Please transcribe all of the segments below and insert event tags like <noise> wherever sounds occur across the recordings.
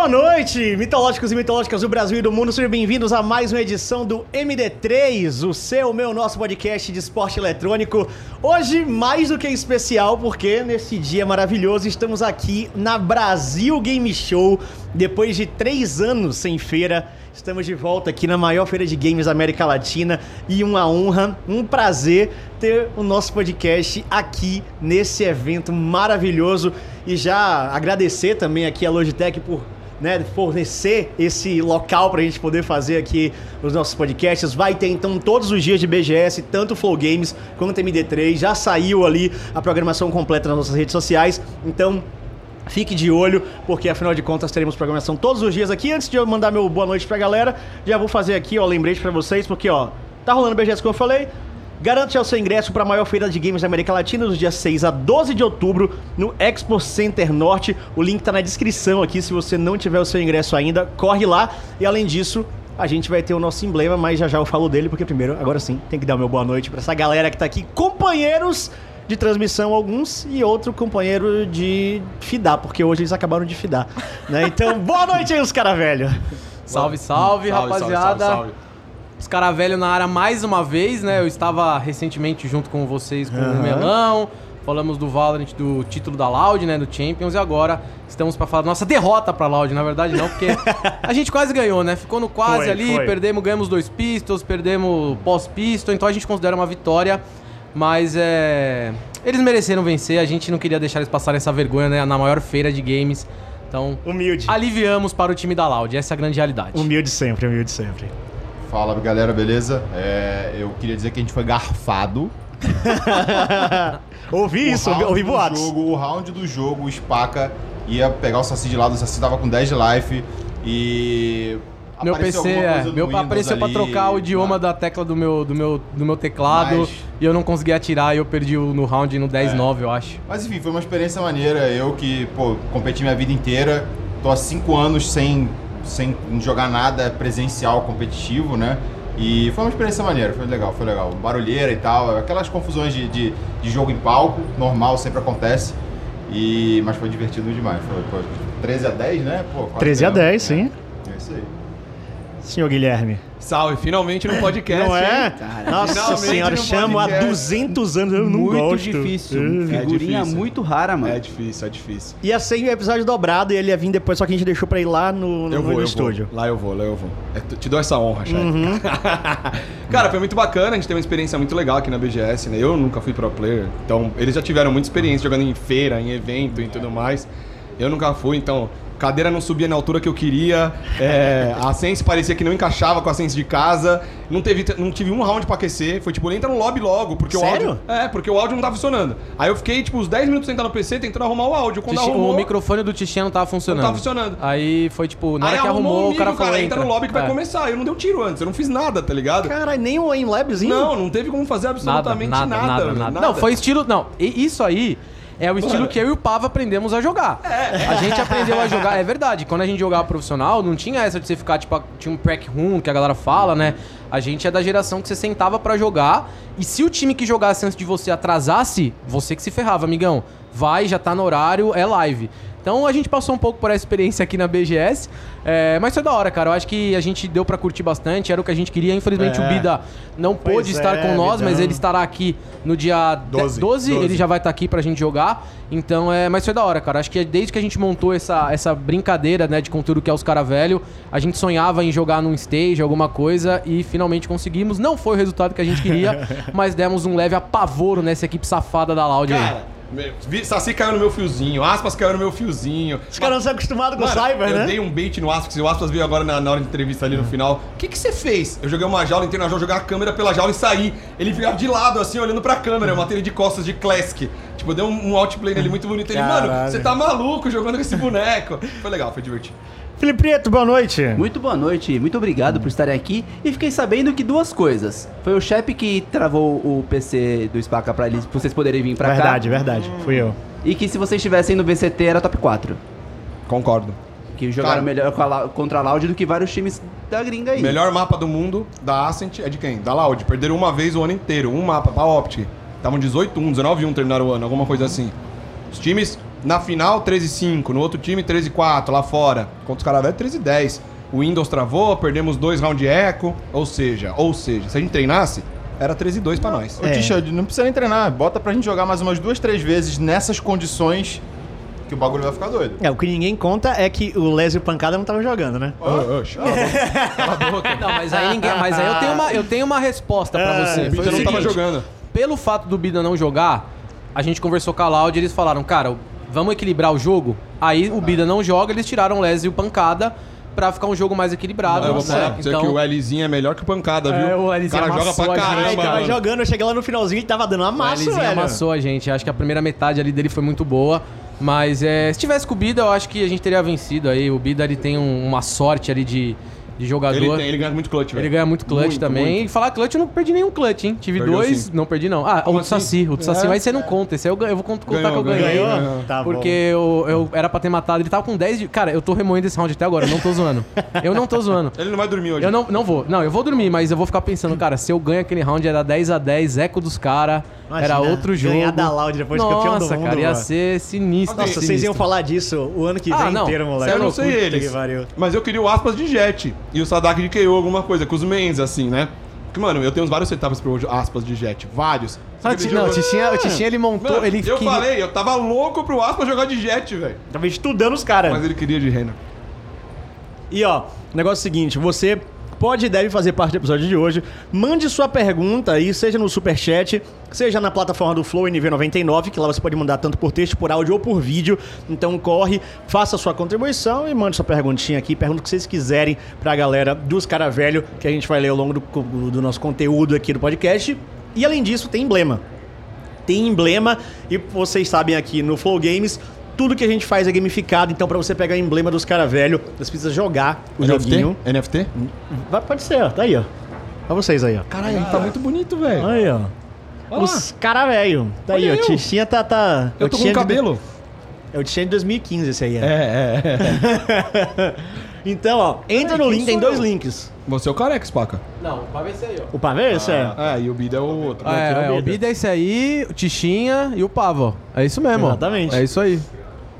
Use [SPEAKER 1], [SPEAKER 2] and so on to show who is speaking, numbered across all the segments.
[SPEAKER 1] Boa noite, mitológicos e mitológicas do Brasil e do mundo. Sejam bem-vindos a mais uma edição do MD3, o seu, meu, nosso podcast de esporte eletrônico. Hoje, mais do que especial, porque nesse dia maravilhoso estamos aqui na Brasil Game Show. Depois de três anos sem feira, estamos de volta aqui na maior feira de games da América Latina. E uma honra, um prazer ter o nosso podcast aqui nesse evento maravilhoso. E já agradecer também aqui a Logitech por né, fornecer esse local para a gente poder fazer aqui os nossos podcasts. Vai ter então todos os dias de BGS, tanto Flow Games quanto MD3. Já saiu ali a programação completa nas nossas redes sociais. Então. Fique de olho, porque afinal de contas teremos programação todos os dias aqui. Antes de eu mandar meu boa noite pra galera, já vou fazer aqui, ó, lembrete para vocês, porque ó, tá rolando BGS como eu falei. Garante o seu ingresso para a maior feira de games da América Latina dos dias 6 a 12 de outubro no Expo Center Norte. O link tá na descrição aqui, se você não tiver o seu ingresso ainda, corre lá. E além disso, a gente vai ter o nosso emblema, mas já já eu falo dele, porque primeiro, agora sim, tem que dar o meu boa noite para essa galera que tá aqui, companheiros de transmissão alguns e outro companheiro de fidar, porque hoje eles acabaram de fidar, né? Então, boa noite aí os cara velho.
[SPEAKER 2] Salve, salve, rapaziada.
[SPEAKER 3] salve, salve.
[SPEAKER 2] Os cara velho na área mais uma vez, né? Eu estava recentemente junto com vocês com
[SPEAKER 1] Aham.
[SPEAKER 2] o Melão. Falamos do Valorant, do título da Loud, né? Do Champions. E agora estamos pra falar da nossa derrota pra Loud. Na verdade, não, porque <laughs> a gente quase ganhou, né? Ficou no quase
[SPEAKER 1] Foi,
[SPEAKER 2] ali,
[SPEAKER 1] foi.
[SPEAKER 2] perdemos, ganhamos dois pistols, perdemos pós-pistol. Então a gente considera uma vitória. Mas é. Eles mereceram vencer. A gente não queria deixar eles passarem essa vergonha, né? Na maior feira de games. Então,
[SPEAKER 1] Humilde.
[SPEAKER 2] aliviamos para o time da Loud. Essa é a grande realidade.
[SPEAKER 1] Humilde sempre, humilde sempre.
[SPEAKER 3] Fala galera, beleza? É, eu queria dizer que a gente foi garfado. <laughs>
[SPEAKER 1] ouvi isso,
[SPEAKER 3] O
[SPEAKER 1] ouvi, boatos.
[SPEAKER 3] Jogo, o round do jogo, o Spaca ia pegar o Saci de lado, o Saci tava com 10 de life e.
[SPEAKER 2] Meu
[SPEAKER 3] apareceu
[SPEAKER 2] PC, é.
[SPEAKER 3] coisa do
[SPEAKER 2] Meu
[SPEAKER 3] Windows
[SPEAKER 2] apareceu pra
[SPEAKER 3] ali,
[SPEAKER 2] trocar o idioma
[SPEAKER 3] mas-
[SPEAKER 2] da tecla do meu, do meu, do meu teclado
[SPEAKER 3] Mas-
[SPEAKER 2] e eu não consegui atirar e eu perdi no round no 10-9,
[SPEAKER 3] É.
[SPEAKER 2] eu acho.
[SPEAKER 3] Mas enfim, foi uma experiência maneira. Eu que, pô, competi minha vida inteira, tô há 5 anos sem, sem jogar nada presencial competitivo, né? E foi uma experiência maneira, foi legal, foi legal. Barulheira e tal, aquelas confusões de, de, de jogo em palco, normal, sempre acontece. E, mas foi divertido demais. Foi, foi 13 a 10, né? Pô, quase
[SPEAKER 1] 13 a
[SPEAKER 3] ganhamos.
[SPEAKER 1] 10, sim.
[SPEAKER 3] É, é isso aí.
[SPEAKER 1] Senhor Guilherme.
[SPEAKER 4] Salve, finalmente no podcast.
[SPEAKER 1] não é?
[SPEAKER 4] hein?
[SPEAKER 1] Nossa
[SPEAKER 4] Finalmente
[SPEAKER 1] senhora, chamo há
[SPEAKER 4] podcast.
[SPEAKER 1] 200 anos, eu não
[SPEAKER 5] muito
[SPEAKER 1] gosto.
[SPEAKER 5] difícil.
[SPEAKER 1] É.
[SPEAKER 5] Figurinha
[SPEAKER 4] difícil.
[SPEAKER 5] muito rara, mano.
[SPEAKER 4] É difícil, é difícil.
[SPEAKER 1] Ia ser um episódio dobrado e ele ia vir depois, só que a gente deixou pra ir lá no, no,
[SPEAKER 4] Eu vou,
[SPEAKER 1] no
[SPEAKER 4] eu
[SPEAKER 1] estúdio.
[SPEAKER 4] vou. Lá eu vou, lá eu vou. É, te dou essa honra, chefe.
[SPEAKER 1] Uhum. <laughs>
[SPEAKER 4] Cara, foi muito bacana, a gente teve uma experiência muito legal aqui na BGS, né? Eu nunca fui pro player, então eles já tiveram muita experiência jogando em feira, em evento e tudo mais. Eu nunca fui, então cadeira não subia na altura que eu queria, é, a Sense parecia que não encaixava com a Sense de casa, não, teve, não tive um round pra aquecer, foi tipo, entra no lobby logo, porque
[SPEAKER 1] Sério?
[SPEAKER 4] o áudio... É, porque o áudio não tava funcionando. Aí eu fiquei, tipo, uns 10 minutos sentado no PC tentando arrumar o áudio. Quando
[SPEAKER 2] Tichi-
[SPEAKER 4] arrumou,
[SPEAKER 2] O microfone do Tichinha não tava funcionando.
[SPEAKER 4] Não tava funcionando.
[SPEAKER 2] Aí foi tipo, na
[SPEAKER 4] Aí
[SPEAKER 2] hora que arrumou,
[SPEAKER 4] um
[SPEAKER 2] o cara
[SPEAKER 4] amigo,
[SPEAKER 2] falou,
[SPEAKER 4] entra no lobby que vai
[SPEAKER 2] É.
[SPEAKER 4] começar. Eu não dei um tiro antes, eu não fiz nada, tá ligado?
[SPEAKER 1] Caralho, nem o Labzinho?
[SPEAKER 4] Não, não teve como fazer
[SPEAKER 2] Nada,
[SPEAKER 4] absolutamente
[SPEAKER 2] nada,
[SPEAKER 4] nada.
[SPEAKER 2] nada,
[SPEAKER 4] velho,
[SPEAKER 2] nada, Não, foi estilo. Não, e- isso aí é o estilo que eu e o Pava aprendemos a jogar. A gente aprendeu a jogar, é verdade. Quando a gente jogava profissional, não tinha essa de você ficar, tipo, tinha um prac room que a galera fala, né? A gente é da geração que você sentava pra jogar e se o time que jogasse antes de você atrasasse, você que se ferrava, amigão. Vai, já tá no horário, é live. Então a gente passou um pouco por essa experiência aqui na BGS, é, mas foi da hora, cara. Eu acho que a gente deu pra curtir bastante, era o que a gente queria. Infelizmente
[SPEAKER 1] É.
[SPEAKER 2] o Bida não
[SPEAKER 1] Pois
[SPEAKER 2] pôde estar
[SPEAKER 1] é,
[SPEAKER 2] com nós, mas ele estará aqui no dia 12, 12,
[SPEAKER 4] 12.
[SPEAKER 2] ele já vai estar aqui pra gente jogar. Então é, mas foi da hora, cara. Acho que desde que a gente montou essa, essa brincadeira, né, de conteúdo que é os cara velho, a gente sonhava em jogar num stage, alguma coisa e finalmente conseguimos. Não foi o resultado que a gente queria, <laughs> mas demos um leve apavoro nessa equipe safada da Loud aí.
[SPEAKER 4] Cara, vi- Saci caiu no meu fiozinho, Aspas caiu no meu fiozinho.
[SPEAKER 1] Os caras não são acostumados com o
[SPEAKER 4] Mano,
[SPEAKER 1] Cyber,
[SPEAKER 4] eu
[SPEAKER 1] né?
[SPEAKER 4] dei um bait no Aspas, e o Aspas veio agora na, na hora de entrevista ali no final. O que que você fez? Eu joguei uma jaula, entrei na jaula, joguei a câmera pela jaula e saí. Ele veio de lado, assim, olhando pra câmera. Eu matei ele de costas de Classic. Tipo, deu um, um outplay nele muito bonito. Ele, mano,
[SPEAKER 1] Caralho.
[SPEAKER 4] você tá maluco jogando com esse boneco. Foi legal, foi divertido.
[SPEAKER 1] Felipe Prieto, boa noite.
[SPEAKER 5] Muito boa noite, muito obrigado por estarem aqui. E fiquei sabendo que duas coisas. Foi o Shep que travou o PC do Spaca pra, eles, pra vocês poderem vir pra
[SPEAKER 1] verdade,
[SPEAKER 5] cá.
[SPEAKER 1] verdade. Fui eu.
[SPEAKER 5] E que se vocês estivessem no VCT era top 4.
[SPEAKER 4] Concordo.
[SPEAKER 5] Que jogaram
[SPEAKER 3] Cara.
[SPEAKER 5] melhor com a Lau- contra a Loud do que vários times da gringa aí.
[SPEAKER 4] Melhor mapa do mundo da Ascent é de quem? Da Loud. Perderam uma vez o ano inteiro. Um mapa, da Optic. Estavam 18-1, 19-1 terminaram o ano, alguma coisa assim. Os times Na final, 13 e 5. No outro time, 13 e 4. Lá fora. Contra os caras velhos, 13 e 10. O Windows travou, perdemos dois round eco. Ou seja, ou seja, se a gente treinasse, era 13 e 2 pra nós.
[SPEAKER 3] Ô, Tisha, não precisa nem treinar. Bota pra gente jogar mais umas duas, três vezes nessas condições que o bagulho vai ficar doido.
[SPEAKER 1] É, o que ninguém conta é que o Les e o Pancada não estavam jogando, né?
[SPEAKER 4] Ô, ô, cala a boca.
[SPEAKER 2] Não, mas aí ninguém. Mas aí eu tenho uma, eu tenho uma resposta pra
[SPEAKER 1] É,
[SPEAKER 2] você.
[SPEAKER 4] O Bida não tava jogando.
[SPEAKER 2] Pelo fato do Bida não jogar, a gente conversou com a Loud e eles falaram, cara, vamos equilibrar o jogo. Aí o Bida não joga, eles tiraram o Les e o Pancada pra ficar um jogo mais equilibrado.
[SPEAKER 4] Eu vou
[SPEAKER 2] né?
[SPEAKER 4] falar pra você que o Lzinho é melhor que o Pancada, viu?
[SPEAKER 2] É, o Lzinho
[SPEAKER 4] cara joga pra caramba.
[SPEAKER 1] tava
[SPEAKER 4] mano.
[SPEAKER 1] jogando, eu cheguei lá no finalzinho e tava dando uma
[SPEAKER 2] O
[SPEAKER 1] massa,
[SPEAKER 2] Lzinho
[SPEAKER 1] velho.
[SPEAKER 2] amassou a gente. Acho que a primeira metade ali dele foi muito boa. Mas é, se tivesse com o Bida, eu acho que a gente teria vencido aí. O Bida ele tem um- uma sorte ali de, de jogador.
[SPEAKER 4] Ele, tem- ele ganha muito clutch, velho.
[SPEAKER 2] Ele ganha muito clutch
[SPEAKER 4] Muito,
[SPEAKER 2] também.
[SPEAKER 4] muito.
[SPEAKER 2] E falar clutch, eu não perdi nenhum clutch, hein? Tive
[SPEAKER 4] Perdeu
[SPEAKER 2] dois,
[SPEAKER 4] sim.
[SPEAKER 2] não perdi não. Ah, o
[SPEAKER 4] Como
[SPEAKER 2] do Saci.
[SPEAKER 4] assim?
[SPEAKER 2] O do Saci,
[SPEAKER 4] É.
[SPEAKER 2] mas você não conta. Esse aí eu, ganho- eu vou cont- contar
[SPEAKER 4] Ganhou,
[SPEAKER 2] que eu ganhei.
[SPEAKER 1] Ganhou?
[SPEAKER 4] Ganhou.
[SPEAKER 1] Tá bom.
[SPEAKER 2] Porque eu, eu era pra ter matado. Ele tava com 10 de... Cara, eu tô remoendo esse round até agora, eu não tô zoando. <laughs> Eu não tô zoando.
[SPEAKER 4] Ele não vai dormir hoje.
[SPEAKER 2] Eu não, não vou. Não, eu vou dormir, mas eu vou ficar pensando, cara, se eu ganho aquele round era 10 a 10 eco dos caras,
[SPEAKER 1] Imagina,
[SPEAKER 2] era outro jogo.
[SPEAKER 1] ganhar da Loud depois de campeão do
[SPEAKER 2] Nossa,
[SPEAKER 1] mundo,
[SPEAKER 2] cara, ia
[SPEAKER 1] mano.
[SPEAKER 2] ser sinistro.
[SPEAKER 1] Nossa, vocês
[SPEAKER 2] sinistro.
[SPEAKER 1] iam falar disso o ano que vem
[SPEAKER 2] Ah, não.
[SPEAKER 1] inteiro, moleque.
[SPEAKER 4] Eu não sei eles. Mas eu queria o aspas de Jet e o Sadak de KO, alguma coisa, com os mains, assim, né? Porque, mano, eu tenho vários setups pro aspas de Jet. Vários.
[SPEAKER 2] Ah, não, o Tichinha, o Tichinha ele montou,
[SPEAKER 4] Mano,
[SPEAKER 2] ele
[SPEAKER 4] eu
[SPEAKER 2] queria-
[SPEAKER 4] falei, eu tava louco pro aspas jogar de Jet, velho.
[SPEAKER 1] Tava estudando os caras.
[SPEAKER 4] Mas ele queria de Renner.
[SPEAKER 1] E ó, o negócio é o seguinte, você pode e deve fazer parte do episódio de hoje. Mande sua pergunta aí, seja no Superchat, seja na plataforma do Flow NV99, que lá você pode mandar tanto por texto, por áudio ou por vídeo. Então corre, faça sua contribuição e mande sua perguntinha aqui, pergunta o que vocês quiserem pra galera dos cara velho, que a gente vai ler ao longo do, do nosso conteúdo aqui do podcast. E além disso, tem emblema tem emblema e vocês sabem aqui no Flow Games tudo que a gente faz é gamificado, então pra você pegar o emblema dos cara velho, você precisa jogar o joguinho.
[SPEAKER 4] NFT?
[SPEAKER 1] Vai- pode ser, ó, tá aí, ó. Pra vocês aí, ó.
[SPEAKER 4] Caralho, tá muito bonito, velho.
[SPEAKER 1] Aí, ó. Os cara velho. Tá aí,
[SPEAKER 4] Olha
[SPEAKER 1] ó.
[SPEAKER 4] eu.
[SPEAKER 1] Tichinha tá. tá
[SPEAKER 4] Eu
[SPEAKER 1] é o
[SPEAKER 4] tô com
[SPEAKER 1] de-
[SPEAKER 4] cabelo.
[SPEAKER 1] É o Tichinha de 2015 esse aí, é.
[SPEAKER 4] É, é, é. <laughs>
[SPEAKER 1] então, ó, entra no link, tem dois
[SPEAKER 4] eu?
[SPEAKER 1] links.
[SPEAKER 4] Você é o careca, Spaca.
[SPEAKER 2] Não, vai ver esse aí, ó.
[SPEAKER 1] O pavê, esse é.
[SPEAKER 4] É, e o Bida é o outro.
[SPEAKER 2] Ah, é,
[SPEAKER 1] é o
[SPEAKER 2] é, o
[SPEAKER 1] Bida.
[SPEAKER 2] É esse aí, o Tichinha e o Pavo. ó. É isso mesmo, ó.
[SPEAKER 1] Exatamente.
[SPEAKER 2] É isso aí.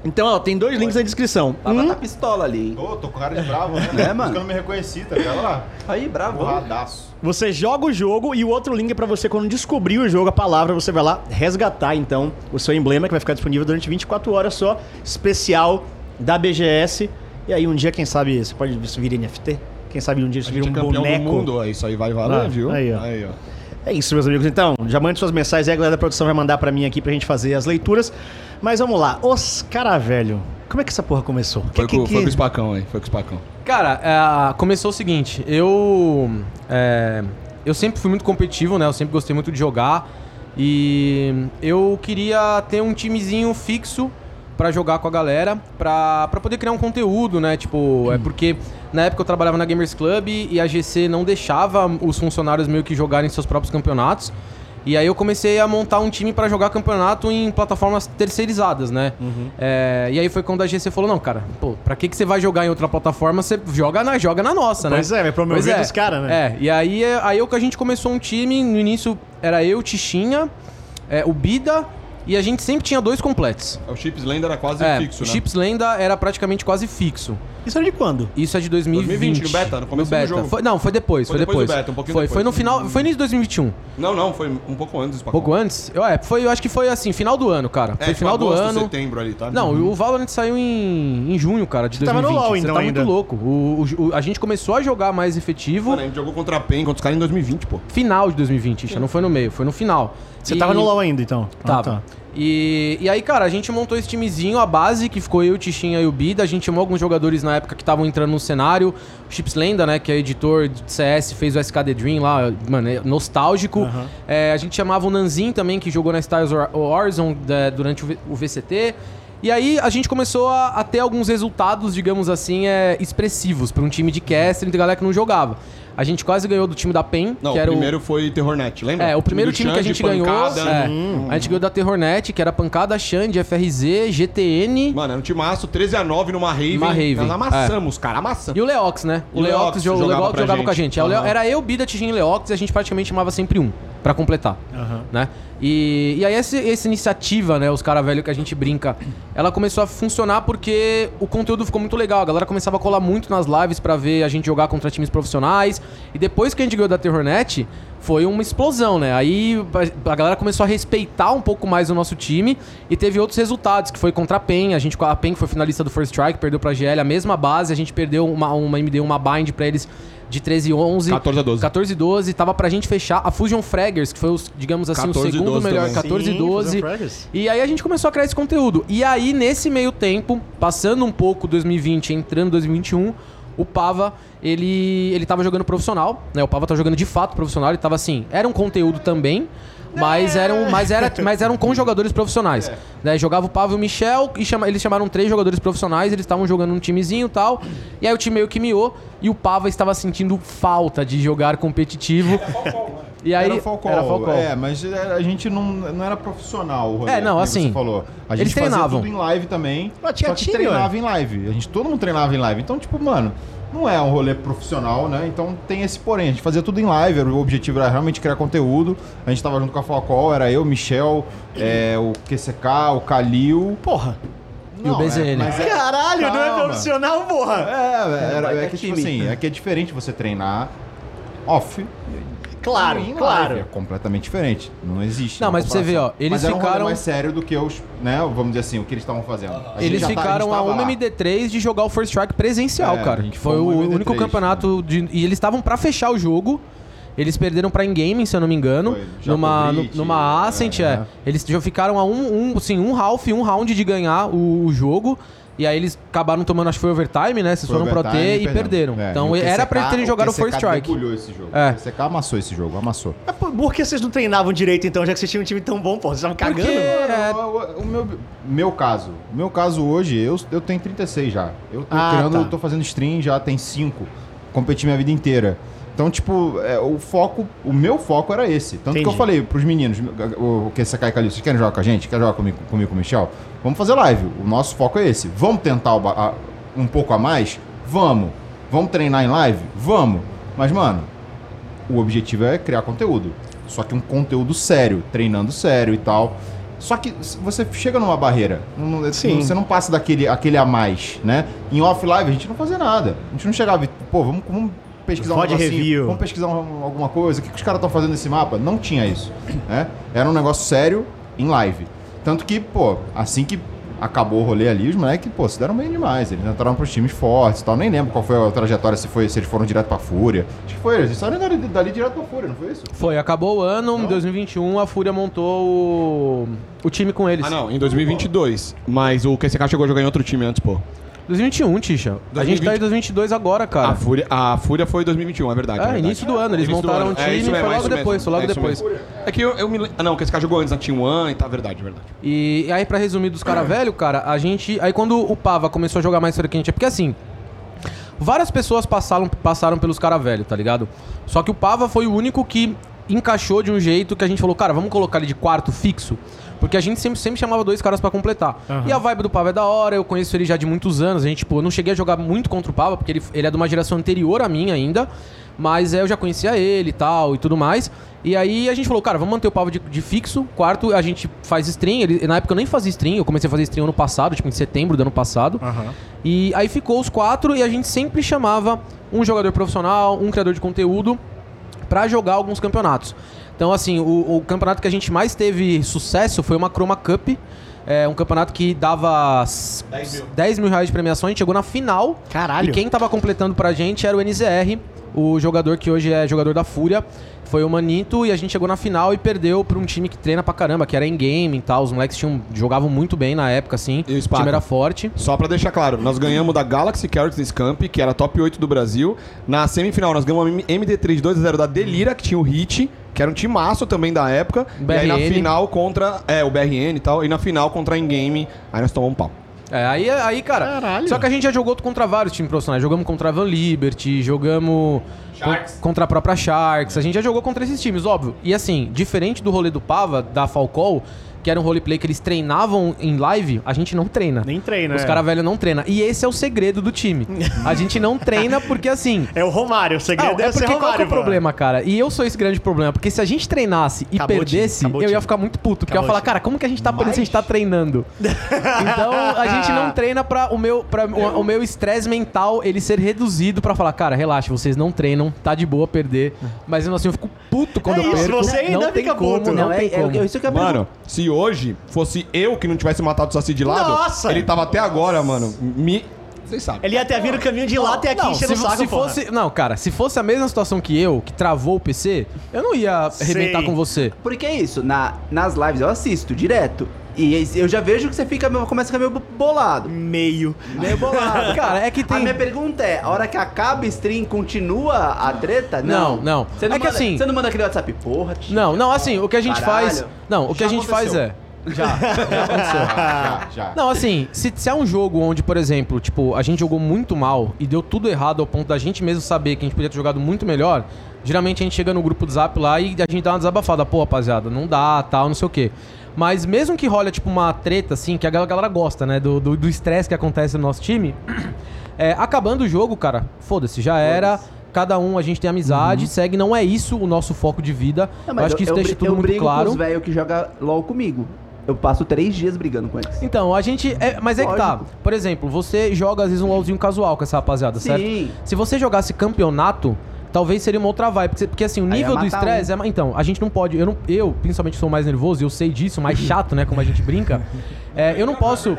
[SPEAKER 1] Então, ó, tem dois links na descrição.
[SPEAKER 5] Tava
[SPEAKER 1] Um,
[SPEAKER 5] tá pistola ali, hein?
[SPEAKER 3] Tô, tô com cara de bravo, né? <laughs>
[SPEAKER 5] É,
[SPEAKER 3] Por isso
[SPEAKER 5] mano?
[SPEAKER 3] que eu não me reconheci, tá ligado? Olha lá.
[SPEAKER 5] Aí, bravo.
[SPEAKER 3] Porradaço.
[SPEAKER 1] Você joga o jogo e o outro link é pra você, quando descobrir o jogo, a palavra, você vai lá resgatar, então, o seu emblema, que vai ficar disponível durante 24 horas só, especial da BGS. E aí, um dia, quem sabe, você pode isso vir NFT? Quem sabe um dia isso vira um
[SPEAKER 4] é campeão
[SPEAKER 1] boneco?
[SPEAKER 4] do mundo. Isso aí vai valer,
[SPEAKER 1] Ah,
[SPEAKER 4] viu?
[SPEAKER 1] aí, ó.
[SPEAKER 4] Aí, ó.
[SPEAKER 1] É isso, meus amigos. Então, já mande suas mensagens aí, a galera da produção vai mandar pra mim aqui pra gente fazer as leituras. Mas vamos lá. Os cara velho. Como é que essa porra começou?
[SPEAKER 4] Foi,
[SPEAKER 1] Que-
[SPEAKER 4] com,
[SPEAKER 1] que-
[SPEAKER 4] foi com o Spacão aí. Foi com o Spacão.
[SPEAKER 2] Cara, é, começou o seguinte, eu. é, eu sempre fui muito competitivo, né? Eu sempre gostei muito de jogar. E eu queria ter um timezinho fixo pra jogar com a galera, pra, pra poder criar um conteúdo, né? Tipo, é porque na época eu trabalhava na Gamers Club e a GC não deixava os funcionários meio que jogarem seus próprios campeonatos. E aí eu comecei a montar um time pra jogar campeonato em plataformas terceirizadas, né? É, e aí foi quando a GC falou, não, cara, pô, pra que, que você vai jogar em outra plataforma? Você joga na, joga na nossa, né?
[SPEAKER 1] Pois é, vai promover
[SPEAKER 2] Pois é.
[SPEAKER 1] dos caras, né?
[SPEAKER 2] É, e aí, é- aí é o que a gente começou um time, no início era eu, Tichinha, é, o Bida, e a gente sempre tinha dois completos.
[SPEAKER 4] O Chips Land era quase
[SPEAKER 2] É,
[SPEAKER 4] fixo,
[SPEAKER 2] o
[SPEAKER 4] né?
[SPEAKER 2] Chips Lenda era praticamente quase fixo.
[SPEAKER 1] Isso era de quando?
[SPEAKER 2] Isso é de 2020.
[SPEAKER 4] 2020, no beta, no começo do
[SPEAKER 2] beta.
[SPEAKER 4] jogo.
[SPEAKER 2] Foi- não, foi depois, foi,
[SPEAKER 4] Foi depois
[SPEAKER 2] depois.
[SPEAKER 4] do beta, um pouquinho
[SPEAKER 2] foi,
[SPEAKER 4] depois.
[SPEAKER 2] foi no final, foi início de 2021.
[SPEAKER 4] Não, não, foi um pouco antes do
[SPEAKER 2] Um pouco antes? Eu, é, foi, eu acho que foi assim, final do ano, cara.
[SPEAKER 4] É,
[SPEAKER 2] foi final do
[SPEAKER 4] agosto,
[SPEAKER 2] ano.
[SPEAKER 4] setembro ali, tá?
[SPEAKER 2] Não, o Valorant saiu em, em junho, cara, de
[SPEAKER 1] Você tava
[SPEAKER 2] 2020.
[SPEAKER 1] no LoL,
[SPEAKER 2] Você
[SPEAKER 1] então,
[SPEAKER 2] tá
[SPEAKER 1] ainda.
[SPEAKER 2] muito louco. O, o- o- a gente começou a jogar mais efetivo
[SPEAKER 4] Mano, a gente jogou contra a PEN, contra os caras em 2020, pô.
[SPEAKER 2] final de 2020, já não foi no meio, foi no final.
[SPEAKER 1] Você
[SPEAKER 2] E-
[SPEAKER 1] tava no LoL ainda, então? Ah,
[SPEAKER 2] Tava.
[SPEAKER 1] tá.
[SPEAKER 2] E, e aí, cara, a gente montou esse timezinho, a base, que ficou eu, Tichinha e o Bida. A gente chamou alguns jogadores na época que estavam entrando no cenário. O Chips Lenda, né, que é editor de CS, fez o SKD Dream lá, mano, é nostálgico. É, a gente chamava o Nanzin também, que jogou na Styles Warzone da- durante o, V- o VCT. E aí a gente começou a, a ter alguns resultados, digamos assim, é, expressivos para um time de caster de galera que não jogava. A gente quase ganhou do time da PEN,
[SPEAKER 4] Não,
[SPEAKER 2] que
[SPEAKER 4] o
[SPEAKER 2] era
[SPEAKER 4] primeiro foi Terrornet, lembra?
[SPEAKER 2] é, o primeiro
[SPEAKER 4] do
[SPEAKER 2] time que a
[SPEAKER 4] Xande,
[SPEAKER 2] gente ganhou.
[SPEAKER 4] pancada.
[SPEAKER 2] é, A gente ganhou da Terrornet, que era Pancada, Xande, FRZ, GTN.
[SPEAKER 4] Mano, era um timaço 13 a 9 numa Raven.
[SPEAKER 2] Uma Raven,
[SPEAKER 4] Nós amassamos, cara, amassamos.
[SPEAKER 2] E o Leox, né? O
[SPEAKER 4] o
[SPEAKER 2] Leox,
[SPEAKER 4] Leox jogava
[SPEAKER 2] jogava,
[SPEAKER 4] gente.
[SPEAKER 2] com a gente. É, o
[SPEAKER 4] Aham.
[SPEAKER 2] Era eu, Bida, Tigin e Leox e a gente praticamente chamava sempre um. pra completar,
[SPEAKER 1] Aham.
[SPEAKER 2] né? E, e aí essa, essa iniciativa, né, os cara velho que a gente brinca, ela começou a funcionar porque o conteúdo ficou muito legal. A galera começava a colar muito nas lives pra ver a gente jogar contra times profissionais. E depois que a gente ganhou da Terrornet, foi uma explosão, né? Aí a galera começou a respeitar um pouco mais o nosso time e teve outros resultados, que foi contra a PEN. A gente a PEN foi finalista do First Strike, perdeu pra GL a mesma base, a gente perdeu uma, uma MD, uma bind pra eles de 13 e 11.
[SPEAKER 4] 14 a 12.
[SPEAKER 2] 14 e 12, tava pra gente fechar a Fusion Fraggers, que foi, os, digamos assim,
[SPEAKER 4] 14
[SPEAKER 2] o segundo
[SPEAKER 4] 12
[SPEAKER 2] melhor,
[SPEAKER 4] também.
[SPEAKER 2] 14 e
[SPEAKER 1] Sim,
[SPEAKER 2] 12.
[SPEAKER 1] Fusion Fraggers.
[SPEAKER 2] E aí a gente começou a criar esse conteúdo. E aí, nesse meio tempo, passando um pouco 2020, entrando 2021, o Pava, ele, ele tava jogando profissional, né? O Pava tá jogando de fato profissional, ele tava assim, era um conteúdo também, mas eram, mas era, <laughs> mas eram com jogadores profissionais. Né? Jogava o Pava e o Michel, e chama, eles chamaram três jogadores profissionais, eles estavam jogando um timezinho e tal. E aí o time meio que miou, e o Pava estava sentindo falta de jogar competitivo. E aí,
[SPEAKER 3] era Falcão.
[SPEAKER 2] Era Falcão.
[SPEAKER 3] É, mas é, a gente não, não era profissional o rolê,
[SPEAKER 2] É, não, assim,
[SPEAKER 3] Você falou. A gente
[SPEAKER 2] eles treinavam.
[SPEAKER 3] tudo em live também.
[SPEAKER 1] Mas tinha
[SPEAKER 3] só que
[SPEAKER 1] time,
[SPEAKER 3] treinava em live. A gente, todo mundo treinava em live. Então, tipo, mano, não é um rolê profissional, né? Então tem esse porém. A gente fazia tudo em live. era- O objetivo era realmente criar conteúdo. A gente tava junto com a Falcol, era eu, Michel, é, o QCK, o Kalil.
[SPEAKER 1] Porra.
[SPEAKER 2] E o
[SPEAKER 3] Não,
[SPEAKER 2] BZN.
[SPEAKER 3] é, mas é-
[SPEAKER 1] Caralho, não é
[SPEAKER 3] calma.
[SPEAKER 1] profissional, porra.
[SPEAKER 3] É, era,
[SPEAKER 5] vai
[SPEAKER 3] é
[SPEAKER 5] ter
[SPEAKER 3] que tipo assim, é que é diferente você treinar off
[SPEAKER 1] Claro,
[SPEAKER 3] em
[SPEAKER 1] claro.
[SPEAKER 3] live. É completamente diferente. Não existe.
[SPEAKER 2] Não, mas pra você ver, ó, eles
[SPEAKER 3] mas era um rolê
[SPEAKER 2] ficaram-
[SPEAKER 3] mais sério do que os, né, vamos dizer assim, o que eles estavam fazendo. A gente
[SPEAKER 2] Eles
[SPEAKER 3] já tá-
[SPEAKER 2] ficaram
[SPEAKER 3] gente
[SPEAKER 2] a
[SPEAKER 3] tava
[SPEAKER 2] uma
[SPEAKER 3] lá.
[SPEAKER 2] MD3 de jogar o First Strike presencial,
[SPEAKER 3] É,
[SPEAKER 2] cara.
[SPEAKER 3] gente
[SPEAKER 2] Que foi
[SPEAKER 3] foi
[SPEAKER 2] o
[SPEAKER 3] uma MD3,
[SPEAKER 2] único campeonato de. E eles estavam pra fechar o jogo. Eles perderam pra in-game, se eu não me engano.
[SPEAKER 3] Foi,
[SPEAKER 2] numa, nu- numa Ascent,
[SPEAKER 3] é,
[SPEAKER 2] é. Eles já ficaram a um, um, assim, um half, um round de ganhar o, o jogo. E aí eles acabaram tomando, acho que foi overtime, né? Vocês
[SPEAKER 3] Foi
[SPEAKER 2] foram pro T e
[SPEAKER 3] perdemos.
[SPEAKER 2] perderam.
[SPEAKER 3] É,
[SPEAKER 2] então
[SPEAKER 3] e
[SPEAKER 2] era pra
[SPEAKER 3] QCK
[SPEAKER 2] terem jogado o First Strike.
[SPEAKER 3] esse jogo.
[SPEAKER 2] É.
[SPEAKER 3] O QCK amassou esse jogo, amassou.
[SPEAKER 1] Mas por, que vocês não treinavam direito então, já que vocês tinham um time tão bom, pô? Vocês estavam cagando?
[SPEAKER 2] Porque- É.
[SPEAKER 3] O, o- o meu, meu caso, o meu caso hoje, eu, eu tenho 36 já. Eu tô
[SPEAKER 1] Ah,
[SPEAKER 3] criando,
[SPEAKER 1] tá.
[SPEAKER 3] eu tô fazendo stream já tem 5. Competi minha vida inteira. Então, tipo, é, o foco, o meu foco era esse. Tanto que
[SPEAKER 1] Entendi.
[SPEAKER 3] eu falei pros meninos, o, que você cai Calil, vocês querem jogar com a gente? Quer jogar comigo, comigo com o Michel? Vamos fazer live. O nosso foco é esse. Vamos tentar a- um pouco a mais? Vamos. Vamos treinar em live? Vamos. Mas, mano, o objetivo é criar conteúdo. Só que um conteúdo sério, treinando sério e tal. Só que você chega numa barreira. não- não-
[SPEAKER 1] Sim.
[SPEAKER 3] Você não passa daquele aquele a mais, né? Em off live a gente não fazia nada. A gente não chegava e, pô, vamos, vamos pesquisar um negocinho,
[SPEAKER 1] review.
[SPEAKER 3] Vamos pesquisar um- alguma coisa. O que, que os caras estão fazendo nesse mapa? Não tinha isso. Né? Era um negócio sério em live. Tanto que, pô, assim que acabou o rolê ali, os moleques, pô, se deram bem demais. Eles entraram pros times fortes e tal. Nem lembro qual foi a trajetória, se, foi, se eles foram direto pra Fúria. Acho que foi, eles saíram dali, dali direto pra Fúria, não foi isso?
[SPEAKER 2] Foi, acabou o ano, em 2021 a Fúria montou o, o time com eles.
[SPEAKER 4] Ah, não, em 2022. Mas o QCK chegou a jogar em outro time antes, pô.
[SPEAKER 2] 2021, Tisha. A gente tá em 2022 agora, cara.
[SPEAKER 4] A Fúria, a Fúria foi 2021, é verdade.
[SPEAKER 2] É,
[SPEAKER 4] verdade.
[SPEAKER 2] início do ano, eles
[SPEAKER 4] Início
[SPEAKER 2] montaram
[SPEAKER 4] ano.
[SPEAKER 2] um time,
[SPEAKER 4] É, isso mesmo,
[SPEAKER 2] foi
[SPEAKER 4] é
[SPEAKER 2] logo
[SPEAKER 4] isso mesmo.
[SPEAKER 2] depois, foi logo
[SPEAKER 4] É
[SPEAKER 2] depois.
[SPEAKER 4] mesmo. É que eu, eu me lembro. Ah, não, o QCK jogou antes na Team One e tá, verdade, verdade.
[SPEAKER 2] E, e aí, pra resumir dos caras velho, cara, a gente. Aí quando o Pava começou a jogar mais frequente, é porque assim. Várias pessoas passaram, passaram pelos caras velho, tá ligado? Só que o Pava foi o único que encaixou de um jeito que a gente falou, cara, vamos colocar ele de quarto fixo. Porque a gente sempre, sempre chamava dois caras pra completar. E a vibe do Pava é da hora, eu conheço ele já de muitos anos. A gente, tipo, eu não cheguei a jogar muito contra o Pava, porque ele, ele é de uma geração anterior à minha ainda. Mas é, eu já conhecia ele e tal e tudo mais. E aí a gente falou, cara, vamos manter o Pava de, de fixo. Quarto, a gente faz stream. Ele, na época eu nem fazia stream, eu comecei a fazer stream ano passado, tipo em setembro do ano passado.
[SPEAKER 1] Aham.
[SPEAKER 2] E aí ficou os quatro e a gente sempre chamava um jogador profissional, um criador de conteúdo pra jogar alguns campeonatos. Então, assim, o, o campeonato que a gente mais teve sucesso foi uma Chroma Cup. É um campeonato que dava s- 10 mil reais de premiação. A gente chegou na final.
[SPEAKER 1] Caralho.
[SPEAKER 2] E quem tava completando pra gente era o NZR, o jogador que hoje é jogador da Fúria. Foi o Manito e a gente chegou na final e perdeu pra um time que treina pra caramba, que era in-game e tal. Os moleques tinham, jogavam muito bem na época, assim.
[SPEAKER 4] E o Spaca?
[SPEAKER 2] time era forte.
[SPEAKER 4] Só pra deixar claro, nós ganhamos da Galaxy Characters Camp, que era top 8 do Brasil. Na semifinal, nós ganhamos a MD3 2x0 da Delira, que tinha o Hit, que era um timaço também da época. E aí na final contra. É, o BRN e tal. E na final contra a Ingame, aí nós tomamos um pau.
[SPEAKER 2] É, aí, aí, cara.
[SPEAKER 1] Caralho.
[SPEAKER 2] Só que a gente já jogou contra vários times profissionais. Jogamos contra a Van Liberty, jogamos.
[SPEAKER 3] Sharks.
[SPEAKER 2] contra a própria Sharks. A gente já jogou contra esses times, óbvio. E assim, diferente do rolê do Pava, da Falcol, que era um roleplay que eles treinavam em live, a gente não treina.
[SPEAKER 1] Nem treina,
[SPEAKER 2] Os
[SPEAKER 1] é.
[SPEAKER 2] caras velhos não treinam. E esse é o segredo do time. A gente não treina porque assim. <laughs>
[SPEAKER 1] É o Romário, o segredo
[SPEAKER 2] Não, é
[SPEAKER 1] deve ser
[SPEAKER 2] porque qual que é
[SPEAKER 1] Romário.
[SPEAKER 2] o problema, cara? E eu sou esse grande problema, porque se a gente treinasse e
[SPEAKER 1] Acabou
[SPEAKER 2] perdesse,
[SPEAKER 1] acabou
[SPEAKER 2] eu ia ficar muito puto. Porque eu ia
[SPEAKER 1] Acabou
[SPEAKER 2] falar, cara, como que a gente tá perdendo se a gente tá treinando? <laughs> então a gente não treina pra o meu pra o, o meu estresse mental ele ser reduzido pra falar, cara, relaxa, vocês não treinam, tá de boa perder. Mas assim eu fico puto quando
[SPEAKER 1] É
[SPEAKER 2] eu
[SPEAKER 1] isso,
[SPEAKER 2] perco.
[SPEAKER 1] você ainda
[SPEAKER 2] não tem
[SPEAKER 1] fica
[SPEAKER 2] como,
[SPEAKER 1] puto.
[SPEAKER 2] não,
[SPEAKER 5] Não, é,
[SPEAKER 2] tem
[SPEAKER 5] é,
[SPEAKER 2] como.
[SPEAKER 5] é isso que eu
[SPEAKER 4] Mano, se hoje fosse eu que não tivesse matado o Saci de lado,
[SPEAKER 1] Nossa!
[SPEAKER 4] ele tava até agora, mano. Me. Vocês sabem.
[SPEAKER 1] Ele ia ter vindo o caminho de lá até aqui
[SPEAKER 2] Não,
[SPEAKER 1] enchendo
[SPEAKER 2] se,
[SPEAKER 1] o saco,
[SPEAKER 2] se
[SPEAKER 1] porra.
[SPEAKER 2] fosse, não, cara, se fosse a mesma situação que eu, que travou o PC, eu não ia arrebentar
[SPEAKER 1] Sei.
[SPEAKER 2] com você.
[SPEAKER 5] Porque é isso, na, nas lives eu assisto direto. E eu já vejo que você fica, começa a ficar meio bolado.
[SPEAKER 1] Meio.
[SPEAKER 5] Meio bolado. <laughs>
[SPEAKER 2] Cara, é que
[SPEAKER 5] A
[SPEAKER 2] tem
[SPEAKER 5] minha pergunta é, a hora que acaba o stream, continua a treta?
[SPEAKER 2] Não, não.
[SPEAKER 5] Você não
[SPEAKER 2] É que
[SPEAKER 5] manda,
[SPEAKER 2] assim-
[SPEAKER 5] Você não manda aquele WhatsApp, porra, tio.
[SPEAKER 2] Não, não, assim, o que a gente
[SPEAKER 5] Caralho.
[SPEAKER 2] faz. Não, o que a gente faz
[SPEAKER 4] aconteceu.
[SPEAKER 2] é. Já, <laughs> já aconteceu.
[SPEAKER 3] Já, <laughs> já.
[SPEAKER 2] Não, assim, se, se é um jogo onde, por exemplo, tipo, a gente jogou muito mal e deu tudo errado ao ponto da gente mesmo saber que a gente podia ter jogado muito melhor, geralmente a gente chega no grupo do Zap lá e a gente dá uma desabafada. Pô, rapaziada, não dá, tal, não sei o quê. Mas mesmo que role, tipo, uma treta, assim, que a gal- galera gosta, né, do do do estresse que acontece no nosso time, <clears throat> é, acabando o jogo, cara, foda-se, já era. Cada um, a gente tem amizade, segue, não é isso o nosso foco de vida.
[SPEAKER 5] Não,
[SPEAKER 2] eu acho que isso deixa
[SPEAKER 5] bri-
[SPEAKER 2] tudo
[SPEAKER 5] eu
[SPEAKER 2] muito
[SPEAKER 5] brigo
[SPEAKER 2] claro.
[SPEAKER 5] com os velhos que jogam LOL comigo. Eu passo três dias brigando com eles.
[SPEAKER 2] Então, a gente. é- mas é que tá.
[SPEAKER 5] Lógico.
[SPEAKER 2] Por exemplo, você joga às vezes um LOLzinho casual com essa rapaziada, certo?
[SPEAKER 5] Sim.
[SPEAKER 2] Se você jogasse campeonato, talvez seria uma outra vibe. Porque, porque, assim, o nível do estresse é. ma- Então, a gente não pode. Eu, não, eu, principalmente, sou mais nervoso e eu sei disso, mais <laughs> chato, né? Como a gente brinca. É, eu não posso.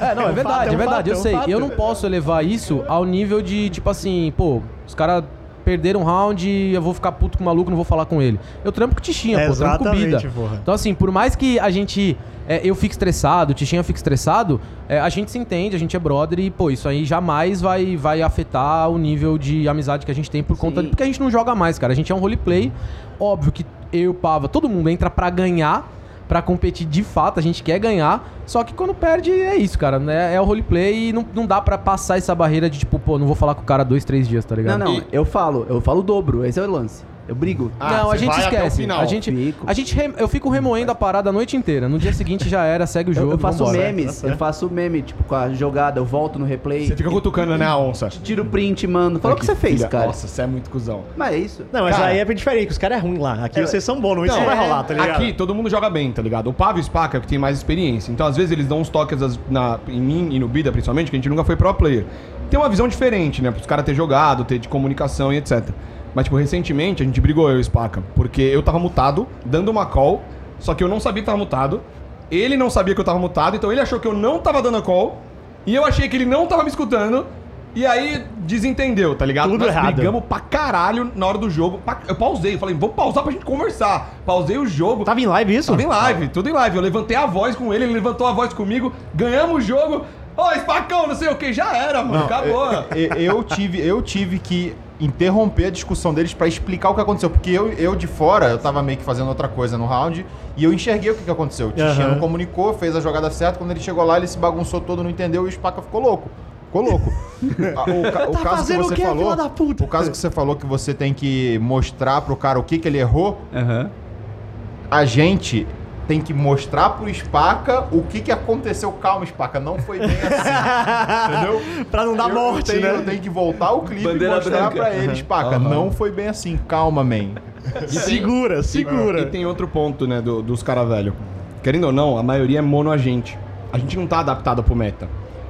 [SPEAKER 2] É, não, é,
[SPEAKER 1] um
[SPEAKER 2] verdade,
[SPEAKER 1] é
[SPEAKER 2] é,
[SPEAKER 1] um
[SPEAKER 2] verdade, eu
[SPEAKER 1] é um
[SPEAKER 2] sei. Eu não posso elevar isso ao nível de, tipo assim, pô, os caras. Perderam um round, eu vou ficar puto com o maluco, não vou falar com ele. Eu trampo com Tichinha, pô, trampo com Bida.
[SPEAKER 1] Exatamente, porra.
[SPEAKER 2] Então, assim, por mais que a gente. é, eu fique estressado, o Tichinha fique estressado, é, a gente se entende, a gente é brother e, pô, isso aí jamais vai, vai afetar o nível de amizade que a gente tem por conta.
[SPEAKER 5] Sim.
[SPEAKER 2] De, porque a gente não joga mais, cara. A gente é um roleplay. Óbvio que eu, Pava, todo mundo entra pra ganhar, pra competir de fato, a gente quer ganhar. Só que quando perde, é isso, cara. Né? É o roleplay e não, não dá pra passar essa barreira de, tipo, pô, não vou falar com o cara dois, três dias, tá ligado?
[SPEAKER 5] Não, não,
[SPEAKER 4] E-
[SPEAKER 5] eu falo, eu falo o dobro, esse é o lance. Eu brigo.
[SPEAKER 4] Ah,
[SPEAKER 2] não, a gente esquece. A gente,
[SPEAKER 5] Fico.
[SPEAKER 2] a gente re- eu fico remoendo a parada a noite inteira. No dia seguinte já era, segue o
[SPEAKER 5] Eu,
[SPEAKER 2] jogo.
[SPEAKER 5] eu faço
[SPEAKER 2] vambora.
[SPEAKER 5] memes, eu faço meme, tipo, com a jogada, eu volto no replay.
[SPEAKER 4] Você fica cutucando, né, a onça?
[SPEAKER 5] Tiro print, mano. Fala o que você fez,
[SPEAKER 4] Filha,
[SPEAKER 5] cara.
[SPEAKER 4] Nossa, você é muito cuzão.
[SPEAKER 5] Mas é isso.
[SPEAKER 1] Não, mas
[SPEAKER 4] Cara-
[SPEAKER 1] aí é diferente, que os caras é ruim lá. Aqui vocês são bons, isso não vai rolar, tá ligado?
[SPEAKER 4] Aqui todo mundo joga bem, tá ligado? O Pavo e o Spaca é o que tem mais experiência. Então, às vezes, eles dão uns toques na, em mim e no Bida, principalmente, que a gente nunca foi pro player. Tem uma visão diferente, né? Pros caras ter jogado, ter de comunicação e etc. Mas, tipo, recentemente a gente brigou, eu e o Spaca, porque eu tava mutado, dando uma call, só que eu não sabia que tava mutado. Ele não sabia que eu tava mutado, então ele achou que eu não tava dando a call. E eu achei que ele não tava me escutando. E aí desentendeu, tá ligado?
[SPEAKER 1] Tudo
[SPEAKER 4] Nós
[SPEAKER 1] errado.
[SPEAKER 4] brigamos pra caralho na hora do jogo. Eu pausei, eu falei, vamos pausar pra gente conversar. Pausei o jogo.
[SPEAKER 1] Tava em live isso?
[SPEAKER 4] Tava em live, tudo em live. Eu levantei a voz com ele, ele levantou a voz comigo, ganhamos o jogo. Ô, espacão, não sei o que, já era, mano. acabou.
[SPEAKER 3] Eu, eu tive, eu tive que interromper a discussão deles pra explicar o que aconteceu. Porque eu, eu de fora, eu tava meio que fazendo outra coisa no round e eu enxerguei o que, que aconteceu. O Tichinha
[SPEAKER 1] Aham.
[SPEAKER 3] não comunicou, fez a jogada certa. Quando ele chegou lá, ele se bagunçou todo, não entendeu e o Spaca ficou louco. Ficou louco. <laughs> O, ca- o
[SPEAKER 1] Tá
[SPEAKER 3] caso que
[SPEAKER 1] fazendo o
[SPEAKER 3] você
[SPEAKER 1] quê,
[SPEAKER 3] falou. O caso que você falou que você tem que mostrar pro cara o que, que ele errou.
[SPEAKER 5] Aham.
[SPEAKER 3] A gente tem que mostrar pro Spaca o que, que aconteceu. Calma, Spaca, não foi bem assim. <laughs> entendeu?
[SPEAKER 1] pra não dar
[SPEAKER 3] Eu-
[SPEAKER 1] morte,
[SPEAKER 3] tenho,
[SPEAKER 1] né?
[SPEAKER 3] Eu tenho que voltar o clipe
[SPEAKER 5] Bandeira
[SPEAKER 3] e mostrar
[SPEAKER 5] branca.
[SPEAKER 3] pra eles, Paca. Não foi bem assim. Calma, man.
[SPEAKER 1] Segura, segura.
[SPEAKER 4] E tem outro ponto, né, do- dos caras velho. Querendo ou não, a maioria é mono agente. A gente não tá adaptado pro meta.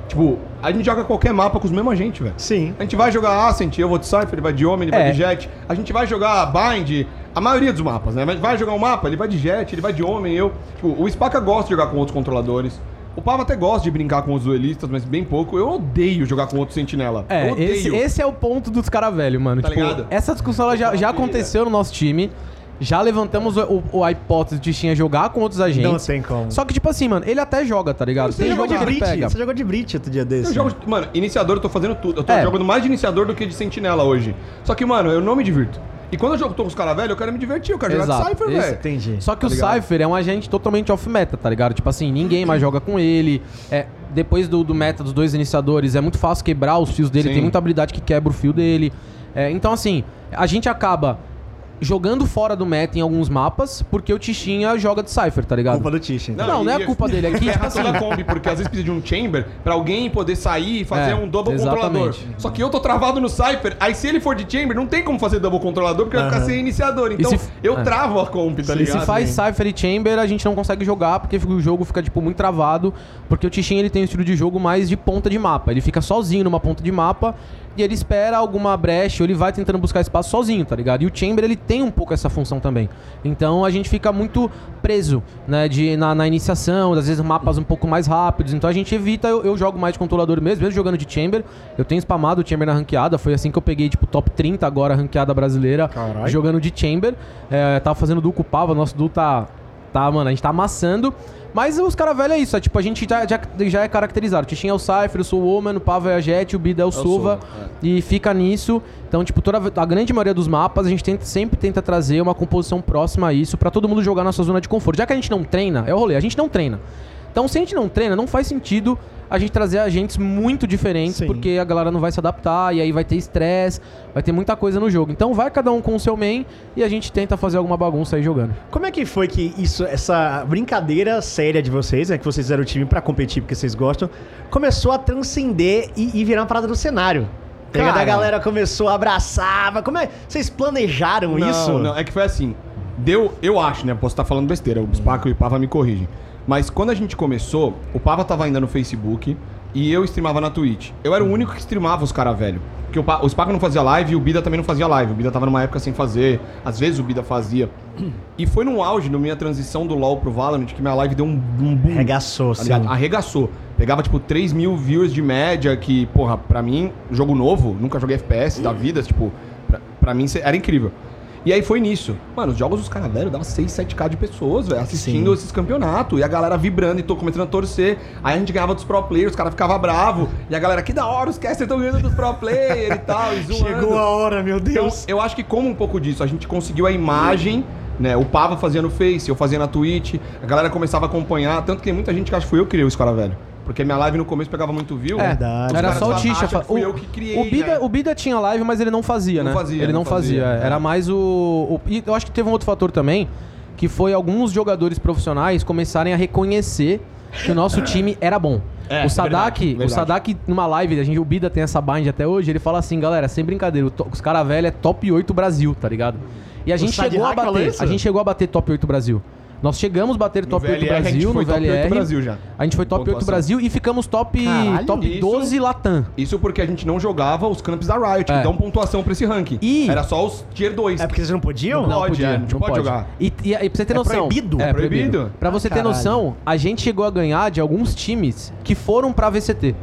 [SPEAKER 4] Tipo, a gente joga qualquer mapa com os mesmos agentes, velho.
[SPEAKER 1] Sim.
[SPEAKER 4] A gente vai jogar Ascent, eu vou de Cypher, ele vai de Homem, ele
[SPEAKER 2] É.
[SPEAKER 4] vai de Jet. A gente vai jogar Bind, a maioria dos mapas, né? Mas Vai jogar um mapa, ele vai de Jet, ele vai de Homem, eu. Tipo, o Spaca gosta de jogar com outros controladores. O Pava até gosta de brincar com os duelistas, mas bem pouco. Eu odeio jogar com outro sentinela.
[SPEAKER 2] É,
[SPEAKER 4] eu odeio.
[SPEAKER 2] esse, esse é o ponto dos caras velho, mano.
[SPEAKER 4] Tá
[SPEAKER 2] tipo,
[SPEAKER 4] ligado?
[SPEAKER 2] essa discussão ela já, já aconteceu no nosso time. Já levantamos o, o- a hipótese de Tichinha jogar com outros agentes.
[SPEAKER 1] Não tem como.
[SPEAKER 2] Só que, tipo assim, mano, ele até joga, tá ligado?
[SPEAKER 1] Você
[SPEAKER 2] Tem
[SPEAKER 1] jogou
[SPEAKER 2] jogo
[SPEAKER 1] de Brit? Você jogou de Brit outro dia desse.
[SPEAKER 4] Eu jogo, mano, iniciador eu tô fazendo tudo. Eu tô
[SPEAKER 2] É.
[SPEAKER 4] jogando mais de iniciador do que de sentinela hoje. Só que, mano, eu não me divirto. E quando eu jogo tô com os caras velhos, eu quero me divertir, eu quero jogar de
[SPEAKER 2] Exato.
[SPEAKER 4] Cypher,
[SPEAKER 2] Esse
[SPEAKER 4] velho.
[SPEAKER 1] Entendi.
[SPEAKER 2] Só que
[SPEAKER 4] Tá
[SPEAKER 2] o
[SPEAKER 4] ligado?
[SPEAKER 2] Cypher é um agente totalmente off-meta, tá ligado? Tipo assim, ninguém mais joga com ele. É, depois do, do meta dos dois iniciadores, é muito fácil quebrar os fios dele,
[SPEAKER 4] Sim.
[SPEAKER 2] tem muita habilidade que quebra o fio dele. É, então, assim, a gente acaba jogando fora do meta em alguns mapas, porque o Tichinha joga de Cypher, tá ligado?
[SPEAKER 1] Culpa do Tish. então.
[SPEAKER 2] Não, não é a culpa dele, é que, <laughs> tipo
[SPEAKER 4] Ferra
[SPEAKER 2] assim-
[SPEAKER 4] toda a combi, porque às vezes precisa de um chamber pra alguém poder sair e fazer
[SPEAKER 2] É,
[SPEAKER 4] um double
[SPEAKER 2] exatamente.
[SPEAKER 4] controlador. Só que eu tô travado no Cypher, aí se ele for de chamber, não tem como fazer double controlador, porque vai ficar sem iniciador. Então
[SPEAKER 2] se-
[SPEAKER 4] eu
[SPEAKER 2] é.
[SPEAKER 4] travo a comp, tá
[SPEAKER 2] E
[SPEAKER 4] ligado?
[SPEAKER 2] se faz Cypher e Chamber, a gente não consegue jogar, porque o jogo fica, tipo, muito travado. Porque o Tichin, ele tem um estilo de jogo mais de ponta de mapa. Ele fica sozinho numa ponta de mapa e ele espera alguma brecha, ou ele vai tentando buscar espaço sozinho, tá ligado? E o Chamber, ele tem um pouco essa função também. Então a gente fica muito preso, né, de, na, na iniciação, às vezes mapas um pouco mais rápidos. Então a gente evita, eu, eu jogo mais de controlador mesmo, mesmo jogando de Chamber. Eu tenho spamado o Chamber na ranqueada, foi assim que eu peguei, tipo, top 30 agora, ranqueada brasileira,
[SPEAKER 1] Caralho.
[SPEAKER 2] jogando de Chamber. É, tava fazendo duo com o Pava, nosso duo tá, tá, mano, a gente tá amassando. Mas os caras velho é isso, é tipo, a gente já, já, já é caracterizado. O Tichin é o Cypher, eu sou o Woman, o Pava é a Jet, o Bida é o Sova. E fica nisso. Então, tipo, toda, a grande maioria dos mapas, a gente tenta, sempre tenta trazer uma composição próxima a isso pra todo mundo jogar na sua zona de conforto. Já que a gente não treina, é o rolê, a gente não treina. Então, se a gente não treina, não faz sentido a gente trazer agentes muito diferentes,
[SPEAKER 1] Sim.
[SPEAKER 2] porque a galera não vai se adaptar, e aí vai ter estresse, vai ter muita coisa no jogo. Então, vai cada um com o seu main e a gente tenta fazer alguma bagunça aí jogando.
[SPEAKER 1] Como é que foi que isso, essa brincadeira séria de vocês, é que vocês fizeram o time pra competir porque vocês gostam, começou a transcender e, e virar uma parada do cenário? Tá?
[SPEAKER 4] Cara.
[SPEAKER 1] A galera começou a abraçar. Como é? Vocês planejaram
[SPEAKER 4] não,
[SPEAKER 1] isso?
[SPEAKER 4] Não, é que foi assim. Deu, eu acho, né? Posso estar falando besteira, o Spaco e o Pava me corrigem. Mas quando a gente começou, o Pava tava ainda no Facebook e eu streamava na Twitch. Eu era o único que streamava os cara velho. Porque o, Pa- o Spaco não fazia live e o Bida também não fazia live. O Bida tava numa época sem fazer. Às vezes o Bida fazia. E foi no auge, na minha transição do LoL pro Valorant, que minha live deu um, um boom.
[SPEAKER 1] Arregaçou,
[SPEAKER 4] Tá
[SPEAKER 1] sim.
[SPEAKER 4] Arregaçou. Pegava, tipo, 3 mil viewers de média, que, porra, pra mim, jogo novo, nunca joguei FPS da vida, tipo, pra, pra mim era incrível. E aí foi nisso. Mano, os jogos dos caras velho dava 6, 7k de pessoas, velho, assistindo
[SPEAKER 1] Sim.
[SPEAKER 4] esses campeonatos. E a galera vibrando e tô começando a torcer. Aí a gente ganhava dos pro players, os caras ficavam bravos. E a galera, que da hora, os casters estão ganhando dos pro players e tal, e zoando.
[SPEAKER 1] Chegou a hora, meu
[SPEAKER 4] Então,
[SPEAKER 1] Deus.
[SPEAKER 4] eu acho que como um pouco disso, a gente conseguiu a imagem, né? O Pava fazia no Face, eu fazia na Twitch, a galera começava a acompanhar, tanto que tem muita gente que acha que fui eu que criei o Escola Velho. Porque minha live no começo pegava muito view.
[SPEAKER 1] É, Verdade.
[SPEAKER 4] Os
[SPEAKER 2] Era
[SPEAKER 4] caras
[SPEAKER 2] só o Tisha.
[SPEAKER 4] que
[SPEAKER 2] fa-
[SPEAKER 4] fui
[SPEAKER 2] o,
[SPEAKER 4] eu que criei.
[SPEAKER 2] o, Bida,
[SPEAKER 4] né?
[SPEAKER 2] o Bida tinha live, mas ele não fazia,
[SPEAKER 4] Não
[SPEAKER 2] né?
[SPEAKER 4] fazia,
[SPEAKER 2] ele não,
[SPEAKER 4] não
[SPEAKER 2] fazia.
[SPEAKER 4] fazia,
[SPEAKER 2] Era
[SPEAKER 4] é.
[SPEAKER 2] mais o, o- E eu acho que teve um outro fator também, que foi alguns jogadores profissionais começarem a reconhecer que o nosso <coughs> time era bom.
[SPEAKER 4] É,
[SPEAKER 2] o Sadak,
[SPEAKER 4] verdade,
[SPEAKER 2] o
[SPEAKER 4] verdade.
[SPEAKER 2] Sadak, numa live, a gente, o Bida tem essa bind até hoje, ele fala assim, galera, sem brincadeira, o to- os cara velho é top 8 Brasil, tá ligado? E a gente chegou a
[SPEAKER 1] falou
[SPEAKER 2] bater,
[SPEAKER 1] isso?
[SPEAKER 2] a gente chegou a bater top 8 Brasil. Nós chegamos a bater
[SPEAKER 4] No
[SPEAKER 2] top 8
[SPEAKER 4] VLR, a gente
[SPEAKER 2] Brasil
[SPEAKER 4] foi
[SPEAKER 2] no
[SPEAKER 4] top
[SPEAKER 2] VLR.
[SPEAKER 4] 8 Brasil já.
[SPEAKER 2] A gente foi top 8
[SPEAKER 4] Pontuação.
[SPEAKER 2] Brasil e ficamos top,
[SPEAKER 1] Caralho,
[SPEAKER 2] top
[SPEAKER 4] isso-
[SPEAKER 2] 12 Latam.
[SPEAKER 4] Isso porque a gente não jogava os camps da Riot,
[SPEAKER 2] É.
[SPEAKER 4] que dão pontuação pra esse ranking.
[SPEAKER 2] E-
[SPEAKER 4] Era só os tier 2.
[SPEAKER 1] É porque vocês não podiam?
[SPEAKER 4] Não pode, é, a gente pode jogar.
[SPEAKER 2] E, e, e pra você ter
[SPEAKER 1] É
[SPEAKER 2] noção.
[SPEAKER 1] proibido?
[SPEAKER 2] É
[SPEAKER 4] Proibido.
[SPEAKER 2] proibido. Pra você ter
[SPEAKER 1] Caralho.
[SPEAKER 2] noção, a gente chegou a ganhar de alguns times que foram pra VCT.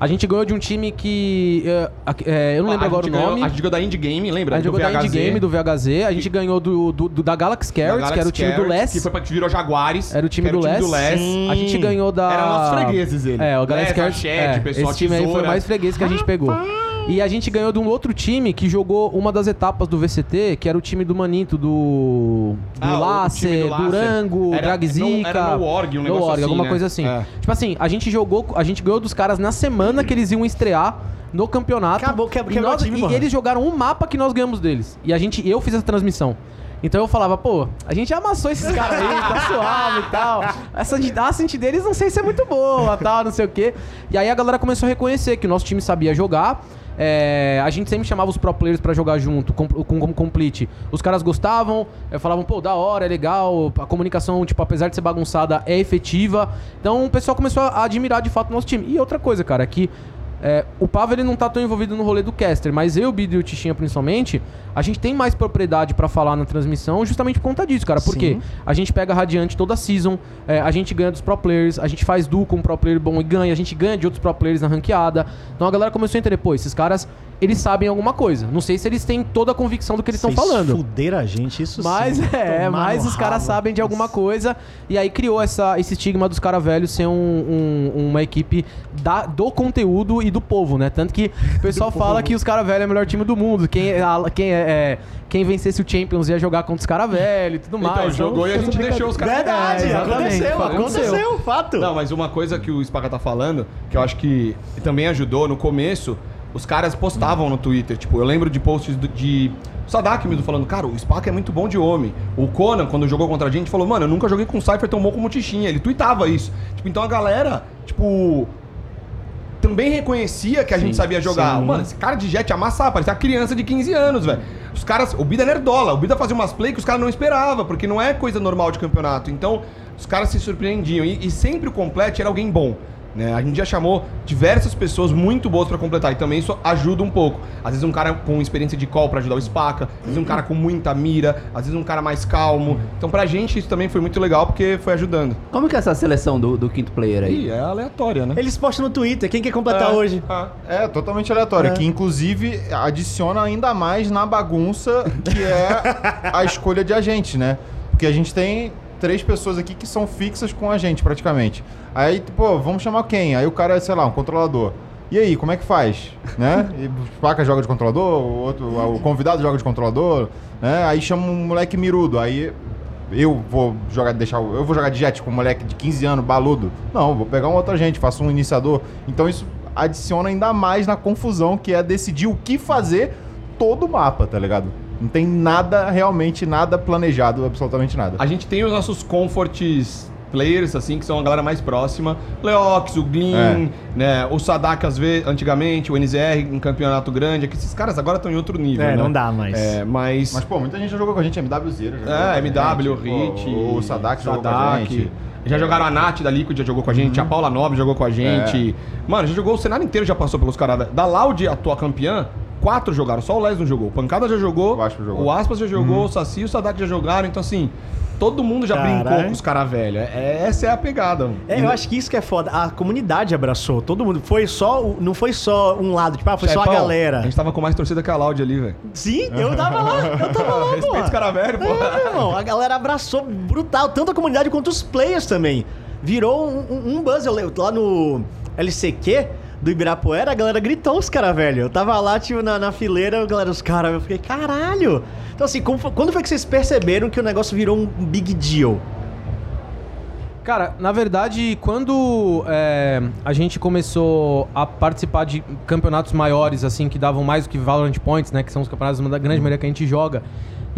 [SPEAKER 2] A gente ganhou de um time que. é, eu não lembro
[SPEAKER 4] a
[SPEAKER 2] agora o
[SPEAKER 4] gente ganhou-
[SPEAKER 2] nome.
[SPEAKER 4] A gente ganhou da Indie Game, lembra?
[SPEAKER 2] A gente
[SPEAKER 4] Do
[SPEAKER 2] da Indie Game, do VHZ. A gente ganhou do, do, do- da Galaxy
[SPEAKER 4] da
[SPEAKER 2] Carrots,
[SPEAKER 4] Galaxy
[SPEAKER 2] que era o time do Les.
[SPEAKER 4] Que foi pra que virou Jaguares.
[SPEAKER 2] Era o time
[SPEAKER 4] que
[SPEAKER 2] do Les.
[SPEAKER 4] Les.
[SPEAKER 1] Sim.
[SPEAKER 2] A gente ganhou da.
[SPEAKER 4] Era nossos fregueses, ele.
[SPEAKER 2] É, o Galaxy
[SPEAKER 4] Les,
[SPEAKER 2] Carrots.
[SPEAKER 4] Achete,
[SPEAKER 2] é, esse time aí foi o mais freguês que a gente pegou. E a gente ganhou de um outro time que jogou uma das etapas do VCT, que era o time do Manito, do. Do
[SPEAKER 4] Ah, do Lacer.
[SPEAKER 2] Durango,
[SPEAKER 4] Era-
[SPEAKER 2] Dragzica.
[SPEAKER 4] não, era no Org, um negócio
[SPEAKER 2] Org,
[SPEAKER 4] assim,
[SPEAKER 2] alguma
[SPEAKER 4] né?
[SPEAKER 2] coisa assim.
[SPEAKER 4] É.
[SPEAKER 2] Tipo assim, a gente jogou, a gente ganhou dos caras na semana que eles iam estrear no campeonato.
[SPEAKER 1] Acabou, quebra-
[SPEAKER 2] e,
[SPEAKER 1] quebrou
[SPEAKER 2] nós-
[SPEAKER 1] o time,
[SPEAKER 2] e eles jogaram um mapa que nós ganhamos deles. E a gente, eu fiz essa transmissão. Então eu falava, pô, a gente amassou esses caras aí, tá <laughs> suave e tal. Essa Ascent deles não sei se é muito boa, tal, não sei o quê. E aí a galera começou a reconhecer que o nosso time sabia jogar. É, a gente sempre chamava os pro players pra jogar junto, com, com, com complete. Os caras gostavam, eh, falavam, pô, da hora, é legal, a comunicação, tipo, apesar de ser bagunçada, é efetiva. Então o pessoal começou a admirar de fato o nosso time. E outra coisa, cara, é que é, o Pava ele não tá tão envolvido no rolê do caster, mas eu, o Bido e o Tichinha principalmente, a gente tem mais propriedade pra falar na transmissão justamente por conta disso, cara. Porque a gente pega Radiante toda season, é, a gente ganha dos pro players, a gente faz duo com um pro player bom e ganha, a gente ganha de outros pro players na ranqueada. Então a galera começou a entender, pô, esses caras, eles sabem alguma coisa. Não sei se eles têm toda a convicção do que eles estão falando.
[SPEAKER 1] Fuderam a gente, isso
[SPEAKER 2] Mas
[SPEAKER 1] sim.
[SPEAKER 2] é, mas os caras sabem de alguma coisa. E aí criou essa, esse estigma dos caras velhos ser um- um- uma equipe da- do conteúdo e do povo, né? Tanto que o pessoal fala que os caras velhos é o melhor time do mundo. Quem, é- a- quem, é, é- quem vencesse o Champions ia jogar contra os caras velhos e tudo mais.
[SPEAKER 4] Então, jogou e a gente deixou os caras
[SPEAKER 1] Verdade,
[SPEAKER 2] É,
[SPEAKER 1] aconteceu,
[SPEAKER 2] aconteceu.
[SPEAKER 1] aconteceu, fato.
[SPEAKER 4] Não, mas uma coisa que o Spaca tá falando, que eu acho que também ajudou no começo, os caras postavam no Twitter. Tipo, eu lembro de posts do- de. Sadak mesmo falando, cara, o Spaca é muito bom de homem. O Conan, quando jogou contra a gente, falou, mano, eu nunca joguei com o Cypher tão bom como o Tichinha. Ele tweetava isso. Tipo, então a galera, tipo. Também reconhecia que a gente sabia jogar.
[SPEAKER 1] sim.
[SPEAKER 4] Mano, esse cara de jet amassava, parecia uma criança de 15 anos, velho. Os caras. O Bida nerdola. O Bida fazia umas play que os caras não esperavam, porque não é coisa normal de campeonato. Então, os caras se surpreendiam. E, e sempre o complete era alguém bom. Né? A gente já chamou diversas pessoas muito boas pra completar. E também isso ajuda um pouco. Às vezes um cara com experiência de call pra ajudar o Spaca. Às vezes um cara com muita mira. Às vezes um cara mais calmo. Então pra gente isso também foi muito legal, porque foi ajudando.
[SPEAKER 5] Como que é essa seleção do, do quinto player aí?
[SPEAKER 4] E é aleatória, né?
[SPEAKER 1] Eles postam no Twitter, quem quer completar
[SPEAKER 3] É.
[SPEAKER 1] hoje?
[SPEAKER 4] Ah.
[SPEAKER 3] É, totalmente aleatório.
[SPEAKER 1] É.
[SPEAKER 3] Que inclusive adiciona ainda mais na bagunça que é a <laughs> escolha de agente, né? Porque a gente tem três pessoas aqui que são fixas com a gente, praticamente. Aí, pô, vamos chamar quem? Aí o cara é, sei lá, um controlador. E aí, como é que faz? <laughs> Né? E Paca joga de controlador, o, outro, o convidado joga de controlador, né? Aí chama um moleque mirudo. Aí eu vou jogar, deixar, eu vou jogar de jet com um moleque de 15 anos, baludo. Não, vou pegar um outro agente, faço um iniciador. Então isso adiciona ainda mais na confusão que é decidir o que fazer todo o mapa, tá ligado? Não tem nada, realmente nada planejado, absolutamente nada.
[SPEAKER 4] A gente tem os nossos comforts players, assim, que são a galera mais próxima. Leox, o Glyn,
[SPEAKER 3] É.
[SPEAKER 4] né? O Sadak, às vezes, antigamente, o NZR em campeonato grande. É que esses caras agora estão em outro nível,
[SPEAKER 1] É,
[SPEAKER 4] né?
[SPEAKER 1] não dá mais.
[SPEAKER 4] É, mas...
[SPEAKER 3] Mas, pô, muita gente já jogou com a gente, MW Zero.
[SPEAKER 4] É, MW,
[SPEAKER 3] gente, pô,
[SPEAKER 4] Hit.
[SPEAKER 3] O Sadak jogou com a
[SPEAKER 4] Sadak.
[SPEAKER 3] gente.
[SPEAKER 4] Já jogaram a Nath da Liquid, já jogou com a gente. A Paula Nobre jogou com a gente. Mano, já jogou o cenário inteiro, já passou pelos caras. Da Loud, a tua campeã, quatro jogaram. Só o Les não jogou. O Pancada já jogou.
[SPEAKER 3] O Aspas jogou.
[SPEAKER 4] O Aspas já jogou. O Saci e o Sadak já jogaram. Então, assim, todo mundo já
[SPEAKER 1] Caralho.
[SPEAKER 4] brincou com os caras velhos. É, essa é a pegada. mano.
[SPEAKER 1] É, eu acho que isso que é foda. A comunidade abraçou, todo mundo. Foi só, não foi só um lado, tipo, ah, foi só a galera.
[SPEAKER 4] A gente tava com mais torcida que a Loud ali, velho.
[SPEAKER 1] Sim, eu tava lá, eu tava lá, <laughs> pô.
[SPEAKER 4] Respeita os caras velhos, pô.
[SPEAKER 1] É, irmão, a galera abraçou brutal, tanto a comunidade quanto os players também. Virou um, um, um buzz, eu lá no LCQ do Ibirapuera, a galera gritou os caras, velho. Eu tava lá, tipo, na, na fileira, a galera, os caras, eu fiquei, caralho. Então, assim, como quando foi que vocês perceberam que o negócio virou um big deal?
[SPEAKER 2] Cara, na verdade, quando é, a gente começou a participar de campeonatos maiores, assim, que davam mais do que Valorant Points, né? Que são os campeonatos da grande maioria que a gente joga.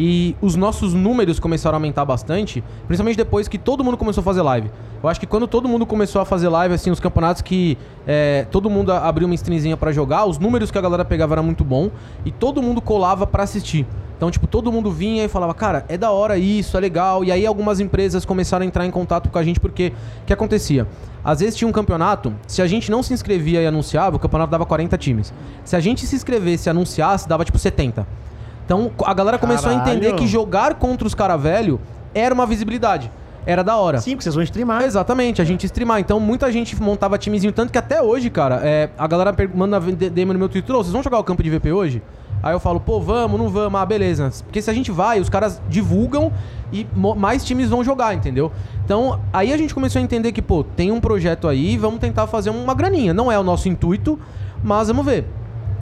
[SPEAKER 2] E os nossos números começaram a aumentar bastante, principalmente depois que todo mundo começou a fazer live. Eu acho que quando todo mundo começou a fazer live, assim, os campeonatos que é, todo mundo abriu uma streamzinha pra jogar, os números que a galera pegava era muito bom e todo mundo colava pra assistir. Então, tipo, todo mundo vinha e falava, cara, é da hora isso, é legal. E aí algumas empresas começaram a entrar em contato com a gente porque o que acontecia? Às vezes tinha um campeonato, se a gente não se inscrevia e anunciava, o campeonato dava 40 times. Se a gente se inscrevesse e anunciasse, dava tipo 70. Então a galera começou a entender
[SPEAKER 1] Caralho.
[SPEAKER 2] que jogar contra os cara velho era uma visibilidade. Era da hora.
[SPEAKER 1] Sim, porque vocês vão streamar.
[SPEAKER 2] Exatamente, a gente streamar. Então muita gente montava timezinho, tanto que até hoje, cara, é, a galera manda DM no meu Twitter, "Ô, vocês vão jogar o campo de VP hoje? Aí eu falo, pô, vamos, não vamos, ah, beleza. Porque se a gente vai, os caras divulgam e mais times vão jogar, entendeu? Então, aí a gente começou a entender que, pô, tem um projeto aí, vamos tentar fazer uma graninha. Não é o nosso intuito, mas vamos ver.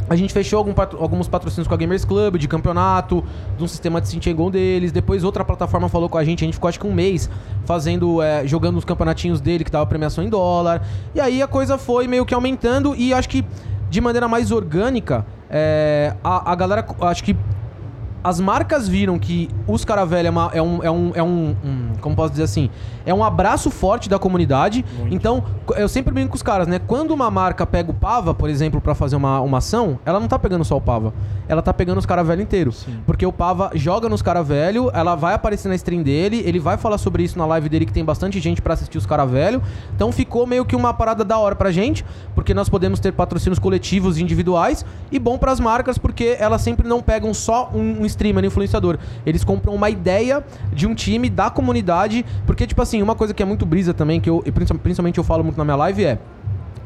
[SPEAKER 2] A gente fechou patro- alguns patrocínios com a Gamers Club, de campeonato, de um sistema de Cintia Goal deles. Depois outra plataforma falou com a gente, a gente ficou acho que um mês fazendo, é, jogando os campeonatinhos dele, que dava premiação em dólar. E aí a coisa foi meio que aumentando e acho que de maneira mais orgânica, é, a, a galera, acho que as marcas viram que os cara velho é, uma- é um, é um, é um, um- como posso dizer assim, é um abraço forte da comunidade. Então, co- eu sempre brinco com os caras, né? Quando uma marca pega o Pava, por exemplo, pra fazer uma, uma ação, ela não tá pegando só o Pava, ela tá pegando os cara velho inteiro. Porque o Pava joga nos cara velho, ela vai aparecer na stream dele, ele vai falar sobre isso na live dele que tem bastante gente pra assistir os cara velho. Então ficou meio que uma parada da hora pra gente, porque nós podemos ter patrocínios coletivos e individuais e bom pras marcas porque elas sempre não pegam só um, um streamer, influenciador. Eles compram uma ideia de um time da comunidade, porque tipo assim, uma coisa que é muito brisa também que eu principal- principalmente eu falo muito na minha live é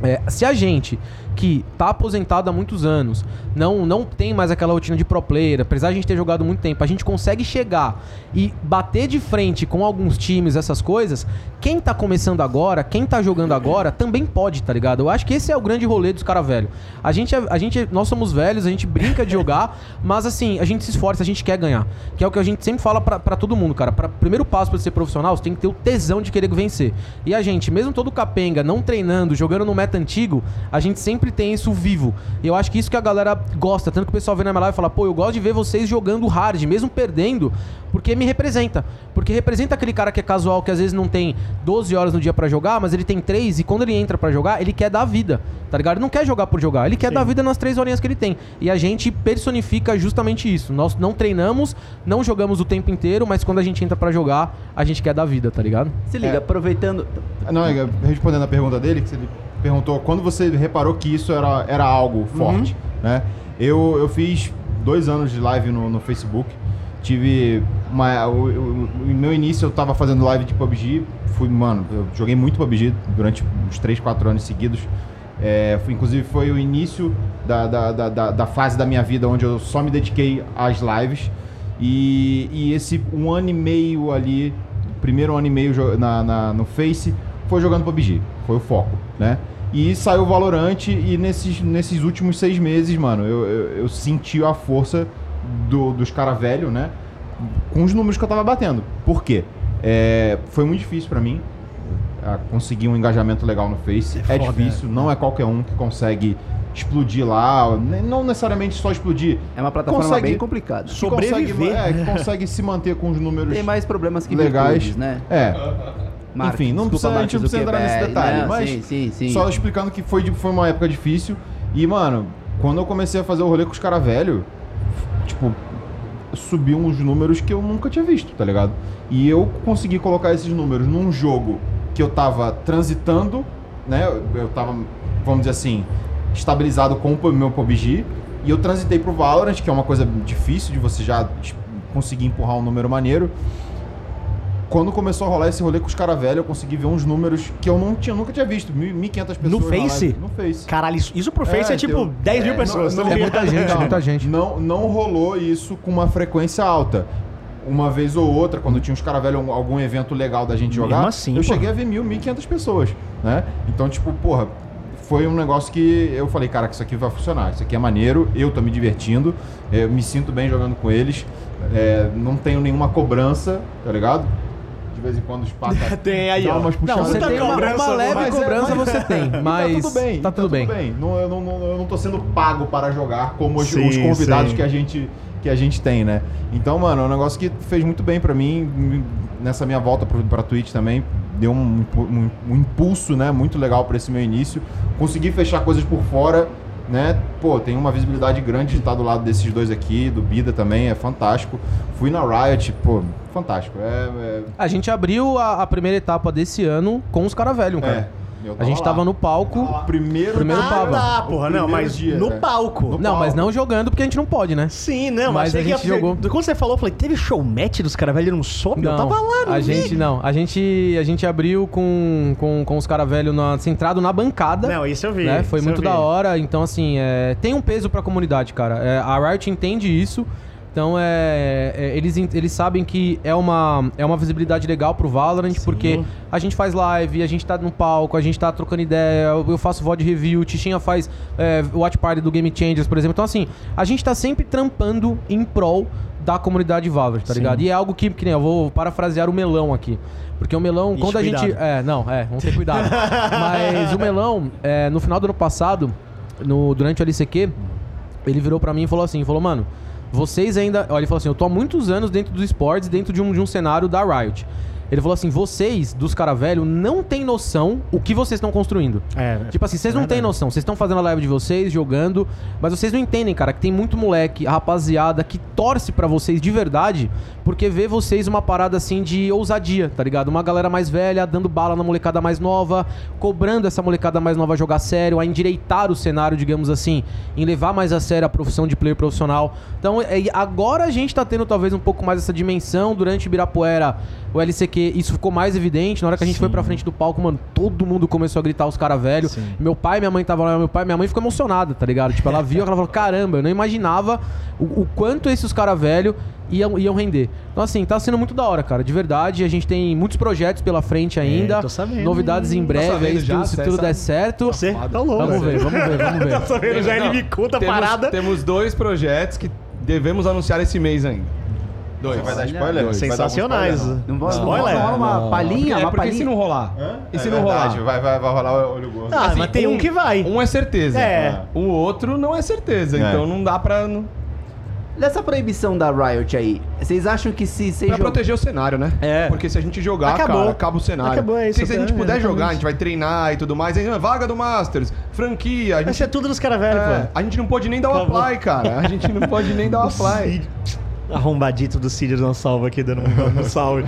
[SPEAKER 2] É, se a gente que tá aposentado há muitos anos, não não tem mais aquela rotina de pro player, apesar de a gente ter jogado muito tempo, a gente consegue chegar e bater de frente com alguns times, essas coisas, quem tá começando agora, quem tá jogando agora, também pode, tá ligado? Eu acho que esse é o grande rolê dos caras velhos. A gente, é- a gente, nós somos velhos, a gente brinca de jogar, <laughs> mas assim, a gente se esforça, a gente quer ganhar. Que é o que a gente sempre fala pra todo mundo, cara. Pra, primeiro passo pra ser profissional, você tem que ter o tesão de querer vencer. E a gente, mesmo todo capenga, não treinando, jogando no meta antigo, a gente sempre tem isso vivo. E eu acho que isso que a galera gosta. Tanto que o pessoal vê na minha live e fala, pô, eu gosto de ver vocês jogando hard, mesmo perdendo, porque me representa. Porque representa aquele cara que é casual, que às vezes não tem 12 horas no dia pra jogar, mas ele tem 3 e quando ele entra pra jogar, ele quer dar vida, tá ligado? Ele não quer jogar por jogar, ele quer
[SPEAKER 1] Sim.
[SPEAKER 2] dar vida nas 3 horinhas que ele tem. E a gente personifica justamente isso. Nós não treinamos, não jogamos o tempo inteiro, mas quando a gente entra pra jogar, a gente quer dar vida, tá ligado?
[SPEAKER 5] Se liga,
[SPEAKER 3] É.
[SPEAKER 5] aproveitando.
[SPEAKER 3] Não, é, respondendo a pergunta dele, que ele perguntou quando você reparou que isso era, era algo forte, né? Eu, eu fiz dois anos de live no, no Facebook. Tive uma. O, meu início eu tava fazendo live de PUBG. Fui, mano, eu joguei muito PUBG durante uns 3, 4 anos seguidos. É, foi, inclusive foi o início da, da, da, da- fase da minha vida onde eu só me dediquei às lives. E, e esse um ano e meio ali, primeiro ano e meio na, na- no Face, foi jogando PUBG. Foi o foco, né? E saiu o Valorant e nesses, nesses últimos seis meses, mano, eu, eu, eu senti a força do- dos caras velhos, né? Com os números que eu tava batendo. Por quê? É, foi muito difícil pra mim conseguir um engajamento legal no Face.
[SPEAKER 1] É
[SPEAKER 3] É,
[SPEAKER 1] foda,
[SPEAKER 3] difícil, não é qualquer um que consegue explodir lá, não necessariamente só explodir.
[SPEAKER 5] É uma plataforma
[SPEAKER 3] Consegue-
[SPEAKER 5] bem complicada.
[SPEAKER 3] que
[SPEAKER 1] Sobreviver.
[SPEAKER 3] Consegue, é, que consegue se manter com os números
[SPEAKER 5] Tem mais problemas que
[SPEAKER 3] legais.
[SPEAKER 5] virtudes, né?
[SPEAKER 3] É,
[SPEAKER 5] Mark,
[SPEAKER 3] enfim, não precisa, a gente não precisa entrar nesse
[SPEAKER 5] Zuckerberg,
[SPEAKER 3] detalhe,
[SPEAKER 5] né?
[SPEAKER 3] mas
[SPEAKER 5] Sim, sim, sim.
[SPEAKER 3] só explicando que foi, de- foi uma época difícil. E, mano, quando eu comecei a fazer o rolê com os caras velhos, tipo, subiu uns números que eu nunca tinha visto, tá ligado? E eu consegui colocar esses números num jogo que eu tava transitando, né? Eu, eu tava, vamos dizer assim, estabilizado com o meu PUBG. E eu transitei pro Valorant, que é uma coisa difícil de você já tipo, conseguir empurrar um número maneiro. Quando começou a rolar esse rolê com os caras velhos, eu consegui ver uns números que eu não tinha, nunca tinha visto. 1.500 pessoas
[SPEAKER 1] No Face?
[SPEAKER 3] live. No Face.
[SPEAKER 1] Caralho, isso, isso pro Face é, tipo
[SPEAKER 3] deu-
[SPEAKER 1] 10 mil
[SPEAKER 3] é,
[SPEAKER 1] pessoas.
[SPEAKER 3] não-
[SPEAKER 1] tá
[SPEAKER 3] não-
[SPEAKER 1] ligado?
[SPEAKER 2] muita gente,
[SPEAKER 3] Calma,
[SPEAKER 2] muita gente.
[SPEAKER 3] Não, não rolou isso com uma frequência alta. Uma vez ou outra, quando tinha uns caras velhos, algum- evento legal da gente
[SPEAKER 1] Mesmo
[SPEAKER 3] jogar,
[SPEAKER 1] assim,
[SPEAKER 3] eu
[SPEAKER 1] pô.
[SPEAKER 3] cheguei a ver 1.000, 1.500 pessoas, né? Então, tipo, porra, foi um negócio que eu falei, cara, que isso aqui vai funcionar, isso aqui é maneiro, eu tô me divertindo, eu me sinto bem jogando com eles, é, não tenho nenhuma cobrança, tá ligado? De vez em quando os <laughs> pacas
[SPEAKER 1] Tem aí,
[SPEAKER 3] dá
[SPEAKER 1] ó.
[SPEAKER 3] umas
[SPEAKER 2] Não,
[SPEAKER 3] puxadas.
[SPEAKER 2] você
[SPEAKER 1] Muita
[SPEAKER 2] tem uma,
[SPEAKER 1] cobrança,
[SPEAKER 2] uma leve
[SPEAKER 3] Mas é-
[SPEAKER 2] cobrança, <laughs>
[SPEAKER 3] mas-
[SPEAKER 2] você tem,
[SPEAKER 3] E
[SPEAKER 2] mas
[SPEAKER 3] tá tudo bem.
[SPEAKER 2] tá tudo bem.
[SPEAKER 3] Não, eu, não, não- eu não tô sendo pago para jogar como os,
[SPEAKER 1] Sim,
[SPEAKER 3] os convidados
[SPEAKER 1] sim.
[SPEAKER 3] que a, gente, que a gente tem, né? Então, mano, é um negócio que fez muito bem pra mim. Nessa minha volta pra Twitch também, deu um, um- um impulso, né? Muito legal pra esse meu início. Consegui fechar coisas por fora, né? Pô, tem uma visibilidade grande de estar do lado desses dois aqui, do Bida também, é fantástico. Fui na Riot, pô, fantástico. É, é,
[SPEAKER 2] A gente abriu a, a primeira etapa desse ano com os caras velhos, cara.
[SPEAKER 3] é,
[SPEAKER 2] A gente
[SPEAKER 3] lá.
[SPEAKER 2] tava no palco.
[SPEAKER 3] Primeiro,
[SPEAKER 2] Primeiro
[SPEAKER 1] ah, tá,
[SPEAKER 3] O
[SPEAKER 1] porra, não,
[SPEAKER 3] primeiro
[SPEAKER 1] mas
[SPEAKER 3] dia,
[SPEAKER 1] no
[SPEAKER 3] é.
[SPEAKER 1] palco.
[SPEAKER 3] No
[SPEAKER 2] Não, mas
[SPEAKER 3] palco.
[SPEAKER 2] não jogando porque a gente não pode, né?
[SPEAKER 1] Sim, não,
[SPEAKER 2] Mas a gente jogou.
[SPEAKER 1] Quando você falou, eu falei, teve showmatch dos caras não soube? Eu tava lá, não
[SPEAKER 2] a
[SPEAKER 1] vi.
[SPEAKER 2] gente não. A gente, a gente abriu com, com, com os caras velhos centrado na bancada.
[SPEAKER 1] Não, isso eu vi.
[SPEAKER 2] né? Foi muito da hora. Então, assim, é, tem um peso pra comunidade, cara. É, a Riot entende isso. Então, é, é, eles, eles sabem que é uma, é uma visibilidade legal pro Valorant, porque a gente faz live, a gente tá no palco, a gente tá trocando ideia, eu eu faço VOD review, o Tichinha faz é, watch party do Game Changers, por exemplo. Então, assim, a gente tá sempre trampando em prol da comunidade Valorant, tá
[SPEAKER 1] Sim.
[SPEAKER 2] ligado? E é algo que, que nem eu vou parafrasear o melão aqui. Porque o melão,
[SPEAKER 1] Ixi,
[SPEAKER 2] quando a gente.
[SPEAKER 1] cuidado.
[SPEAKER 2] É, não, é, vamos ter cuidado. <laughs> Mas o melão, é, no final do ano passado, no, durante o LCQ, ele virou pra mim e falou assim: falou, mano, vocês ainda. Olha, ele falou assim: eu tô há muitos anos dentro dos esportes, dentro de um, de um cenário da Riot. Ele falou assim: vocês, dos cara velho, não têm noção o que vocês estão construindo.
[SPEAKER 1] É,
[SPEAKER 2] Tipo assim, vocês não têm noção. Vocês estão fazendo a live de vocês, jogando, mas vocês não entendem, cara, que tem muito moleque, rapaziada, que torce pra vocês de verdade, porque vê vocês uma parada assim de ousadia, tá ligado? Uma galera mais velha dando bala na molecada mais nova, cobrando essa molecada mais nova a jogar sério, a endireitar o cenário, digamos assim, em levar mais a sério a profissão de player profissional. Então, é, agora a gente tá tendo talvez um pouco mais essa dimensão. Durante Ibirapuera, o LCQ, isso ficou mais evidente. Na hora que a gente foi pra frente do palco, mano, todo mundo começou a gritar os caras velhos.
[SPEAKER 1] Sim.
[SPEAKER 2] Meu pai e minha mãe estavam lá, meu pai, minha mãe ficou emocionada, tá ligado? Tipo, ela <laughs> viu, ela falou, caramba, eu não imaginava o, o quanto esses caras velhos iam, iam render. Então, assim, tá sendo muito da hora, cara, de verdade. A gente tem muitos projetos pela frente ainda.
[SPEAKER 1] tô sabendo.
[SPEAKER 2] Novidades em breve,
[SPEAKER 4] sabendo
[SPEAKER 2] aí, se
[SPEAKER 4] já?
[SPEAKER 2] tudo- se tudo
[SPEAKER 4] sabe?
[SPEAKER 2] der certo.
[SPEAKER 1] Você tá louco.
[SPEAKER 2] Vamos ver, vamos ver, vamos <laughs> ver.
[SPEAKER 1] Tá sabendo? Já ele me conta a
[SPEAKER 4] temos,
[SPEAKER 1] parada.
[SPEAKER 4] Temos dois projetos que devemos anunciar esse mês ainda. Dois.
[SPEAKER 3] Você vai dar spoiler?
[SPEAKER 4] dois.
[SPEAKER 3] Vai dar algum
[SPEAKER 1] Sensacionais.
[SPEAKER 3] spoiler,
[SPEAKER 5] Não vamos
[SPEAKER 1] Spoiler?
[SPEAKER 5] uma
[SPEAKER 4] Não.
[SPEAKER 5] palhinha,
[SPEAKER 4] é
[SPEAKER 5] uma
[SPEAKER 4] porque se
[SPEAKER 5] palhinha.
[SPEAKER 4] não rolar.
[SPEAKER 3] não?
[SPEAKER 4] E
[SPEAKER 3] É
[SPEAKER 4] se não
[SPEAKER 3] verdade,
[SPEAKER 4] rolar?
[SPEAKER 3] Vai, vai, vai rolar o olho gordo.
[SPEAKER 1] Ah,
[SPEAKER 4] Assim,
[SPEAKER 1] mas tem um, que vai.
[SPEAKER 4] Um é certeza.
[SPEAKER 1] É.
[SPEAKER 4] O outro não é certeza.
[SPEAKER 3] É.
[SPEAKER 4] Então não dá pra. não-
[SPEAKER 5] Dessa proibição da Riot aí, vocês acham que se vocês
[SPEAKER 4] Pra
[SPEAKER 5] jog-
[SPEAKER 4] proteger o cenário, né?
[SPEAKER 1] É.
[SPEAKER 4] Porque se a gente jogar,
[SPEAKER 1] Acabou.
[SPEAKER 4] cara, acaba o cenário.
[SPEAKER 1] Acabou, é isso,
[SPEAKER 4] Se, se a gente
[SPEAKER 1] é,
[SPEAKER 4] puder
[SPEAKER 1] exatamente.
[SPEAKER 4] jogar, a gente vai treinar e tudo mais. Aí, ah, vaga do Masters, franquia. A gente,
[SPEAKER 1] ser tudo dos caras velhos,
[SPEAKER 4] é,
[SPEAKER 1] pô.
[SPEAKER 4] a gente não pode nem dar o
[SPEAKER 1] Acabou.
[SPEAKER 4] apply, cara. A gente não pode nem dar o apply.
[SPEAKER 1] Arrombadito do Cid não salva aqui, dando um, <laughs> um salve.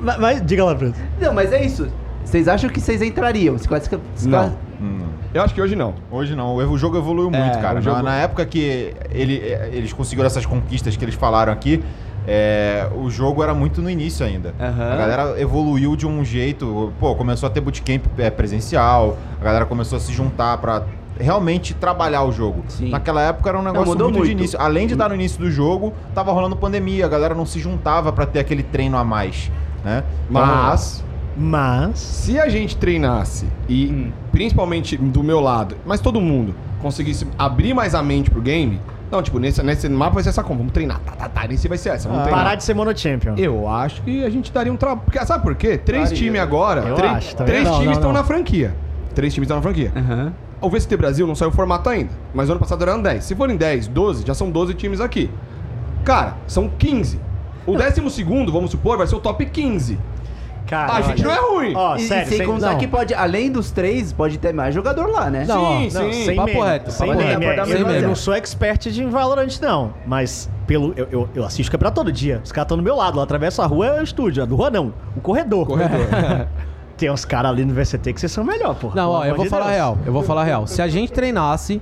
[SPEAKER 1] Mas, mas diga lá, Preto.
[SPEAKER 5] Não, mas é isso. Vocês acham que vocês entrariam? Se classifica- se
[SPEAKER 4] Não.
[SPEAKER 3] Hum.
[SPEAKER 4] Eu acho que hoje não.
[SPEAKER 3] Hoje não, o o jogo evoluiu muito,
[SPEAKER 4] É,
[SPEAKER 3] cara.
[SPEAKER 4] o jogo-
[SPEAKER 3] Na, época que ele- eles conseguiram essas conquistas que eles falaram aqui, é, o jogo era muito no início ainda.
[SPEAKER 5] Aham.
[SPEAKER 3] A galera evoluiu de um jeito, pô, começou a ter bootcamp é, presencial, a galera começou a se juntar pra realmente trabalhar o jogo.
[SPEAKER 5] Sim.
[SPEAKER 3] Naquela época era um negócio
[SPEAKER 5] mudou
[SPEAKER 3] muito, de
[SPEAKER 5] muito.
[SPEAKER 3] início. Além de estar no início do jogo, tava rolando pandemia, a galera não se juntava pra ter aquele treino a mais, né? Então,
[SPEAKER 4] Mas,
[SPEAKER 1] Mas.
[SPEAKER 4] se a gente treinasse e,
[SPEAKER 5] Hum.
[SPEAKER 4] principalmente do meu lado, mas todo mundo conseguisse abrir mais a mente pro game, não, tipo, nesse, nesse mapa vai ser essa como? Vamos treinar, tá, tá, tá, nesse vai ser essa, vamos treinar.
[SPEAKER 1] Parar de ser monochampion.
[SPEAKER 4] Eu acho que a gente daria um trabalho. Porque Sabe por quê? Três times agora.
[SPEAKER 1] Eu
[SPEAKER 4] três
[SPEAKER 1] acho também.
[SPEAKER 4] três
[SPEAKER 1] Não,
[SPEAKER 4] times
[SPEAKER 1] não,
[SPEAKER 4] estão
[SPEAKER 1] não.
[SPEAKER 4] na franquia. Três times estão na franquia.
[SPEAKER 5] Aham.
[SPEAKER 4] O VCT Brasil não saiu o formato ainda. Mas ano passado eram 10. Se forem 10, 12, já são 12 times aqui. Cara, são 15. O décimo segundo, vamos supor, vai ser o top 15.
[SPEAKER 1] Cara,
[SPEAKER 4] a gente não é ruim.
[SPEAKER 1] Ó,
[SPEAKER 5] e,
[SPEAKER 1] sério,
[SPEAKER 5] e sem
[SPEAKER 1] sem-
[SPEAKER 5] contar
[SPEAKER 1] não.
[SPEAKER 5] que pode, além dos três, pode ter mais jogador lá, né?
[SPEAKER 2] Não, ó,
[SPEAKER 4] sim,
[SPEAKER 1] Não,
[SPEAKER 4] sim.
[SPEAKER 1] sem
[SPEAKER 2] papo
[SPEAKER 1] meme,
[SPEAKER 2] reto,
[SPEAKER 1] sem
[SPEAKER 2] papo
[SPEAKER 1] meme.
[SPEAKER 5] reto.
[SPEAKER 1] é,
[SPEAKER 5] Sem
[SPEAKER 1] eu, não sou expert de Valorant, não. Mas pelo, eu, eu, eu assisto o campeonato todo dia. Os caras estão do meu lado. Lá atravesso a rua é o estúdio. A do rua não. O corredor.
[SPEAKER 4] Corredor. <laughs>
[SPEAKER 1] Tem uns caras ali no VCT que vocês são melhor, pô.
[SPEAKER 2] Não, ó, eu vou falar real. Eu vou falar real. Se a gente treinasse.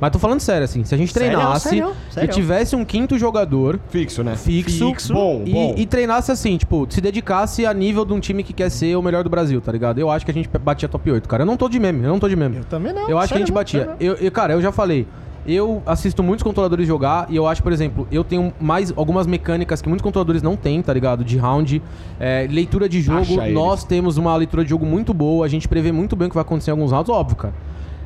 [SPEAKER 2] Mas tô falando sério, assim. Se a gente
[SPEAKER 1] Sério,
[SPEAKER 2] treinasse
[SPEAKER 1] sério, sério.
[SPEAKER 2] e tivesse um quinto jogador
[SPEAKER 4] Fixo, né?
[SPEAKER 2] fixo,
[SPEAKER 1] Fixo.
[SPEAKER 4] Bom,
[SPEAKER 2] e,
[SPEAKER 4] bom.
[SPEAKER 2] e treinasse assim, tipo, se dedicasse a nível de um time que quer ser o melhor do Brasil, tá ligado? Eu acho que a gente batia top 8, cara. Eu não tô de meme, eu não tô de meme.
[SPEAKER 1] Eu também não.
[SPEAKER 2] Eu acho que a
[SPEAKER 1] sério
[SPEAKER 2] gente batia.
[SPEAKER 1] sério
[SPEAKER 2] Eu, eu- cara, eu já falei. Eu assisto muitos controladores jogar e eu acho, por exemplo, eu tenho mais algumas mecânicas que muitos controladores não têm, tá ligado? De round, é, leitura de jogo.
[SPEAKER 4] Acha.
[SPEAKER 2] Nós temos uma leitura de jogo muito boa, a gente prevê muito bem o que vai acontecer em alguns rounds, óbvio, cara.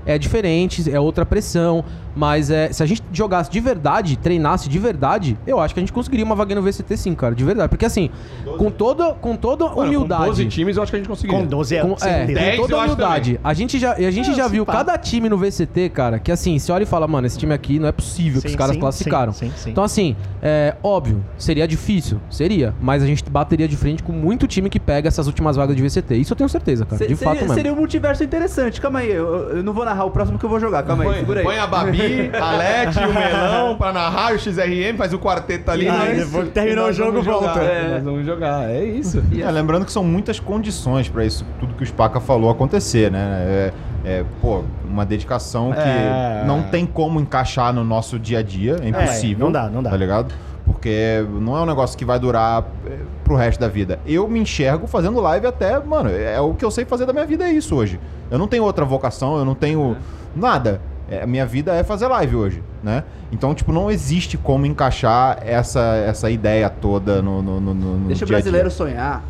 [SPEAKER 2] É diferente, é outra pressão, mas é, se a gente jogasse de verdade, treinasse de verdade, eu acho que a gente conseguiria uma vaga no VCT sim, cara, de verdade. Porque assim, com toda, com toda
[SPEAKER 4] Mano,
[SPEAKER 2] humildade.
[SPEAKER 4] Com 12 times eu acho que a gente conseguiria.
[SPEAKER 1] Com 12 é,
[SPEAKER 2] Com, é,
[SPEAKER 1] certeza.
[SPEAKER 4] dez
[SPEAKER 2] com toda humildade. A gente já, a gente
[SPEAKER 1] É,
[SPEAKER 2] já viu
[SPEAKER 1] pá.
[SPEAKER 2] cada time no VCT, cara, que assim, você olha e fala, mano, esse time aqui não é possível que
[SPEAKER 1] Sim,
[SPEAKER 2] os caras
[SPEAKER 1] sim,
[SPEAKER 2] classificaram.
[SPEAKER 1] sim, sim, sim.
[SPEAKER 2] Então, assim, é óbvio, seria difícil, seria, mas a gente bateria de frente com muito time que pega essas últimas vagas de VCT. Isso eu tenho certeza, cara.
[SPEAKER 5] Se-
[SPEAKER 2] de
[SPEAKER 5] seria,
[SPEAKER 2] fato mesmo.
[SPEAKER 5] seria um multiverso interessante. Calma aí, eu, eu não vou narrar o próximo que eu vou jogar. Calma aí,
[SPEAKER 4] Põe,
[SPEAKER 5] segura aí.
[SPEAKER 4] põe a Babi, a Leti, o Melão pra narrar, o XRM, faz o quarteto ali.
[SPEAKER 1] E
[SPEAKER 4] nós-
[SPEAKER 1] depois que terminou
[SPEAKER 4] e nós
[SPEAKER 1] o jogo, volta.
[SPEAKER 4] É, Nós vamos jogar, é isso.
[SPEAKER 3] É, lembrando que são muitas condições pra isso, tudo que o Spaca falou acontecer, né? É, é, pô, uma dedicação que
[SPEAKER 4] É.
[SPEAKER 3] não tem como encaixar no nosso dia a dia, é impossível.
[SPEAKER 1] não dá, não dá.
[SPEAKER 3] Tá ligado? Porque não é um negócio que vai durar é, pro resto da vida. Eu me enxergo fazendo live até, mano, é o que eu sei fazer da minha vida, é isso hoje. Eu não tenho outra vocação, eu não tenho nada. É, a minha vida é fazer live hoje, né? Então, tipo, não existe como encaixar essa, essa ideia toda no, no, no, no
[SPEAKER 5] Deixa o
[SPEAKER 3] dia
[SPEAKER 5] brasileiro sonhar.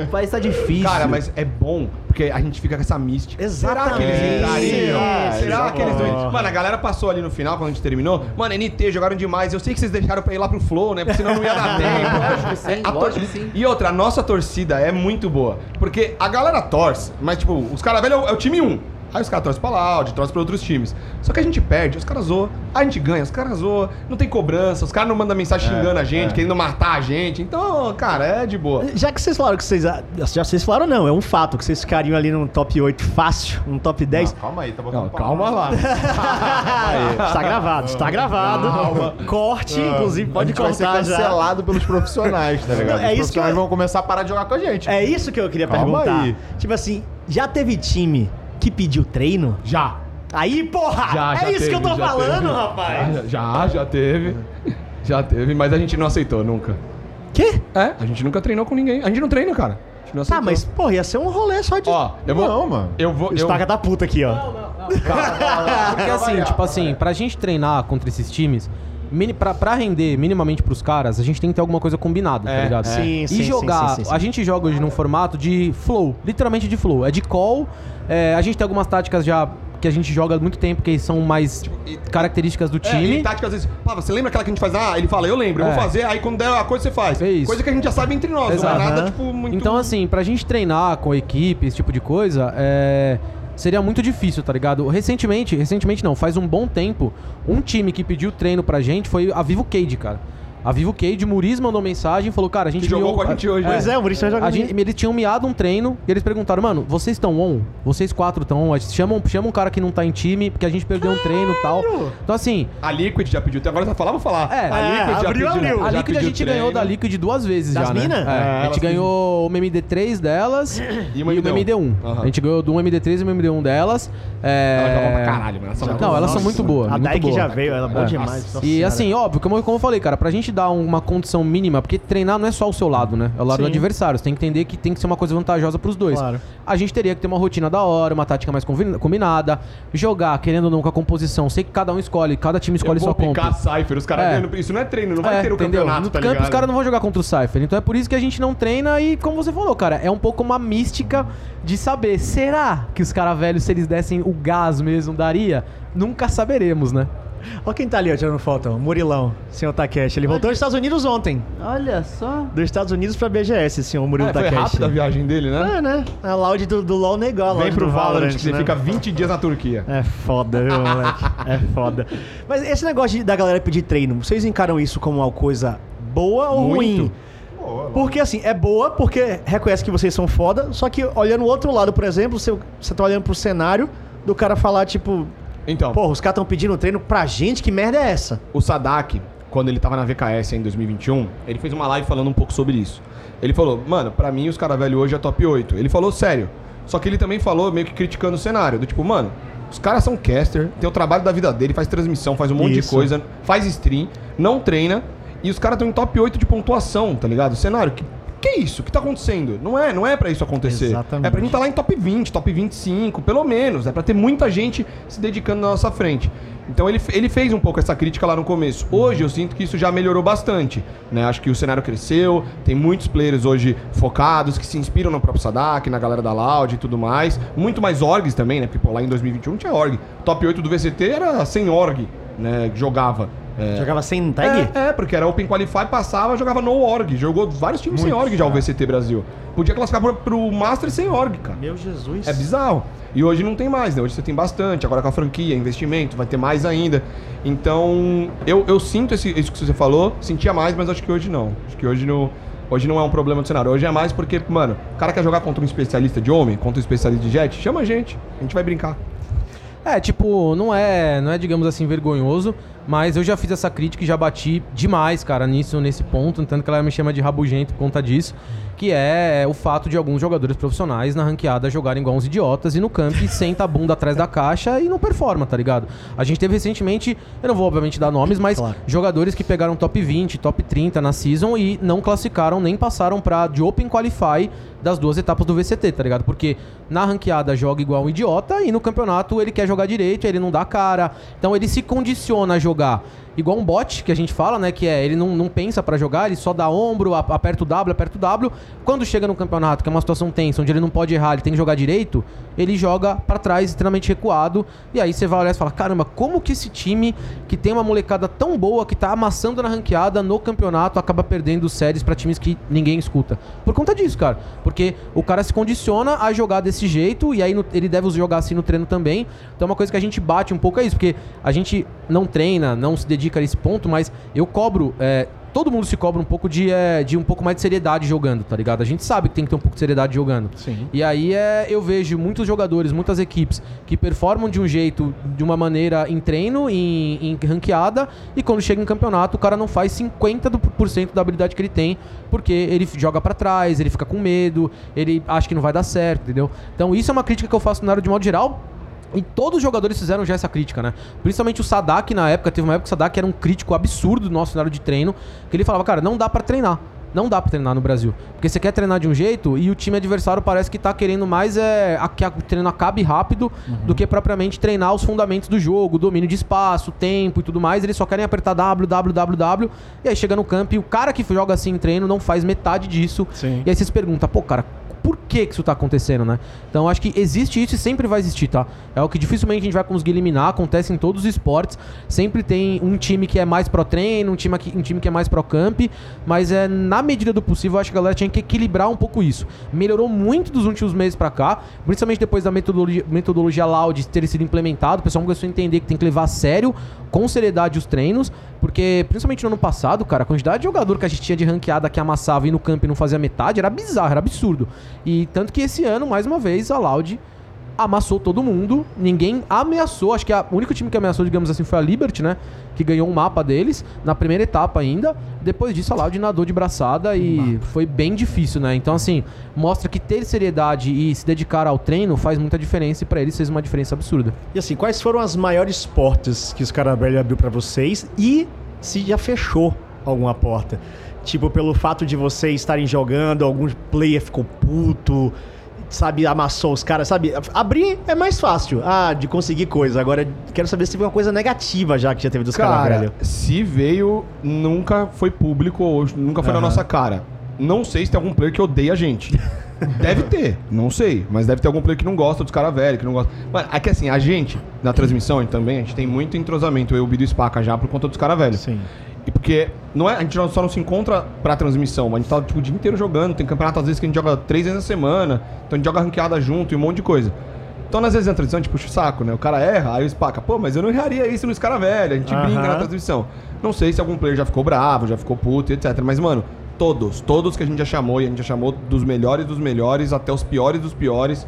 [SPEAKER 5] O país tá difícil.
[SPEAKER 4] Cara, mas é bom, porque a gente fica com essa mística. Será que eles
[SPEAKER 1] Exatamente.
[SPEAKER 4] entrariam?
[SPEAKER 1] É,
[SPEAKER 4] Será que eles não... Mano, a galera passou ali no final, quando a gente terminou. Mano, NT, jogaram demais. Eu sei que vocês deixaram pra ir lá pro Flow, né? Porque senão não ia dar <laughs> tempo.
[SPEAKER 5] Lógico que sim,
[SPEAKER 4] É, a
[SPEAKER 5] lógico que sim.
[SPEAKER 4] E outra, a nossa torcida é muito boa. Porque a galera torce, mas tipo, os caras velhos é o- é o time 1. Aí os caras torcem pra Loud, torcem pra outros times. Só que a gente perde, os caras zoam. A gente ganha, os caras zoam. Não tem cobrança, os caras não mandam mensagem xingando a gente, querendo matar a gente. Então, cara, é de boa.
[SPEAKER 1] Já que vocês falaram que vocês. Já vocês falaram, não, é um fato que vocês ficariam ali num top 8 fácil, num top 10.
[SPEAKER 3] Não, calma aí, tá botando
[SPEAKER 4] Não, calma lá.
[SPEAKER 1] está <laughs> <laughs> gravado, está gravado. Corte, inclusive, pode
[SPEAKER 3] a gente vai ser
[SPEAKER 1] cortar já.
[SPEAKER 3] cancelado pelos profissionais, tá ligado?
[SPEAKER 1] É
[SPEAKER 3] Os
[SPEAKER 1] isso que
[SPEAKER 3] profissionais
[SPEAKER 1] eu-
[SPEAKER 3] vão começar a parar de jogar com a gente.
[SPEAKER 1] É isso que eu queria
[SPEAKER 3] Calma
[SPEAKER 1] perguntar.
[SPEAKER 3] aí.
[SPEAKER 1] Tipo assim, já teve time que pediu treino?
[SPEAKER 4] Já.
[SPEAKER 1] Aí, porra!
[SPEAKER 4] Já,
[SPEAKER 1] é
[SPEAKER 4] já
[SPEAKER 1] isso que eu tô
[SPEAKER 4] teve, já
[SPEAKER 1] falando,
[SPEAKER 4] teve.
[SPEAKER 1] rapaz!
[SPEAKER 4] Já, já, já teve. Já teve, mas a gente não aceitou nunca.
[SPEAKER 1] Quê?
[SPEAKER 4] É, a gente nunca treinou com ninguém. A gente não treina, cara. A gente não
[SPEAKER 1] Tá,
[SPEAKER 4] aceitou.
[SPEAKER 1] mas, porra, ia ser um rolê só de.
[SPEAKER 4] Ó, eu vou.
[SPEAKER 3] Não, mano.
[SPEAKER 4] Eu vou. Eu,
[SPEAKER 1] Estaca da puta aqui, ó. <laughs>
[SPEAKER 2] Porque assim, tipo assim, pra gente treinar contra esses times, mini, pra, pra render minimamente pros caras, a gente tem que ter alguma coisa combinada, tá
[SPEAKER 4] É,
[SPEAKER 2] ligado?
[SPEAKER 1] Sim,
[SPEAKER 2] E
[SPEAKER 1] sim,
[SPEAKER 2] jogar,
[SPEAKER 1] sim, sim, sim, sim.
[SPEAKER 2] a gente joga hoje num formato de flow, literalmente de flow. É de call, é, a gente tem algumas táticas já que a gente joga há muito tempo, que são mais
[SPEAKER 4] e-
[SPEAKER 2] características do
[SPEAKER 4] É,
[SPEAKER 2] time.
[SPEAKER 4] e tática às vezes. Pá, você lembra aquela que a gente faz? Ah, ele fala, eu lembro, eu
[SPEAKER 2] É.
[SPEAKER 4] vou fazer, aí quando der a coisa você faz.
[SPEAKER 2] É isso.
[SPEAKER 4] Coisa que a gente já sabe entre nós,
[SPEAKER 2] Exato.
[SPEAKER 4] não é nada, tipo, muito.
[SPEAKER 2] Então, assim, pra gente treinar com a equipe, esse tipo de coisa, é, seria muito difícil, tá ligado? Recentemente, recentemente não, faz um bom tempo, um time que pediu treino pra gente foi a Vivo Cade, cara. A Vivo Cade, Muriz mandou mensagem e falou, cara, a gente
[SPEAKER 4] Que jogou
[SPEAKER 2] miou-
[SPEAKER 4] com a gente hoje,
[SPEAKER 1] Pois é, o Maurício vai jogar
[SPEAKER 2] A gente, eles tinham miado um treino e eles perguntaram, mano, vocês estão on? Vocês quatro estão on? Chamam, chamam um cara que não tá em time, porque a gente perdeu um treino e tal. Então, assim,
[SPEAKER 4] A Liquid já pediu. Agora você falar, vou falar.
[SPEAKER 2] É,
[SPEAKER 4] a Liquid
[SPEAKER 1] é,
[SPEAKER 4] já
[SPEAKER 1] abriu,
[SPEAKER 4] pediu.
[SPEAKER 1] abriu.
[SPEAKER 2] a
[SPEAKER 4] já
[SPEAKER 2] Liquid a gente ganhou
[SPEAKER 4] treino.
[SPEAKER 2] da Liquid duas vezes
[SPEAKER 1] Das
[SPEAKER 2] já,
[SPEAKER 1] mina?
[SPEAKER 2] né? É,
[SPEAKER 1] É,
[SPEAKER 2] a gente
[SPEAKER 4] elas
[SPEAKER 2] ganhou uma MD3 delas
[SPEAKER 4] E
[SPEAKER 2] e
[SPEAKER 4] uma
[SPEAKER 2] uma MD1.
[SPEAKER 4] Aham.
[SPEAKER 2] A gente ganhou de um MD3 e uma MD1 delas. É...
[SPEAKER 4] Pra caralho, mano. Elas são muito
[SPEAKER 2] Não, elas são muito boas.
[SPEAKER 1] A Dyke já veio, ela é boa
[SPEAKER 2] É.
[SPEAKER 1] demais.
[SPEAKER 2] E assim, óbvio, como eu falei, cara, pra gente dar uma condição mínima, porque treinar não é só o seu lado, né? É o lado do
[SPEAKER 1] Sim.
[SPEAKER 2] adversário. Você tem que entender que tem que ser uma coisa vantajosa pros dois.
[SPEAKER 1] Claro.
[SPEAKER 2] A gente teria que ter uma rotina da hora, uma tática mais combinada, jogar, querendo ou não, com a composição. Sei que cada um escolhe, cada time escolhe
[SPEAKER 4] vou
[SPEAKER 2] sua comp.
[SPEAKER 4] Cypher, os caras
[SPEAKER 2] É.
[SPEAKER 4] Isso não é treino, não vai
[SPEAKER 2] É,
[SPEAKER 4] ter o
[SPEAKER 2] entendeu?
[SPEAKER 4] campeonato,
[SPEAKER 2] No
[SPEAKER 4] tá
[SPEAKER 2] campo os caras não vão jogar contra o Cypher. Então é por isso que a gente não treina e, como você falou, cara, é um pouco uma mística de saber. Será que os caras velhos, se eles dessem o gás mesmo, daria? Nunca saberemos, né?
[SPEAKER 1] Olha quem tá ali, ó, tirando foto. ó, Murilão, senhor Takeshi. Ele voltou dos Estados Unidos ontem.
[SPEAKER 5] Olha só.
[SPEAKER 1] Dos Estados Unidos pra BGS, senhor Murilo
[SPEAKER 4] É, foi
[SPEAKER 1] Takeshi.
[SPEAKER 4] rápida a viagem dele, né?
[SPEAKER 1] É, né? A loud do, do LoL negou a loud
[SPEAKER 4] Vem pro
[SPEAKER 1] do
[SPEAKER 4] Valorant, que você
[SPEAKER 1] né?
[SPEAKER 4] fica 20 dias na Turquia.
[SPEAKER 1] É foda, viu, moleque? É foda. Mas esse negócio de- da galera pedir treino, vocês encaram isso como uma coisa boa ou
[SPEAKER 4] Muito.
[SPEAKER 1] ruim? Porque assim, é boa porque reconhece que vocês são foda, só que olhando o outro lado, por exemplo, você, você tá olhando pro cenário do cara falar, tipo,
[SPEAKER 4] Então,
[SPEAKER 1] porra, os caras estão pedindo treino pra gente, que merda é essa?
[SPEAKER 4] o Sadak, quando ele tava na VKS em 2021, ele fez uma live falando um pouco sobre isso. Ele falou, mano, pra mim os caras velho hoje é top 8. Ele falou sério. Só que ele também falou meio que criticando o cenário. Do tipo, mano, os caras são caster, tem o trabalho da vida dele, faz transmissão, faz um monte
[SPEAKER 1] Isso.
[SPEAKER 4] de coisa, faz stream, não treina. E os caras estão em top 8 de pontuação, tá ligado? O cenário, que, que é isso? O que tá acontecendo? Não é, não é pra isso acontecer.
[SPEAKER 1] Exatamente.
[SPEAKER 4] É pra gente estar lá em top 20, top 25, pelo menos. É pra ter muita gente se dedicando na nossa frente. Então ele, ele fez um pouco essa crítica lá no começo. Hoje eu sinto que isso já melhorou bastante. Né? Acho que o cenário cresceu, tem muitos players hoje focados, que se inspiram no próprio Sadak, na galera da Loud e tudo mais. Muito mais orgs também, né? Porque pô, lá em 2021 não tinha org. Top 8 do VCT era sem org, né? Jogava. É,
[SPEAKER 1] Jogava sem tag?
[SPEAKER 4] é, é, porque era Open Qualify, passava, jogava no org. Jogou vários times sem org já o VCT Brasil. Podia classificar pro, pro Master sem org, cara.
[SPEAKER 1] Meu Jesus.
[SPEAKER 4] É bizarro. E hoje não tem mais, né? Hoje você tem bastante. Agora com a franquia, investimento, vai ter mais ainda. Então, eu, eu sinto esse, isso que você falou, sentia mais, mas acho que hoje não. Acho que hoje não, hoje não é um problema do cenário. Hoje é mais porque, mano, o cara quer jogar contra um especialista de homem, contra um especialista de jet, chama a gente. A gente vai brincar.
[SPEAKER 2] É, tipo, não é, não é, digamos assim, vergonhoso, mas eu já fiz essa crítica e já bati demais, cara, nisso, nesse ponto, tanto que ela me chama de rabugento por conta disso, que é o fato de alguns jogadores profissionais na ranqueada jogarem igual uns idiotas e no camp <laughs> senta a bunda atrás da caixa e não performa, tá ligado? A gente teve recentemente, eu não vou obviamente dar nomes, mas
[SPEAKER 1] Claro.
[SPEAKER 2] jogadores que pegaram top 20, top 30 na season e não classificaram nem passaram pra de Open Qualify das duas etapas do VCT, tá ligado? Porque na ranqueada joga igual um idiota e no campeonato ele quer jogar direito, ele não dá cara. Então ele se condiciona a jogar igual um bot, que a gente fala, né? Que é, ele não, não pensa pra jogar, ele só dá ombro, aperta o W, aperta o W. Quando chega no campeonato, que é uma situação tensa, onde ele não pode errar, ele tem que jogar direito, ele joga pra trás, extremamente recuado. E aí você vai olhar e fala, caramba, como que esse time, que tem uma molecada tão boa, que tá amassando na ranqueada no campeonato, acaba perdendo séries pra times que ninguém escuta? Por conta disso, cara. Porque o cara se condiciona a jogar desse jeito, e aí no- ele deve jogar assim no treino também. Então uma coisa que a gente bate um pouco é isso, porque a gente não treina, não se dedica a esse ponto, mas eu cobro. é, todo mundo se cobra um pouco de, é, de um pouco mais de seriedade jogando, tá ligado? A gente sabe que tem que ter um pouco de seriedade jogando.
[SPEAKER 1] Sim.
[SPEAKER 2] E aí é, eu vejo muitos jogadores, muitas equipes que performam de um jeito, de uma maneira em treino, em, em ranqueada, e quando chega em campeonato, o cara não faz 50% da habilidade que ele tem, porque ele joga pra trás, ele fica com medo, ele acha que não vai dar certo, entendeu? Então isso é uma crítica que eu faço na área de modo geral. E todos os jogadores fizeram já essa crítica, né? Principalmente o Sadak na época, teve uma época que o Sadak era um crítico absurdo do nosso cenário de treino, que ele falava, cara, não dá pra treinar. Não dá pra treinar no Brasil. Porque você quer treinar de um jeito e o time adversário parece que tá querendo mais é, a- que o treino acabe rápido do que propriamente treinar os fundamentos do jogo, domínio de espaço, tempo e tudo mais. Eles só querem apertar W, W, W, W. E aí chega no campo e o cara que joga assim em treino não faz metade disso.
[SPEAKER 1] Sim.
[SPEAKER 2] E aí você se pergunta, pô, cara, por que isso tá acontecendo, né? Então acho que existe isso e sempre vai existir, tá? É o que dificilmente a gente vai conseguir eliminar, acontece em todos os esportes. Sempre tem um time que é mais pro treino, um time, que, um time que é mais pro camp, mas é na medida do possível, acho que a galera tinha que equilibrar um pouco isso. Melhorou muito dos últimos meses pra cá, principalmente depois da metodologia, metodologia Loud ter sido implementado, o pessoal começou a entender que tem que levar a sério, com seriedade os treinos, porque principalmente no ano passado, cara, a quantidade de jogador que a gente tinha de ranqueada que amassava e no campo e não fazia metade era bizarro, era absurdo. E tanto que esse ano, mais uma vez, a Loud amassou todo mundo, ninguém ameaçou, acho que a- o único time que ameaçou, digamos assim, foi a Liberty, né? Que ganhou um mapa deles na primeira etapa ainda. Depois disso, a Loud nadou de braçada e foi bem difícil, né? Então, assim, mostra que ter seriedade e se dedicar ao treino faz muita diferença e pra eles fez uma diferença absurda.
[SPEAKER 1] E assim, quais foram as maiores portas que os Caravelho abriu pra vocês e se já fechou alguma porta? Tipo, pelo fato de vocês estarem jogando, algum player ficou puto, sabe, amassou os caras, sabe? Abrir é mais fácil, ah, de conseguir coisa. Agora, quero saber se teve uma coisa negativa já que já teve dos
[SPEAKER 4] Cara,
[SPEAKER 1] Caravelho.
[SPEAKER 4] se veio, nunca foi público ou nunca foi na
[SPEAKER 1] Aham.
[SPEAKER 4] nossa cara. Não sei se tem algum player que odeia a gente. <laughs> deve ter, não sei. Mas deve ter algum player que não gosta dos caras velhos, que não gosta. Mano, é que assim, a gente, na transmissão também, a gente tem muito entrosamento, eu, o Bido e o Spaca já, por conta dos caras velhos.
[SPEAKER 1] Sim.
[SPEAKER 4] E porque não é, a gente só não se encontra pra transmissão, mas a gente tá tipo, o dia inteiro jogando. Tem campeonato às vezes que a gente joga três vezes na semana, então a gente joga ranqueada junto e um monte de coisa. Então, às vezes, na transmissão, a gente puxa o saco, né? O cara erra, aí o Spaca, pô, mas eu não erraria isso nos caras velhos. A gente
[SPEAKER 1] Aham.
[SPEAKER 4] brinca na transmissão. Não sei se algum player já ficou bravo, já ficou puto, etc. Mas, mano, todos, todos que a gente já chamou, e a gente já chamou dos melhores dos melhores até os piores dos piores.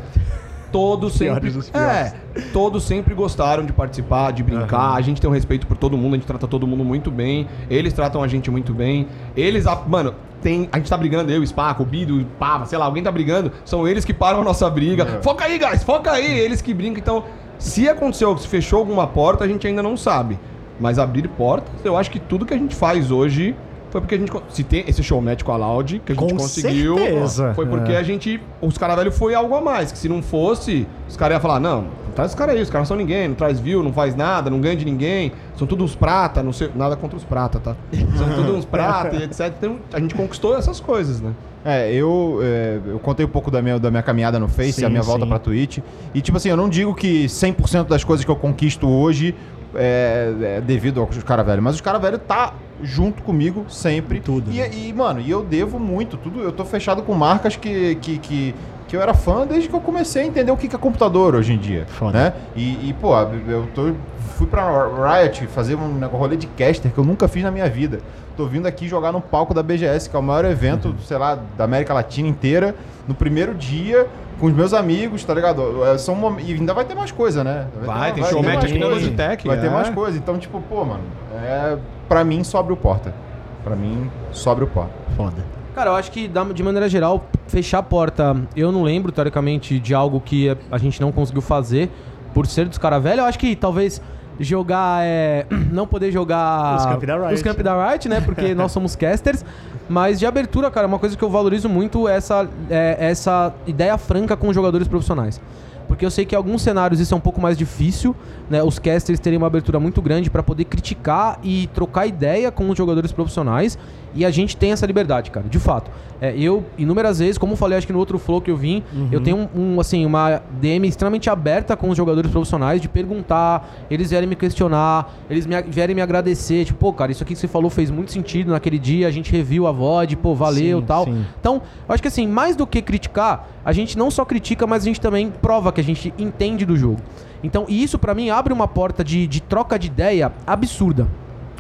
[SPEAKER 4] Todos sempre. É, todos sempre gostaram de participar, de brincar. A gente tem um respeito por todo mundo, a gente trata todo mundo muito bem. Eles tratam a gente muito bem. Eles, mano, tem, a gente tá brigando, eu, Spaco, o Bido, Pava, sei lá, alguém tá brigando, são eles que param a nossa briga.
[SPEAKER 3] É.
[SPEAKER 4] Foca aí, guys, foca aí, eles que brincam. Então, se aconteceu, se fechou alguma porta, a gente ainda não sabe. Mas abrir portas, eu acho que tudo que a gente faz hoje foi porque a gente. Se tem esse show match com a Loud, que a gente
[SPEAKER 1] Com
[SPEAKER 4] conseguiu.
[SPEAKER 1] certeza.
[SPEAKER 4] Foi porque
[SPEAKER 1] É.
[SPEAKER 4] a gente. Os caras velho foi algo a mais. Que se não fosse, os caras iam falar: não, não traz os caras aí, os caras são ninguém, não traz view, não faz nada, não ganha de ninguém. São todos uns prata, não sei. Nada contra os prata, tá? <laughs> São todos uns prata e etc. Então a gente conquistou essas coisas, né?
[SPEAKER 3] É, eu, é, eu contei um pouco da minha, da minha caminhada no Face,
[SPEAKER 1] Sim,
[SPEAKER 3] a minha volta
[SPEAKER 1] sim.
[SPEAKER 3] pra Twitch. E, tipo assim, eu não digo que 100% das coisas que eu conquisto hoje é, é devido aos caras velhos, mas os caras velhos tá junto comigo sempre.
[SPEAKER 1] Tudo,
[SPEAKER 3] E,
[SPEAKER 1] né?
[SPEAKER 3] e, mano, e eu devo muito, tudo. Eu tô fechado com marcas que, que, que, que eu era fã desde que eu comecei a entender o que que é computador hoje em dia.
[SPEAKER 1] Foda.
[SPEAKER 3] Né? E, e, pô, eu tô, fui pra Riot fazer um rolê de caster que eu nunca fiz na minha vida. Tô vindo aqui jogar no palco da BGS, que é o maior evento, sei lá, da América Latina inteira, no primeiro dia, com os meus amigos, tá ligado? É, São E ainda vai ter mais coisa, né?
[SPEAKER 4] Vai,
[SPEAKER 3] ter
[SPEAKER 4] tem show
[SPEAKER 3] ter
[SPEAKER 4] match
[SPEAKER 3] mais
[SPEAKER 4] aqui na. Logitech,
[SPEAKER 3] Vai ter
[SPEAKER 4] é.
[SPEAKER 3] mais coisa. Então, tipo, pô, mano, é, pra mim sobe o porta. Pra mim, sobe o porta.
[SPEAKER 1] Foda.
[SPEAKER 2] Cara, eu acho que de maneira geral, fechar a porta, eu não lembro, teoricamente, de algo que a- gente não conseguiu fazer por ser dos caras velhos. Eu acho que talvez jogar é. <clears throat> Não poder jogar.
[SPEAKER 1] Os camp da Riot.
[SPEAKER 2] Os camp da Riot, né? Porque nós somos casters. Mas de abertura, cara, uma coisa que eu valorizo muito é essa, é essa ideia franca com os jogadores profissionais. Porque eu sei que em alguns cenários isso é um pouco mais difícil, né? Os casters terem uma abertura muito grande para poder criticar e trocar ideia com os jogadores profissionais. E a gente tem essa liberdade, cara, de fato. É, eu, inúmeras vezes, como eu falei, acho que no outro flow que eu vim, eu tenho um, um, assim, uma DM extremamente aberta com os jogadores profissionais de perguntar, eles vierem me questionar, eles me, vierem me agradecer, tipo, pô, cara, isso aqui que você falou fez muito sentido naquele dia, a gente reviu a VOD, pô, valeu
[SPEAKER 1] Sim,
[SPEAKER 2] tal.
[SPEAKER 1] sim.
[SPEAKER 2] Então, eu acho que assim, mais do que criticar, a gente não só critica, mas a gente também prova que a gente entende do jogo. Então, e isso pra mim abre uma porta de, de troca de ideia absurda.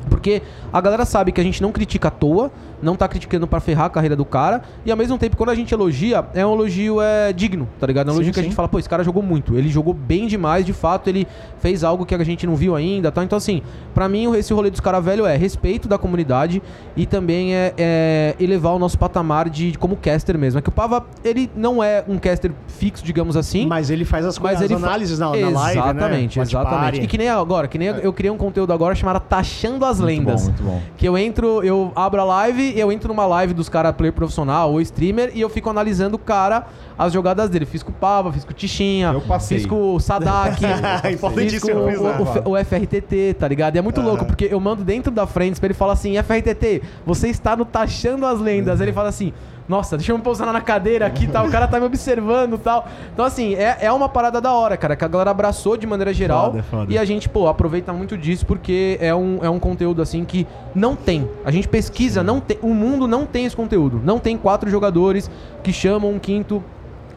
[SPEAKER 2] Porque a galera sabe que a gente não critica à toa, não tá criticando pra ferrar a carreira do cara, e ao mesmo tempo, quando a gente elogia, é um elogio é, digno, tá ligado? É um
[SPEAKER 1] Sim,
[SPEAKER 2] elogio que a
[SPEAKER 1] sim.
[SPEAKER 2] gente fala, pô, esse cara jogou muito, ele jogou bem demais, de fato, ele fez algo que a gente não viu ainda, tá? Então, assim, pra mim, esse rolê dos caras velho é respeito da comunidade e também é, é elevar o nosso patamar de, de como caster mesmo. É que o Pava, ele não é um caster fixo, digamos assim,
[SPEAKER 1] Mas ele faz as, coisas, as análises na, na live, né?
[SPEAKER 2] Exatamente,
[SPEAKER 1] Watch
[SPEAKER 2] exatamente. E que nem agora, que nem eu criei um conteúdo agora chamado Taxando as as lendas.
[SPEAKER 3] bom, muito bom.
[SPEAKER 2] Que eu entro, eu abro a live, eu entro numa live dos caras player profissional ou streamer e eu fico analisando o cara, as jogadas dele. Fiz com o Pava, fiz com o Tichinha,
[SPEAKER 3] Eu passei.
[SPEAKER 2] fiz com o Sadak, <laughs> fiz com o,
[SPEAKER 1] frisar.
[SPEAKER 2] o, o FRTT, tá ligado? E é muito louco, porque eu mando dentro da frente pra ele falar assim, FRTT, você está no taxando as lendas. Ele fala assim, nossa, deixa eu me pousar na cadeira aqui tal, o cara tá me observando e tal. Então, assim, é, é uma parada da hora, cara, que a galera abraçou de maneira geral.
[SPEAKER 1] Foda, foda.
[SPEAKER 2] E a gente, pô, aproveita muito disso porque é um, é um conteúdo, assim, que não tem. A gente pesquisa, não tem. O mundo não tem esse conteúdo. Não tem quatro jogadores que chamam um quinto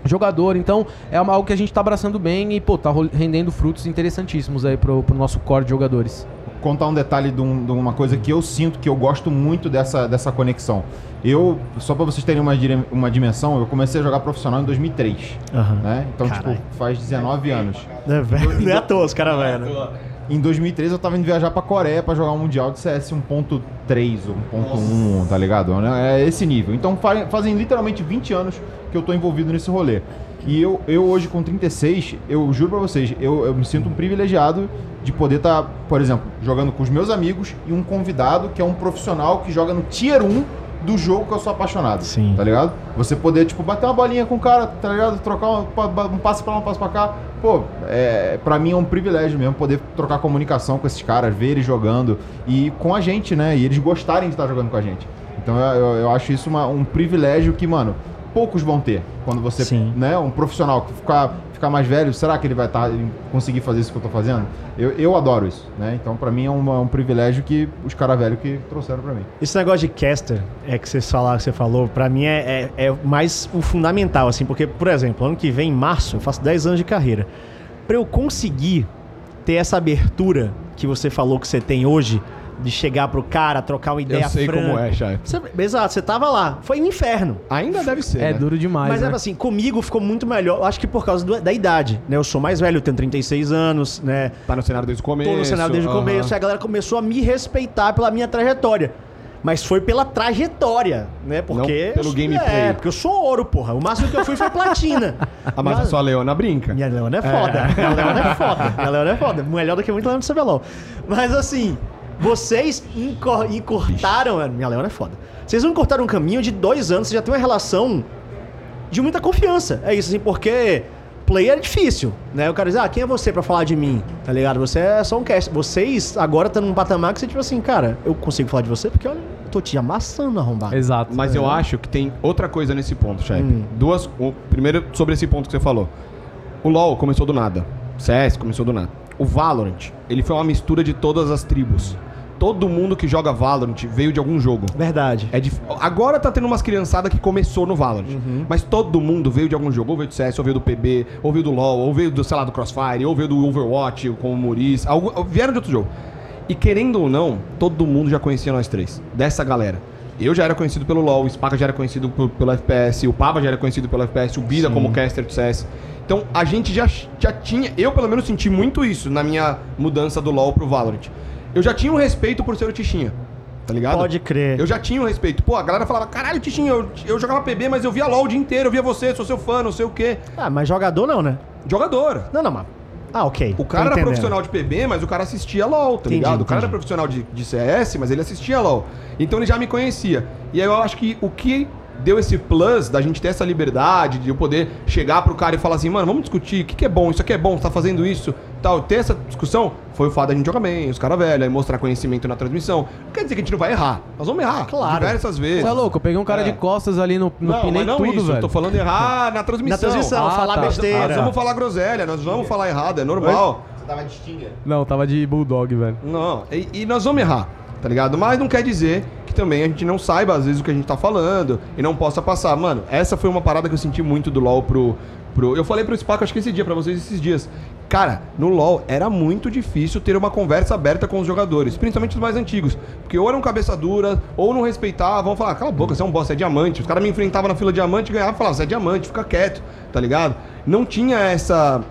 [SPEAKER 2] jogador. Então, é algo que a gente tá abraçando bem e, pô, tá rendendo frutos interessantíssimos aí pro, pro nosso core de jogadores.
[SPEAKER 3] Contar um detalhe de, um- de uma coisa que eu sinto que eu gosto muito dessa, dessa conexão. Eu, só pra vocês terem uma, uma dimensão, eu comecei a jogar profissional em 2003,
[SPEAKER 1] Aham.
[SPEAKER 3] né? Então,
[SPEAKER 1] Caralho.
[SPEAKER 3] tipo, faz 19 anos.
[SPEAKER 1] É, velho, não é à toa, os caras velho. né?
[SPEAKER 3] Em 2013 eu tava indo viajar pra Coreia pra jogar um Mundial de CS 1.3 ou 1.1, tá ligado? É esse nível. Então fa- fazem literalmente 20 anos que eu tô envolvido nesse rolê. E eu, eu hoje com 36, eu juro pra vocês, eu, eu me sinto um privilegiado de poder estar, por exemplo, jogando com os meus amigos e um convidado que é um profissional que joga no Tier 1 do jogo que eu sou apaixonado.
[SPEAKER 1] Sim.
[SPEAKER 3] Tá ligado? Você poder, tipo, bater uma bolinha com o cara, tá ligado? Trocar um, um passo pra lá, um passo pra cá. Pô, é, pra mim é um privilégio mesmo poder trocar comunicação com esses caras, ver eles jogando e com a gente, né? E eles gostarem de estar jogando com a gente. Então eu, eu- eu acho isso uma- um privilégio que, mano, poucos vão ter. Quando você,
[SPEAKER 1] Sim.
[SPEAKER 3] né, um profissional que ficar, ficar mais velho, será que ele vai tá, conseguir fazer isso que eu tô fazendo? Eu, eu adoro isso, né? Então pra mim é uma- um privilégio que os caras velhos que trouxeram pra mim.
[SPEAKER 1] Esse negócio de caster, é que vocês falaram, que você falou, pra mim é, é, é mais o fundamental, assim, porque, por exemplo, ano que vem, em março, eu faço 10 anos de carreira. Pra eu conseguir ter essa abertura que você falou que você tem hoje, de chegar pro cara, trocar uma ideia
[SPEAKER 4] Eu sei
[SPEAKER 1] franca.
[SPEAKER 4] como é.
[SPEAKER 1] Você- exato, você tava lá. Foi um inferno.
[SPEAKER 4] Ainda deve ser.
[SPEAKER 2] É
[SPEAKER 4] né?
[SPEAKER 2] duro demais,
[SPEAKER 1] Mas
[SPEAKER 2] né?
[SPEAKER 1] é assim, comigo ficou muito melhor. Eu acho que por causa do- da idade, né? Eu sou mais velho, eu tenho 36 anos, né?
[SPEAKER 4] Tá no cenário desde o começo.
[SPEAKER 1] Tô no cenário desde o
[SPEAKER 4] aham.
[SPEAKER 1] começo, e a galera começou a me respeitar pela minha trajetória. Mas foi pela trajetória, né? Porque.
[SPEAKER 4] Não pelo gameplay.
[SPEAKER 1] É, porque eu sou ouro, porra. O máximo que eu fui foi platina. <laughs>
[SPEAKER 4] Ah, mas a sua Leona brinca.
[SPEAKER 1] Minha Leona é foda. Minha Leona é foda. Minha Leona é foda. Melhor do que muito Leona do CBLOL. Mas assim, vocês encor- encurtaram. Minha Leona é foda. Vocês encurtaram um caminho de dois anos, você já tem uma relação de muita confiança. É isso, assim, porque player é difícil, né? O cara diz, ah, quem é você pra falar de mim? Tá ligado? Você é só um cast. Vocês agora estão num patamar que você, tipo assim, cara, eu consigo falar de você porque, olha, eu tô te amassando arrombado.
[SPEAKER 2] Exato.
[SPEAKER 4] Mas eu acho que tem outra coisa nesse ponto, chefe.
[SPEAKER 1] Hum.
[SPEAKER 4] Duas. O, primeiro, sobre esse ponto que você falou. O LoL começou do nada. CS começou do nada. O Valorant, ele foi uma mistura de todas as tribos. Todo mundo que joga Valorant veio de algum jogo.
[SPEAKER 1] Verdade.
[SPEAKER 4] É dif... Agora tá tendo umas criançadas que começou no Valorant.
[SPEAKER 1] Uhum.
[SPEAKER 4] Mas todo mundo veio de algum jogo. Ou veio do CS, ou veio do PB, ou veio do LoL, ou veio do, sei lá, do Crossfire, ou veio do Overwatch, como o Muris. Algu... Vieram de outro jogo. E querendo ou não, todo mundo já conhecia nós três. Dessa galera. Eu já era conhecido pelo LoL, o Spaca já era conhecido por- pelo FPS, o Pava já era conhecido pelo FPS, o Bida como caster do CS. Então a gente já, já tinha. Eu pelo menos senti muito isso na minha mudança do LoL pro Valorant. Eu já tinha um respeito por ser o Tichinha. Tá ligado?
[SPEAKER 1] Pode crer.
[SPEAKER 4] Eu já tinha um respeito. Pô, a galera falava, caralho, Tichinho, eu, eu jogava PB, mas eu via LOL o dia inteiro, eu via você, sou seu fã, não sei o quê.
[SPEAKER 1] Ah, mas jogador não, né?
[SPEAKER 4] Jogador.
[SPEAKER 1] Não, não, mas. Ah, ok.
[SPEAKER 4] O cara era profissional de PB, mas o cara assistia LOL, tá
[SPEAKER 1] Entendi,
[SPEAKER 4] ligado? O cara
[SPEAKER 1] entendi.
[SPEAKER 4] era profissional de, de CS, mas ele assistia LOL. Então ele já me conhecia. E aí eu acho que o que deu esse plus da gente ter essa liberdade, de eu poder chegar pro cara e falar assim, mano, vamos discutir, o que, que é bom, isso aqui é bom, você tá fazendo isso, tal, ter essa discussão, foi o fato da gente jogar bem, os caras velhos, aí mostrar conhecimento na transmissão. Não quer dizer que a gente não vai errar. Nós vamos errar.
[SPEAKER 1] Claro.
[SPEAKER 4] Diversas vezes.
[SPEAKER 2] Você é louco, eu peguei um cara
[SPEAKER 4] É.
[SPEAKER 2] de costas ali no, no
[SPEAKER 4] Não,
[SPEAKER 2] pinei
[SPEAKER 4] não
[SPEAKER 2] tudo,
[SPEAKER 4] isso.
[SPEAKER 2] velho.
[SPEAKER 4] Eu tô falando errar <laughs> na transmissão.
[SPEAKER 1] Na transmissão,
[SPEAKER 2] Ah,
[SPEAKER 1] falar
[SPEAKER 2] tá.
[SPEAKER 1] besteira.
[SPEAKER 4] Nós vamos falar groselha, nós vamos falar errado, é normal.
[SPEAKER 3] Você tava de Stinger?
[SPEAKER 2] Não, tava de bulldog, velho.
[SPEAKER 4] Não, e, e nós vamos errar, tá ligado? Mas não quer dizer que também a gente não saiba, às vezes, o que a gente tá falando e não possa passar. Mano, essa foi uma parada que eu senti muito do LoL pro. pro... Eu falei pro Spaco, acho que esse dia, pra vocês esses dias. Cara, no LoL era muito difícil ter uma conversa aberta com os jogadores, principalmente os mais antigos. Porque ou eram cabeça dura, ou não respeitavam, falar, cala a boca, você é um boss, você é diamante. Os caras me enfrentavam na fila diamante ganhavam e falavam, você é diamante, fica quieto, tá ligado? Não tinha essa.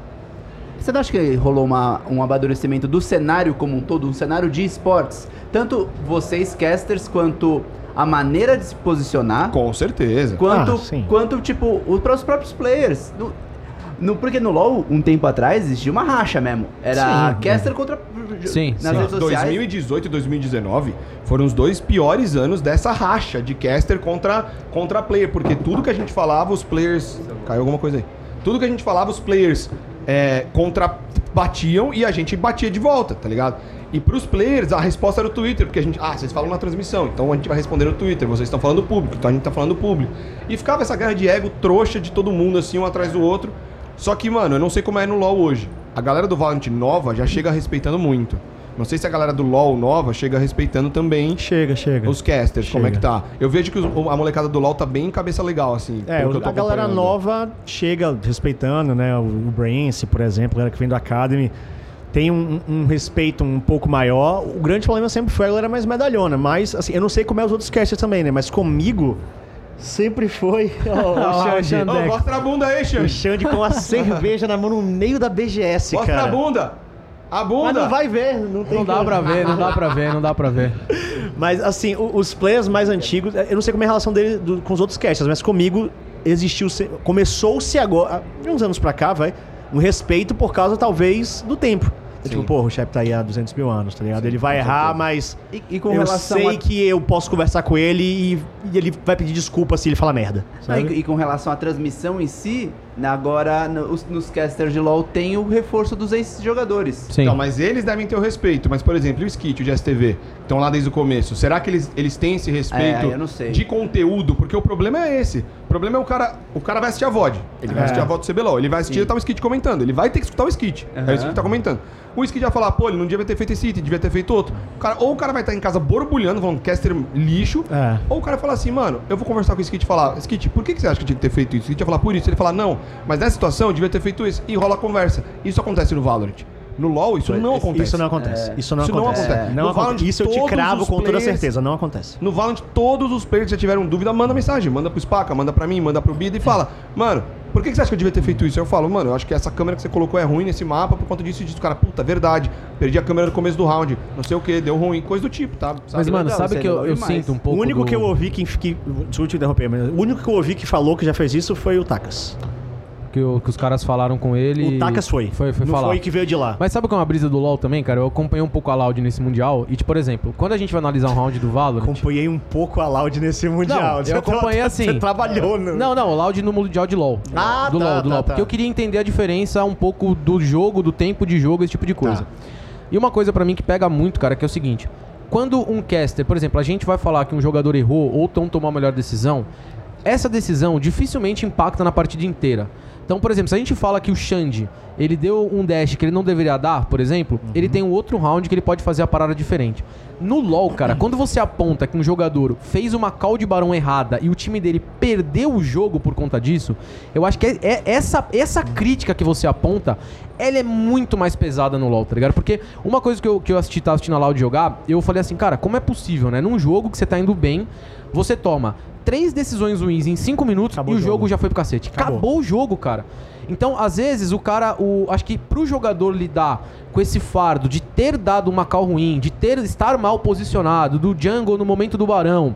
[SPEAKER 5] Você não acha que rolou uma, um amadurecimento do cenário como um todo, um cenário de esportes? Tanto vocês, casters, quanto a maneira de se posicionar,
[SPEAKER 4] Com certeza.
[SPEAKER 5] quanto,
[SPEAKER 1] Ah, sim.
[SPEAKER 5] quanto tipo, os pró- os próprios players. No- No, porque no LoL, um tempo atrás, existia uma racha mesmo. Era
[SPEAKER 1] Sim.
[SPEAKER 5] caster contra...
[SPEAKER 2] Sim,
[SPEAKER 5] nas
[SPEAKER 2] sim.
[SPEAKER 5] redes sociais.
[SPEAKER 4] 2018 e 2019 foram os dois piores anos dessa racha de caster contra, contra player, porque tudo que a gente falava, os players. Caiu alguma coisa aí. Tudo que a gente falava, os players é, contra batiam e a gente batia de volta, tá ligado? E pros players, a resposta era o Twitter, porque a gente. Ah, vocês falam na transmissão, então a gente vai responder no Twitter, vocês estão falando público, então a gente tá falando público. E ficava essa guerra de ego trouxa de todo mundo, assim, um atrás do outro. Só que, mano, eu não sei como é no LoL hoje. A galera do Valorant nova já chega respeitando muito. Não sei se a galera do LoL nova chega respeitando também
[SPEAKER 1] Chega, chega.
[SPEAKER 4] os casters, como é que
[SPEAKER 1] Chega.
[SPEAKER 4] tá. Eu vejo que os- a molecada do LoL tá bem cabeça legal, assim.
[SPEAKER 1] É,
[SPEAKER 4] pelo que eu tô
[SPEAKER 1] a galera nova chega respeitando, né? O, o Braince, por exemplo, a galera que vem do Academy, tem um, um respeito um pouco maior. O grande problema sempre foi a galera mais medalhona, mas assim, eu não sei como é os outros casters também, né? Mas comigo sempre foi <laughs> ó, o Xande.
[SPEAKER 4] Ô, mostra a bunda aí,
[SPEAKER 1] O
[SPEAKER 4] Xande.
[SPEAKER 1] Xande com a cerveja na mão no meio da BGS,
[SPEAKER 4] Mostra
[SPEAKER 1] cara.
[SPEAKER 4] a bunda. A bunda.
[SPEAKER 1] Mas não vai ver, não tem
[SPEAKER 2] Não dá pra ver, não dá pra ver, não dá pra ver. <laughs>
[SPEAKER 1] Mas assim, os players mais antigos, eu não sei como é a relação dele do- com os outros casters, mas comigo existiu, se- começou-se agora, uns anos pra cá, vai, um respeito por causa talvez do tempo. É Tipo, pô, o chefe tá aí há 200 mil anos, tá ligado? Ele vai errar, mas
[SPEAKER 5] E, e com
[SPEAKER 1] eu
[SPEAKER 5] relação
[SPEAKER 1] sei
[SPEAKER 5] a...
[SPEAKER 1] que eu posso conversar com ele e, e ele vai pedir desculpa se ele falar merda.
[SPEAKER 5] Ah? E, e com relação à transmissão em si, agora no- os- nos casters de LoL tem o reforço dos ex-jogadores.
[SPEAKER 2] Sim.
[SPEAKER 4] Então, mas eles devem ter o respeito. Mas, por exemplo, o Skit, o de STV, estão lá desde o começo. Será que eles, eles têm esse respeito
[SPEAKER 5] É, eu não sei.
[SPEAKER 4] de conteúdo? Porque o problema é esse. O problema é o cara. O cara vai assistir a VOD. Ele vai
[SPEAKER 1] É.
[SPEAKER 4] assistir a VOD do CBLOL. Ele vai assistir e tá o Skit comentando. Ele vai ter que escutar o Skit. É
[SPEAKER 5] Aham.
[SPEAKER 4] isso que tá comentando. O Skit vai falar, pô, ele não devia ter feito esse item, devia ter feito outro. O cara- ou o cara vai estar em casa borbulhando, falando caster lixo.
[SPEAKER 1] É.
[SPEAKER 4] Ou o cara fala assim, mano, eu vou conversar com o Skit e falar, Skit, por que, que você acha que tinha que ter feito isso? O Skit vai falar por isso. Ele fala, não, mas nessa situação eu devia ter feito isso. E rola a conversa. Isso acontece no Valorant. No LoL, isso não acontece.
[SPEAKER 1] Isso não acontece.
[SPEAKER 5] É.
[SPEAKER 1] Isso não
[SPEAKER 4] Isso não
[SPEAKER 1] acontece.
[SPEAKER 4] acontece.
[SPEAKER 1] Não
[SPEAKER 4] No
[SPEAKER 1] acontece.
[SPEAKER 4] Valorant,
[SPEAKER 1] Isso eu te cravo com toda
[SPEAKER 4] players-
[SPEAKER 1] certeza. Não acontece.
[SPEAKER 4] No Valorant, todos os players que já tiveram dúvida, manda mensagem. Manda pro Spaca, manda pra mim, manda pro Bida e fala, mano, por que que você acha que eu devia ter feito isso? Eu falo, mano, eu acho que essa câmera que você colocou é ruim nesse mapa por conta disso e disso. Cara, puta, verdade. Perdi a câmera no começo do round. Não sei o que, deu ruim. Coisa do tipo, tá?
[SPEAKER 2] Mas,
[SPEAKER 4] Sabe?
[SPEAKER 2] mano,
[SPEAKER 5] legal,
[SPEAKER 2] sabe
[SPEAKER 5] é
[SPEAKER 2] que eu,
[SPEAKER 5] legal
[SPEAKER 2] eu sinto um
[SPEAKER 1] O
[SPEAKER 2] pouco.
[SPEAKER 1] único
[SPEAKER 2] do-
[SPEAKER 1] que eu ouvi que, que. Desculpa te interromper, mas o único que eu ouvi que falou que já fez isso foi o Takas.
[SPEAKER 2] Que, o- que os caras falaram com ele.
[SPEAKER 1] O Takas foi.
[SPEAKER 2] Foi, foi
[SPEAKER 1] não
[SPEAKER 2] falar.
[SPEAKER 1] foi que veio de lá.
[SPEAKER 2] Mas sabe qual é uma brisa do LoL também, cara? Eu acompanhei um pouco a Loud nesse Mundial. E, tipo, por exemplo, quando a gente vai analisar um round do Valorant...
[SPEAKER 1] Acompanhei um pouco a Loud nesse Mundial.
[SPEAKER 2] eu acompanhei assim.
[SPEAKER 1] Você trabalhou no.
[SPEAKER 2] Não, não, o Loud no Mundial de LoL.
[SPEAKER 1] Ah,
[SPEAKER 2] do
[SPEAKER 1] tá,
[SPEAKER 2] LoL, do
[SPEAKER 1] tá,
[SPEAKER 2] LoL.
[SPEAKER 1] tá.
[SPEAKER 2] Porque eu queria entender a diferença um pouco do jogo, do tempo de jogo, esse tipo de coisa.
[SPEAKER 1] Tá.
[SPEAKER 2] E uma coisa pra mim que pega muito, cara, que é o seguinte. Quando um caster, por exemplo, a gente vai falar que um jogador errou ou não tomou a melhor decisão, essa decisão dificilmente impacta na partida inteira. Então, por exemplo, se a gente fala que o Xande, ele deu um dash que ele não deveria dar, por exemplo,
[SPEAKER 1] Uhum.
[SPEAKER 2] ele tem um outro round que ele pode fazer a parada diferente. No LoL, cara, quando você aponta que um jogador fez uma call de barão errada e o time dele perdeu o jogo por conta disso, eu acho que é, é essa, essa crítica que você aponta, ela é muito mais pesada no LoL, tá ligado? Porque uma coisa que eu, que eu assisti, tava assistindo a Loud jogar, eu falei assim, cara, como é possível, né? Num jogo que você tá indo bem, você toma três decisões ruins em cinco minutos
[SPEAKER 1] Acabou
[SPEAKER 2] e o jogo.
[SPEAKER 1] jogo.
[SPEAKER 2] já foi pro cacete.
[SPEAKER 1] Acabou.
[SPEAKER 2] Acabou o jogo, cara. Então, às vezes, o cara, o, acho que pro jogador lidar com esse fardo de ter dado uma call ruim, de ter estar mal posicionado, do jungle no momento do barão,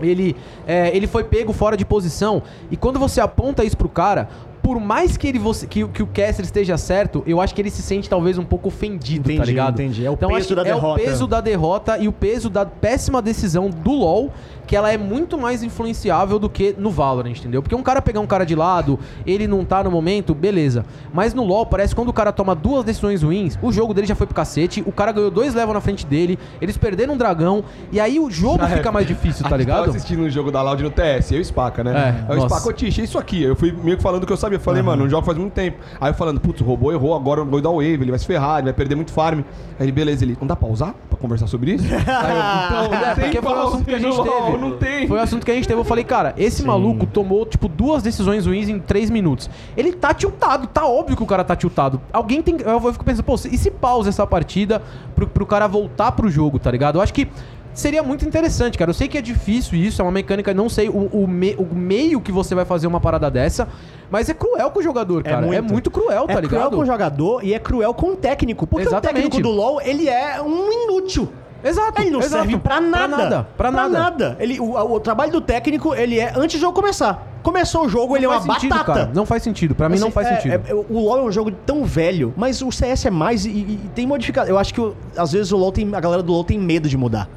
[SPEAKER 2] ele, é, ele foi pego fora de posição, e quando você aponta isso pro cara, por mais que ele você, que, que o caster esteja certo, eu acho que ele se sente talvez um pouco ofendido, tá
[SPEAKER 1] Entendi,
[SPEAKER 2] ligado?
[SPEAKER 1] entendi. É o
[SPEAKER 2] então,
[SPEAKER 1] peso da
[SPEAKER 2] é
[SPEAKER 1] derrota.
[SPEAKER 2] o peso da derrota e o peso da péssima decisão do LoL, que ela é muito mais influenciável do que no Valorant, entendeu? Porque um cara pegar um cara de lado, ele não tá no momento, beleza. Mas no LoL, parece que quando o cara toma duas decisões ruins, o jogo dele já foi pro cacete, o cara ganhou dois levels na frente dele, eles perderam um dragão, e aí o jogo
[SPEAKER 4] é.
[SPEAKER 2] fica mais difícil, tá ligado?
[SPEAKER 4] assistindo um jogo da Loud no TS, eu e o Spaca, né?
[SPEAKER 2] É,
[SPEAKER 4] Aí o
[SPEAKER 2] nossa.
[SPEAKER 4] Spaca, ô Tish, é isso aqui. Eu fui meio que falando o que eu sabia. Eu falei, mano, não jogo faz muito tempo. Aí eu falando, putz, o robô errou, agora eu vou dar o wave, ele vai se ferrar, ele vai perder muito farm. Aí ele, beleza, ele, não dá pra usar pra conversar sobre isso? <laughs> Aí eu, então,
[SPEAKER 2] É, porque foi o assunto que a gente teve.
[SPEAKER 4] Não tem.
[SPEAKER 2] Foi o assunto que a gente teve. Eu falei, cara, esse maluco tomou, tipo, duas decisões ruins em três minutos. Ele tá tiltado, tá óbvio que o cara tá tiltado. Alguém tem. Eu fico pensando, pô, e se pausa essa partida pro, pro cara voltar pro jogo, tá ligado? Eu acho que. Seria muito interessante, cara. Eu sei que é difícil isso, é uma mecânica, não sei o, o, me- o meio que você vai fazer uma parada dessa, mas é cruel com o jogador, cara. É muito, cruel, tá
[SPEAKER 1] é
[SPEAKER 2] ligado?
[SPEAKER 1] cruel com o jogador e é cruel com o técnico. Porque
[SPEAKER 2] Exatamente.
[SPEAKER 1] o técnico do LoL, ele é um inútil.
[SPEAKER 2] Exato.
[SPEAKER 1] Ele não
[SPEAKER 2] exato.
[SPEAKER 1] serve pra nada.
[SPEAKER 2] Pra nada. Pra nada.
[SPEAKER 1] Ele, o, o trabalho do técnico, ele é antes do jogo começar. Começou o jogo, ele é uma
[SPEAKER 2] sentido,
[SPEAKER 1] batata.
[SPEAKER 2] cara. Não faz sentido. Pra mim não
[SPEAKER 1] Assim,
[SPEAKER 2] faz
[SPEAKER 1] é-
[SPEAKER 2] sentido.
[SPEAKER 1] é- o LoL é um jogo tão velho, mas o CS é mais e, e- e tem modificado. Eu acho que às vezes o LoL tem, a galera do LoL tem medo de mudar.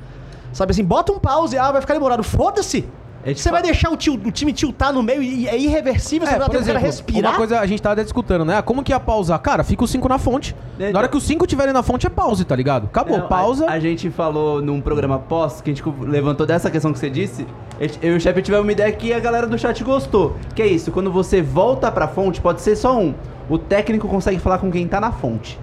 [SPEAKER 1] Sabe assim, bota um pause, ah, vai ficar demorado. Foda-se!
[SPEAKER 5] A gente
[SPEAKER 1] Você vai deixar o, tio- o time tiltar no meio e é irreversível, você
[SPEAKER 2] É,
[SPEAKER 1] vai ter o cara
[SPEAKER 2] exemplo,
[SPEAKER 1] respirar.
[SPEAKER 2] uma coisa a gente tava até discutindo, né? Como que ia pausar? Cara, fica os 5 na fonte.
[SPEAKER 5] É,
[SPEAKER 2] Na hora que os 5 estiverem na fonte, é pause, tá ligado? Acabou,
[SPEAKER 5] Não,
[SPEAKER 2] pausa.
[SPEAKER 5] A, a gente falou num programa pós, que a gente levantou dessa questão que você disse. Eu e o chefe tivemos uma ideia que a galera do chat gostou. Que é isso, quando você volta pra fonte, pode ser só um. O técnico consegue falar com quem tá na fonte.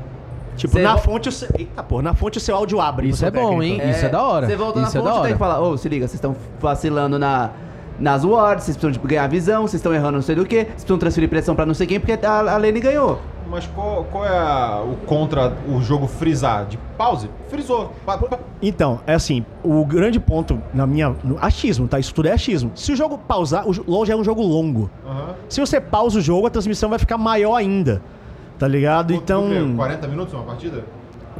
[SPEAKER 1] Tipo,
[SPEAKER 5] Você
[SPEAKER 1] na
[SPEAKER 5] vo-
[SPEAKER 1] fonte o seu. Eita, porra, na fonte o seu áudio abre.
[SPEAKER 2] Isso é
[SPEAKER 1] seu
[SPEAKER 2] bom,
[SPEAKER 1] técnico.
[SPEAKER 2] hein? Isso é da hora.
[SPEAKER 5] Você volta
[SPEAKER 2] Isso
[SPEAKER 5] na
[SPEAKER 2] é da
[SPEAKER 5] fonte e tem
[SPEAKER 2] hora.
[SPEAKER 5] que falar, ô, se liga, vocês estão vacilando na, nas wards, vocês precisam de ganhar visão, vocês estão errando não sei do que, vocês precisam transferir pressão pra não sei quem, porque a, a Lane ganhou.
[SPEAKER 3] Mas qual, qual é a- o contra o jogo frisar? De pause? Frisou. Pa- pa-
[SPEAKER 1] Então, é assim, o grande ponto na minha. No achismo, tá? Isso tudo é achismo. Se o jogo pausar, o LoL já é um jogo longo.
[SPEAKER 3] Aham.
[SPEAKER 1] Se você pausa o jogo, a transmissão vai ficar maior ainda. Tá ligado? Então,
[SPEAKER 3] O quê? 40 minutos uma partida?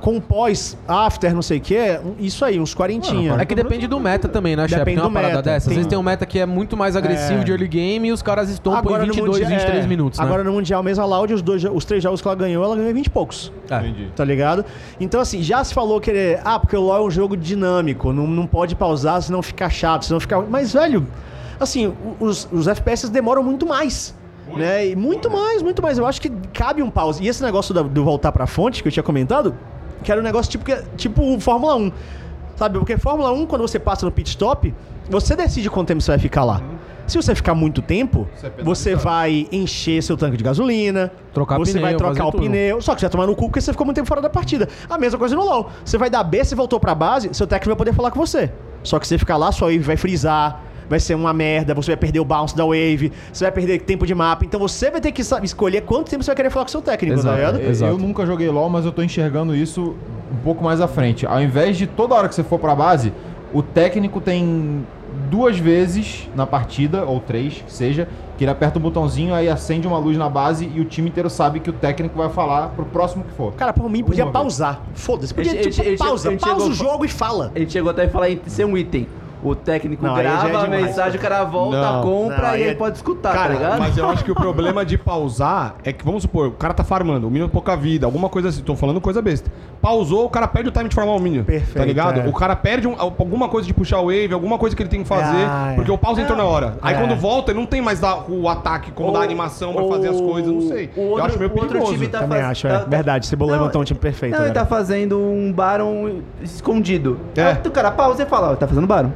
[SPEAKER 1] com pós, after, não sei o que, isso aí, uns quarentinha.
[SPEAKER 2] É que depende do meta também, né, chefe?
[SPEAKER 1] Depende
[SPEAKER 2] Tem uma
[SPEAKER 1] do
[SPEAKER 2] parada
[SPEAKER 1] meta,
[SPEAKER 2] dessa. Às vezes tem um meta que é muito mais agressivo
[SPEAKER 1] É.
[SPEAKER 2] de early game e os caras estompam em
[SPEAKER 1] no
[SPEAKER 2] 22,
[SPEAKER 1] Mundial-
[SPEAKER 2] 23
[SPEAKER 1] é,
[SPEAKER 2] minutos, né?
[SPEAKER 1] Agora no Mundial mesmo, a Loud, os, dois, os três jogos que ela ganhou, ela ganhou em 20 e poucos.
[SPEAKER 2] É.
[SPEAKER 3] Entendi.
[SPEAKER 1] Tá ligado? Então, assim, já se falou que ele. Ah, porque o LoL é um jogo dinâmico, não, não pode pausar, senão fica chato, senão fica. Mas, velho, assim, os, os FPS demoram muito mais. Né? E muito mais, muito mais. Eu acho que cabe um pause. E esse negócio da- do voltar pra fonte que eu tinha comentado, que era um negócio tipo, que- tipo Fórmula 1. Sabe? Porque Fórmula 1, quando você passa no pit stop, você decide quanto tempo você vai ficar lá. Se você ficar muito tempo,
[SPEAKER 3] Você é
[SPEAKER 1] você vai encher seu tanque de gasolina,
[SPEAKER 2] Trocar
[SPEAKER 1] você
[SPEAKER 2] pneu,
[SPEAKER 1] vai trocar o
[SPEAKER 2] tudo.
[SPEAKER 1] pneu, só que você vai tomar no cu porque você ficou muito tempo fora da partida. A mesma coisa no LoL. Você vai dar B, você voltou pra base, seu técnico vai poder falar com você. Só que você ficar lá, sua wave vai frisar, vai ser uma merda, você vai perder o bounce da wave, você vai perder tempo de mapa. Então você vai ter que escolher quanto tempo você vai querer falar com seu técnico,
[SPEAKER 2] Exato.
[SPEAKER 1] tá ligado?
[SPEAKER 3] Eu-
[SPEAKER 2] Exato.
[SPEAKER 3] Eu nunca joguei LoL, mas eu tô enxergando isso um pouco mais à frente. Ao invés de toda hora que você for pra base, o técnico tem duas vezes na partida, ou três, que seja, que ele aperta o botãozinho, aí acende uma luz na base e o time inteiro sabe que o técnico vai falar pro próximo que for.
[SPEAKER 1] Cara, por mim podia
[SPEAKER 3] Uma
[SPEAKER 1] pausar. Foda-se, podia
[SPEAKER 5] Ele-
[SPEAKER 1] tipo,
[SPEAKER 5] ele-
[SPEAKER 1] pausa,
[SPEAKER 5] ele
[SPEAKER 1] pausa
[SPEAKER 5] chegou-
[SPEAKER 1] o jogo e fala.
[SPEAKER 5] Ele chegou até a falar em ser um item. O técnico
[SPEAKER 1] Não, é
[SPEAKER 5] grava a mensagem, o cara volta,
[SPEAKER 4] Não.
[SPEAKER 5] compra
[SPEAKER 1] Não,
[SPEAKER 5] e aí
[SPEAKER 1] é-
[SPEAKER 5] pode escutar,
[SPEAKER 1] Cara,
[SPEAKER 5] tá ligado?
[SPEAKER 4] Mas eu acho que o <laughs> problema de pausar é que, vamos supor, o cara tá farmando, o Minion pouca vida, alguma coisa assim, tô falando coisa besta. Pausou, o cara perde o time de farmar o Minion.
[SPEAKER 1] Perfeito,
[SPEAKER 4] Tá ligado?
[SPEAKER 1] é.
[SPEAKER 4] O cara perde um- alguma coisa de puxar o wave, alguma coisa que ele tem que fazer,
[SPEAKER 1] Ah, é.
[SPEAKER 4] porque o pause entrou na hora. Aí
[SPEAKER 1] É.
[SPEAKER 4] quando volta, ele não tem mais da- o ataque, como
[SPEAKER 5] Ou-
[SPEAKER 4] dar animação pra fazer as coisas, não sei.
[SPEAKER 5] O outro,
[SPEAKER 4] eu acho meio
[SPEAKER 5] o outro
[SPEAKER 4] perigoso.
[SPEAKER 5] time tá
[SPEAKER 1] Também
[SPEAKER 5] faz-
[SPEAKER 1] acho, é.
[SPEAKER 5] tá- tá-
[SPEAKER 1] Verdade, Cebola levantou um time perfeito.
[SPEAKER 5] Não, ele
[SPEAKER 1] agora.
[SPEAKER 5] tá fazendo um Baron escondido.
[SPEAKER 4] É.
[SPEAKER 5] Aí o cara pausa e fala, ó, tá fazendo Baron.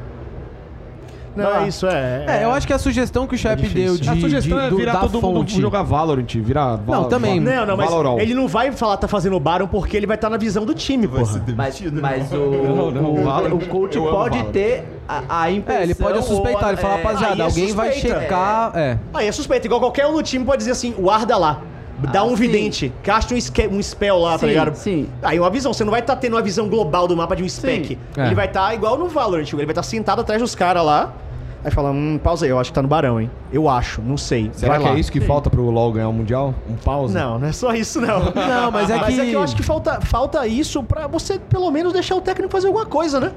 [SPEAKER 1] Não,
[SPEAKER 5] Vai lá.
[SPEAKER 1] é isso, é.
[SPEAKER 2] É, eu acho que a sugestão que o Shep
[SPEAKER 1] difícil.
[SPEAKER 2] deu de,
[SPEAKER 4] a sugestão
[SPEAKER 2] de-
[SPEAKER 4] é virar todo mundo
[SPEAKER 2] fonte.
[SPEAKER 4] jogar Valorant, virar Val-
[SPEAKER 2] também.
[SPEAKER 4] Val-
[SPEAKER 1] Não, não, mas
[SPEAKER 4] Valorant.
[SPEAKER 1] ele não vai falar tá fazendo o Baron porque ele vai estar na visão do time, porra.
[SPEAKER 5] Mas, mas o,
[SPEAKER 4] Não, não,
[SPEAKER 5] o,
[SPEAKER 4] Valorant.
[SPEAKER 5] o coach pode
[SPEAKER 4] Valorant.
[SPEAKER 5] ter a, a impressão...
[SPEAKER 2] É, ele pode suspeitar, ele fala,
[SPEAKER 5] é,
[SPEAKER 2] rapaziada,
[SPEAKER 1] é
[SPEAKER 2] alguém vai
[SPEAKER 1] suspeita.
[SPEAKER 2] checar. É.
[SPEAKER 1] Aí é suspeito, igual qualquer um no time pode dizer assim, guarda lá. Dá
[SPEAKER 5] Ah,
[SPEAKER 1] um
[SPEAKER 5] sim.
[SPEAKER 1] vidente, casta um, um spell lá, tá
[SPEAKER 5] Sim,
[SPEAKER 1] ligado?
[SPEAKER 5] sim.
[SPEAKER 1] Aí uma visão, você não vai estar tendo uma visão global do mapa de um spec.
[SPEAKER 2] É.
[SPEAKER 1] Ele vai estar igual no Valorant, ele vai estar sentado atrás dos caras lá. Aí fala, hum, pausa aí, eu acho que tá no Barão, hein? Eu acho, não sei.
[SPEAKER 4] Será
[SPEAKER 1] vai
[SPEAKER 4] que
[SPEAKER 1] lá.
[SPEAKER 4] é isso que falta pro LoL ganhar o Mundial? Um pause?
[SPEAKER 1] Não, não é só isso, não. <laughs>
[SPEAKER 2] Não, mas é
[SPEAKER 1] Mas é
[SPEAKER 2] que-
[SPEAKER 1] que eu acho que falta, falta isso pra você, pelo menos, deixar o técnico fazer alguma coisa, né?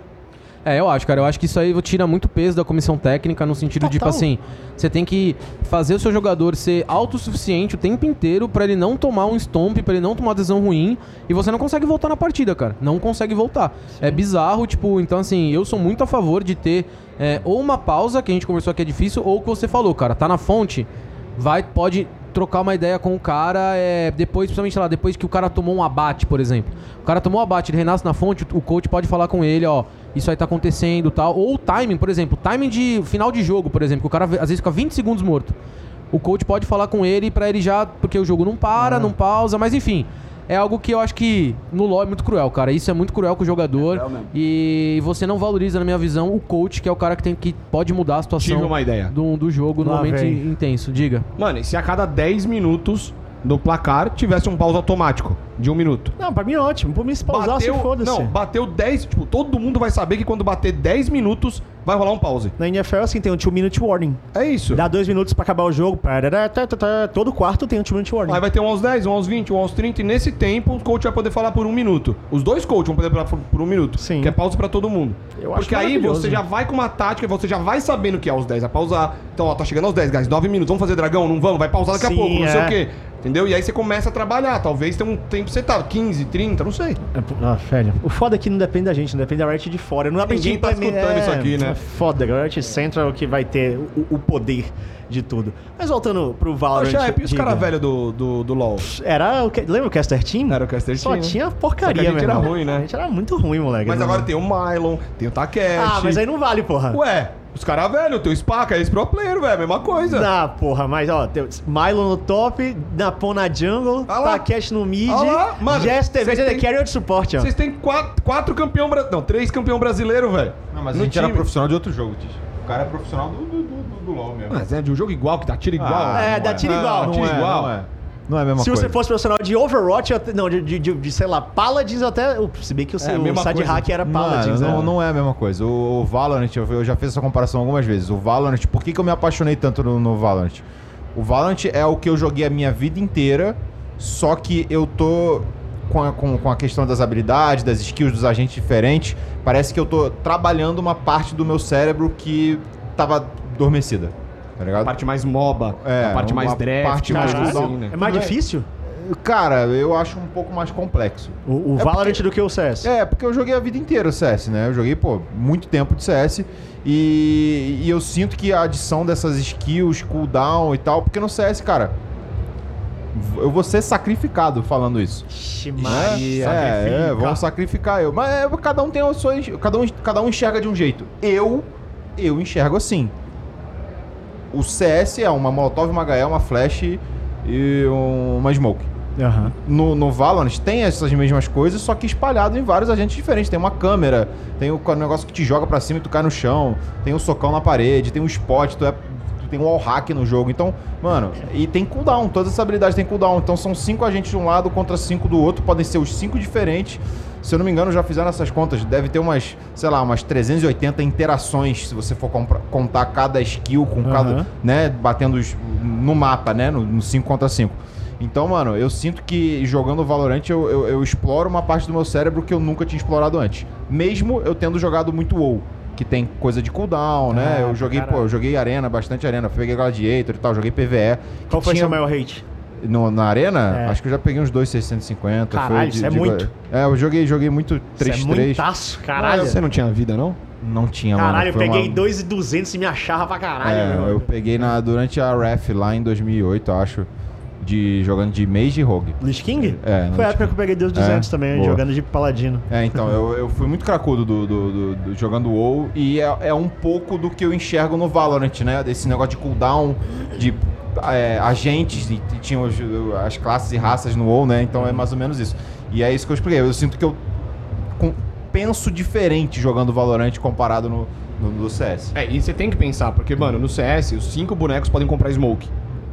[SPEAKER 2] É, eu acho, cara. Eu acho que isso aí tira muito peso da comissão técnica no sentido de, tipo
[SPEAKER 1] Total.
[SPEAKER 2] assim, você tem que fazer o seu jogador ser autossuficiente o tempo inteiro pra ele não tomar um stomp, pra ele não tomar uma decisão ruim, e você não consegue voltar na partida, cara. Não consegue voltar. É bizarro, tipo, então assim, eu sou muito a favor de ter é, ou uma pausa, que a gente conversou aqui é difícil, ou o que você falou, cara, tá na fonte, vai, pode trocar uma ideia com o cara é, depois, principalmente lá, depois que o cara tomou um abate, por exemplo. O cara tomou um abate, ele renasce na fonte, o coach pode falar com ele, ó, isso aí tá acontecendo tal. Ou o timing, por exemplo, timing de final de jogo, por exemplo, que o cara às vezes fica 20 segundos morto. O coach pode falar com ele pra ele já. Porque o jogo não para, não pausa, mas enfim. É algo que eu acho que no LoL é muito cruel, cara. Isso é muito cruel com o jogador.
[SPEAKER 5] É cruel mesmo.
[SPEAKER 2] e você não valoriza, na minha visão, o coach, que é o cara que, tem, que pode mudar a situação
[SPEAKER 4] Tive uma ideia.
[SPEAKER 2] do, do jogo no
[SPEAKER 1] Lá
[SPEAKER 2] momento
[SPEAKER 1] vem.
[SPEAKER 2] intenso. Diga.
[SPEAKER 4] Mano, e se a cada 10 minutos do placar tivesse um pause automático? De um minuto.
[SPEAKER 1] Não, pra mim é ótimo. Por mim, se pausasse,
[SPEAKER 4] Bateu,
[SPEAKER 1] foda-se.
[SPEAKER 4] não, bateu 10, tipo, todo mundo vai saber que quando bater 10 minutos, vai rolar um pause.
[SPEAKER 1] Na NFL, assim, tem um 2-minute warning.
[SPEAKER 4] É isso.
[SPEAKER 1] Dá dois minutos pra acabar o jogo. tá, tá, tá. Todo quarto tem um 2-minute warning.
[SPEAKER 4] Aí vai ter um aos 10, um aos 20, um aos 30, e nesse tempo o coach vai poder falar por um minuto. Os dois coaches vão poder falar por, um minuto.
[SPEAKER 1] Sim.
[SPEAKER 4] Que é pausa pra todo mundo.
[SPEAKER 1] Eu acho
[SPEAKER 4] Porque aí você já vai com uma tática, você já vai sabendo que é aos 10 vai pausar. Então, ó, tá chegando aos 10, guys, 9 minutos, vamos fazer dragão? Não vamos? Vai pausar daqui
[SPEAKER 1] Sim,
[SPEAKER 4] a pouco, não sei
[SPEAKER 1] é.
[SPEAKER 4] o quê. Entendeu? E aí você começa a trabalhar. Talvez tenha um tempo setado, 15, 30, não sei.
[SPEAKER 1] Ah, velho. O foda é que não depende da gente, não depende da Riot de fora. Não pra
[SPEAKER 4] Ninguém tá escutando isso
[SPEAKER 1] é,
[SPEAKER 4] aqui, né?
[SPEAKER 1] É foda, a Riot Central que vai ter o, o poder de tudo. Mas voltando pro Valorant.
[SPEAKER 4] Shep, e os caras velhos do, do, do LoL?
[SPEAKER 1] Era o lembra o Caster Team?
[SPEAKER 4] Era o Caster
[SPEAKER 1] Só
[SPEAKER 4] Team, né?
[SPEAKER 1] tinha porcaria,
[SPEAKER 4] Só que a gente era ruim, né?
[SPEAKER 1] A gente era muito ruim, moleque.
[SPEAKER 4] Mas
[SPEAKER 1] Não-
[SPEAKER 4] agora tem o Mylon, tem o Takeshi.
[SPEAKER 1] Ah, mas aí não vale, porra.
[SPEAKER 4] Ué, os caras velhos, tem o Spaca, esse pro player, velho, mesma coisa.
[SPEAKER 1] Não, porra, mas ó, tem Milo no top, Napon na jungle,
[SPEAKER 4] Ah lá.
[SPEAKER 1] Takeshi no mid,
[SPEAKER 4] Ah mano,
[SPEAKER 1] Jester,
[SPEAKER 4] vocês
[SPEAKER 1] VD
[SPEAKER 4] têm-
[SPEAKER 1] Carrier de suporte, ó.
[SPEAKER 4] Vocês têm quatro, quatro campeão brasileiro. Não, três campeão brasileiro, velho.
[SPEAKER 3] Não, mas
[SPEAKER 4] No
[SPEAKER 3] a gente era
[SPEAKER 4] time.
[SPEAKER 3] profissional de outro jogo, Tish. O cara é profissional do, do, do, do LoL mesmo.
[SPEAKER 4] Mas é de um jogo igual, que dá tiro igual.
[SPEAKER 3] Ah,
[SPEAKER 1] É,
[SPEAKER 3] não
[SPEAKER 1] dá tiro
[SPEAKER 3] Ah,
[SPEAKER 1] igual.
[SPEAKER 3] Não,
[SPEAKER 4] tiro
[SPEAKER 3] é,
[SPEAKER 4] igual.
[SPEAKER 3] não é. Não é a mesma
[SPEAKER 1] Se
[SPEAKER 3] coisa.
[SPEAKER 1] você fosse profissional de Overwatch, não, de, de, de- de, sei lá, Paladins até. o- Se bem que o
[SPEAKER 4] É, mesma
[SPEAKER 1] side hack era Paladins,
[SPEAKER 3] não,
[SPEAKER 1] né?
[SPEAKER 3] não é a mesma coisa. O, o Valorant, eu, eu já fiz essa comparação algumas vezes. O Valorant, por que, que eu me apaixonei tanto no, no Valorant? O Valorant é o que eu joguei a minha vida inteira, só que eu tô com a, com, com a questão das habilidades, das skills dos agentes diferentes. Parece que eu tô trabalhando uma parte do meu cérebro que tava adormecida. Tá
[SPEAKER 4] A
[SPEAKER 3] ligado?
[SPEAKER 4] parte mais MOBA,
[SPEAKER 3] É,
[SPEAKER 4] a parte mais draft,
[SPEAKER 3] parte
[SPEAKER 4] mais assim,
[SPEAKER 3] cooldown.
[SPEAKER 4] né?
[SPEAKER 1] É mais
[SPEAKER 3] é-
[SPEAKER 1] difícil
[SPEAKER 3] Cara, eu acho um pouco mais complexo.
[SPEAKER 1] o, o
[SPEAKER 3] É
[SPEAKER 1] Valorant
[SPEAKER 3] porque-
[SPEAKER 1] do que o CS.
[SPEAKER 3] É, porque eu joguei a vida inteira o CS, né? Eu joguei, pô, muito tempo de CS. E, e eu sinto que a adição dessas skills, cooldown e tal, porque no CS, cara, eu vou ser sacrificado falando isso.
[SPEAKER 1] Ixi,
[SPEAKER 3] Né?
[SPEAKER 1] Maria.
[SPEAKER 3] É, é, vão sacrificar eu. Mas é, cada um tem a sua. Cada um, cada um enxerga de um jeito. Eu, eu enxergo assim. O CS é uma Molotov, uma HE, uma Flash e um- uma Smoke.
[SPEAKER 1] Aham.
[SPEAKER 3] No, no Valorant tem essas mesmas coisas, só que espalhado em vários agentes diferentes. Tem uma câmera, tem o negócio que te joga pra cima e tu cai no chão, tem o socão na parede, tem um spot, tu, é, tem um wall hack no jogo. Então, mano, e tem cooldown, todas essas habilidades têm cooldown. Então são cinco agentes de um lado contra cinco do outro, podem ser os cinco diferentes. Se eu não me engano, já fizeram essas contas. Deve ter umas, sei lá, umas 380 interações, se você for contar cada skill com cada,
[SPEAKER 1] Aham.
[SPEAKER 3] né, batendo os- no mapa, né, no 5 contra 5. Então, mano, eu sinto que jogando Valorant eu, eu, eu exploro uma parte do meu cérebro que eu nunca tinha explorado antes. Mesmo eu tendo jogado muito WoW, que tem coisa de cooldown, né?
[SPEAKER 1] Ah,
[SPEAKER 3] eu joguei,
[SPEAKER 1] caralho.
[SPEAKER 3] pô, eu joguei Arena, bastante Arena. Peguei Gladiator e tal, joguei PVE.
[SPEAKER 1] Qual foi
[SPEAKER 3] tinha-
[SPEAKER 1] seu maior hate?
[SPEAKER 3] No- na Arena?
[SPEAKER 1] É.
[SPEAKER 3] Acho que eu já peguei uns 2,650.
[SPEAKER 1] Caralho,
[SPEAKER 3] foi de-
[SPEAKER 1] isso é
[SPEAKER 3] de-
[SPEAKER 1] muito.
[SPEAKER 3] É, eu joguei, joguei muito 3-3.
[SPEAKER 1] Isso é muitaço, caralho.
[SPEAKER 4] Você não tinha vida, não?
[SPEAKER 3] Não tinha, mano.
[SPEAKER 1] Caralho, eu peguei
[SPEAKER 3] uma-
[SPEAKER 1] 2,200 e me achava pra caralho,
[SPEAKER 3] É,
[SPEAKER 1] meu.
[SPEAKER 3] eu peguei na, durante a ref lá em 2008, eu acho. De, jogando de Mage e Rogue.
[SPEAKER 1] Lich King?
[SPEAKER 3] É,
[SPEAKER 1] Foi a época que eu peguei 2,200
[SPEAKER 3] É,
[SPEAKER 1] também,
[SPEAKER 3] boa.
[SPEAKER 1] jogando de paladino.
[SPEAKER 3] É, então, eu, eu fui muito cracudo do, do- do- do- jogando WoW e é, é um pouco do que eu enxergo no Valorant, né? Desse negócio de cooldown, de é, agentes, e, e tinham as classes e raças no WoW, né? Então é mais ou menos isso. E é isso que eu expliquei. Eu sinto que eu com- penso diferente jogando Valorant comparado no, no, no CS.
[SPEAKER 4] É, e você tem que pensar, porque, mano, no CS, os cinco bonecos podem comprar smoke.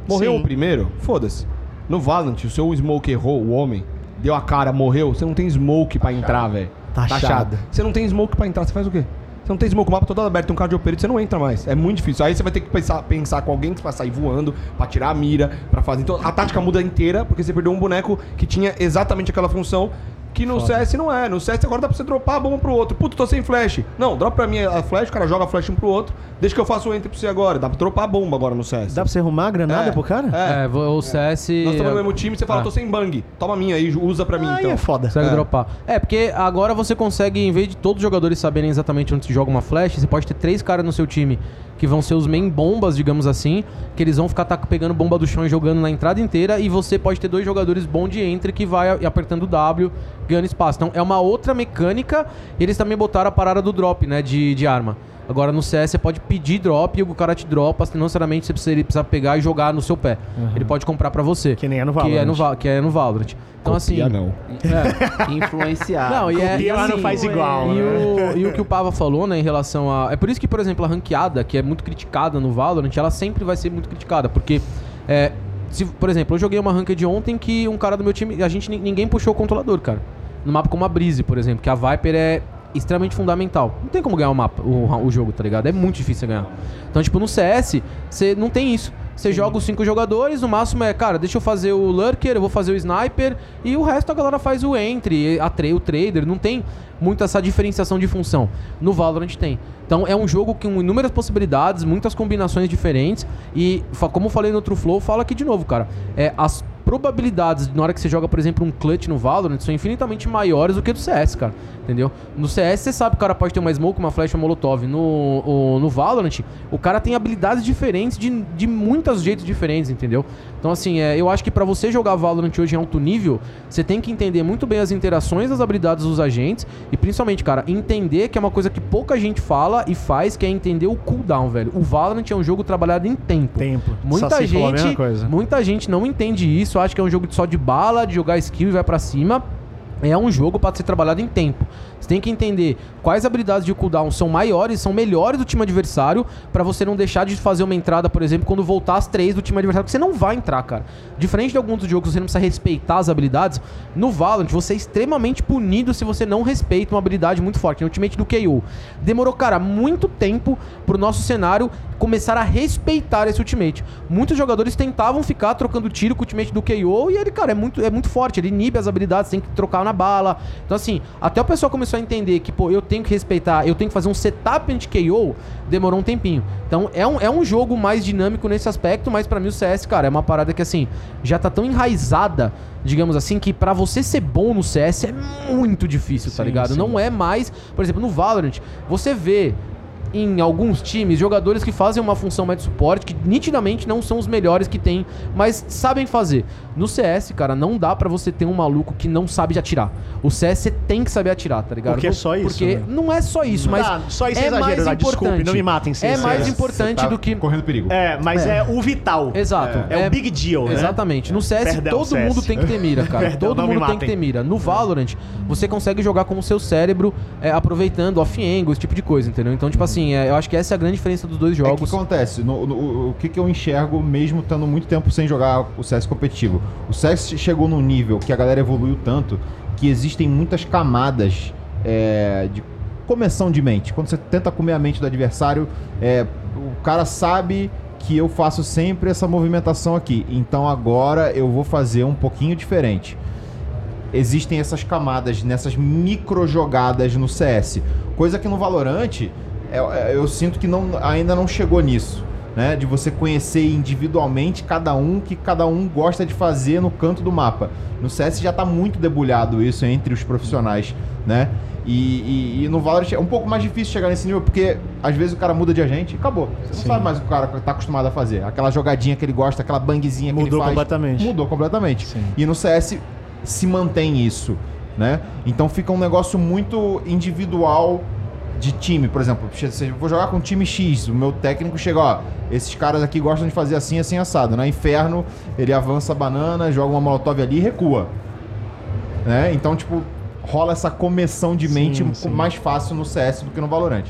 [SPEAKER 4] Morreu
[SPEAKER 1] Sim.
[SPEAKER 4] o primeiro? Foda-se. No Valorant, o seu smoke errou, o homem, deu a cara, morreu, você não tem smoke pra entrar, velho.
[SPEAKER 1] Taxado.
[SPEAKER 4] Você não tem smoke pra entrar, você faz o quê? Você não tem smoke, o mapa todo aberto, tem um cardio perito, você não entra mais. É muito difícil. Aí você vai ter que pensar, pensar com alguém que vai sair voando, pra tirar a mira, pra fazer. Então a tática muda inteira, porque você perdeu um boneco que tinha exatamente aquela função. Que no CS não é. No CS agora dá pra você dropar a bomba pro outro. Puto, tô sem flash. Não, dropa pra mim a flash, o cara joga a flash um pro outro. Deixa que eu faço o enter pra você agora. Dá pra dropar a bomba agora no CS.
[SPEAKER 1] Dá pra você arrumar a granada
[SPEAKER 4] É,
[SPEAKER 1] pro cara?
[SPEAKER 4] É.
[SPEAKER 2] É, o CS.
[SPEAKER 4] Nós estamos no mesmo time, você fala,
[SPEAKER 2] Ah.
[SPEAKER 4] tô sem bang. Toma a minha aí, usa pra mim
[SPEAKER 1] Aí
[SPEAKER 4] então.
[SPEAKER 1] é foda.
[SPEAKER 2] Consegue
[SPEAKER 4] É.
[SPEAKER 2] dropar. É, porque agora você consegue, em vez de todos os jogadores saberem exatamente onde se joga uma flash, você pode ter três caras no seu time que vão ser os main bombas, digamos assim, que eles vão ficar tac- pegando bomba do chão e jogando na entrada inteira, e você pode ter dois jogadores bom de entre que vai apertando W, ganhando espaço. Então é uma outra mecânica. Eles também botaram a parada do drop, né, de, de arma. Agora no CS você pode pedir drop e o cara te dropa, não necessariamente você precisa, ele precisa pegar e jogar no seu pé. Ele pode comprar pra você.
[SPEAKER 1] Que nem é no
[SPEAKER 2] Que é
[SPEAKER 1] Valorant.
[SPEAKER 2] no, Va- que é no Valorant. Então assim...
[SPEAKER 4] Copia não.
[SPEAKER 2] É. <laughs>
[SPEAKER 5] Influenciar.
[SPEAKER 2] Não, e é.
[SPEAKER 1] Copia,
[SPEAKER 2] e
[SPEAKER 1] mas não
[SPEAKER 2] assim,
[SPEAKER 1] faz igual,
[SPEAKER 2] E,
[SPEAKER 1] né?
[SPEAKER 2] o, e o que o Pava falou, né, em relação a. É por isso que, por exemplo, a ranqueada, que é muito criticada no Valorant, ela sempre vai ser muito criticada, porque é, se, por exemplo, eu joguei uma ranked ontem que um cara do meu time, a gente ni- ninguém puxou o controlador, cara. No mapa como a Breeze, por exemplo, que a Viper é extremamente fundamental. Não tem como ganhar o mapa, o, o jogo, tá ligado? É muito difícil você ganhar. Então, tipo, no CS, você não tem isso. Você joga os cinco jogadores, no máximo é, cara, deixa eu fazer o Lurker, eu vou fazer o Sniper, e o resto a galera faz o Entry, a tra o Trader, não tem muito essa diferenciação de função. No Valorant tem. Então é um jogo com inúmeras possibilidades, muitas combinações diferentes, e como eu falei no outro Flow, fala aqui de novo, cara. É, as probabilidades na hora que você joga, por exemplo, um clutch no Valorant são infinitamente maiores do que do CS, cara. Entendeu? No CS você sabe que o cara pode ter uma smoke, uma flash, uma molotov. No, o- no Valorant, o cara tem habilidades diferentes de, de muitos jeitos diferentes, entendeu? Então, assim, é, eu acho que pra você jogar Valorant hoje em alto nível, você tem que entender muito bem as interações das habilidades dos agentes e, principalmente, cara, entender que é uma coisa que pouca gente fala e faz, que é entender o cooldown, velho. O Valorant é um jogo trabalhado em tempo.
[SPEAKER 1] Tempo.
[SPEAKER 2] Muita gente, muita gente não entende isso, acha que é um jogo só de bala, de jogar skill e vai pra cima. É um jogo para ser trabalhado em tempo. Você tem que entender quais habilidades de cooldown são maiores, são melhores do time adversário, pra você não deixar de fazer uma entrada, por exemplo, quando voltar as três do time adversário, porque você não vai entrar, cara. Diferente de alguns dos jogos, você não precisa respeitar as habilidades. No Valorant, você é extremamente punido se você não respeita uma habilidade muito forte. No ultimate do KO. Demorou, cara, muito tempo pro nosso cenário começar a respeitar esse ultimate. Muitos jogadores tentavam ficar trocando tiro com o ultimate do KO e ele, cara, é muito, é muito forte. Ele inibe as habilidades, tem que trocar na bala. Então, assim, até o pessoal começou a entender que, pô, eu tenho que respeitar, eu tenho que fazer um setup anti-KO, demorou um tempinho. Então, é um, é um jogo mais dinâmico nesse aspecto, mas pra mim o CS, cara, é uma parada que, assim, já tá tão enraizada, digamos assim, que pra você ser bom no CS é muito difícil, tá
[SPEAKER 1] Sim,
[SPEAKER 2] ligado?
[SPEAKER 1] sim.
[SPEAKER 2] Não é mais, por exemplo, no Valorant, você vê em alguns times jogadores que fazem uma função mais de suporte que nitidamente não são os melhores que tem, mas sabem fazer. No CS, cara, não dá pra você ter um maluco que não sabe atirar. O CS você tem que saber atirar, tá ligado?
[SPEAKER 1] Porque é só isso,
[SPEAKER 2] Porque
[SPEAKER 1] né?
[SPEAKER 2] não é só isso, mas
[SPEAKER 1] Ah, só isso é
[SPEAKER 2] é
[SPEAKER 1] exagero,
[SPEAKER 2] mais importante.
[SPEAKER 1] Desculpe, não me matem, sim,
[SPEAKER 2] É mais
[SPEAKER 1] é.
[SPEAKER 2] importante
[SPEAKER 3] tá
[SPEAKER 2] do que
[SPEAKER 3] Correndo perigo.
[SPEAKER 1] É, mas é, o vital.
[SPEAKER 2] Exato.
[SPEAKER 1] É, o big deal, né?
[SPEAKER 2] Exatamente. No CS
[SPEAKER 1] Perdão,
[SPEAKER 2] todo
[SPEAKER 1] CS.
[SPEAKER 2] mundo tem que ter mira, cara. <laughs>
[SPEAKER 1] Perdão,
[SPEAKER 2] todo mundo tem que ter mira. No Valorant, você consegue jogar com o seu cérebro, é, aproveitando off-angle, esse tipo de coisa, entendeu? Então, tipo assim, é, eu acho que essa é a grande diferença dos dois
[SPEAKER 3] É, o que
[SPEAKER 2] jogos.
[SPEAKER 3] acontece? No- no- o- o que, que eu enxergo mesmo estando muito tempo sem jogar o CS competitivo? O CS chegou num nível que a galera evoluiu tanto que existem muitas camadas é, de começão de mente. Quando você tenta comer a mente do adversário, é, o cara sabe que eu faço sempre essa movimentação aqui. Então agora eu vou fazer um pouquinho diferente existem essas camadas nessas micro jogadas no CS. Coisa que no Valorant eu, eu sinto que não, ainda não chegou nisso. Né, de você conhecer individualmente cada um que cada um gosta de fazer no canto do mapa. No CS já tá muito debulhado isso entre os profissionais, né? E, e- e no Valorant é um pouco mais difícil chegar nesse nível, porque às vezes o cara muda de agente e acabou. Você não sabe mais o que o cara tá acostumado a fazer. Aquela jogadinha que ele gosta, aquela bangzinha que
[SPEAKER 1] Mudou
[SPEAKER 3] ele faz.
[SPEAKER 1] completamente.
[SPEAKER 3] Mudou completamente.
[SPEAKER 1] Sim.
[SPEAKER 3] E no CS se mantém isso, né? Então fica um negócio muito individual de time, por exemplo, eu vou jogar com time X, o meu técnico chega, ó, esses caras aqui gostam de fazer assim, assim, assado. Na Inferno, ele avança a banana, joga uma molotov ali e recua. Né? Então, tipo, rola essa começão de
[SPEAKER 1] Sim,
[SPEAKER 3] mente
[SPEAKER 1] sim.
[SPEAKER 3] mais fácil no CS do que no Valorant.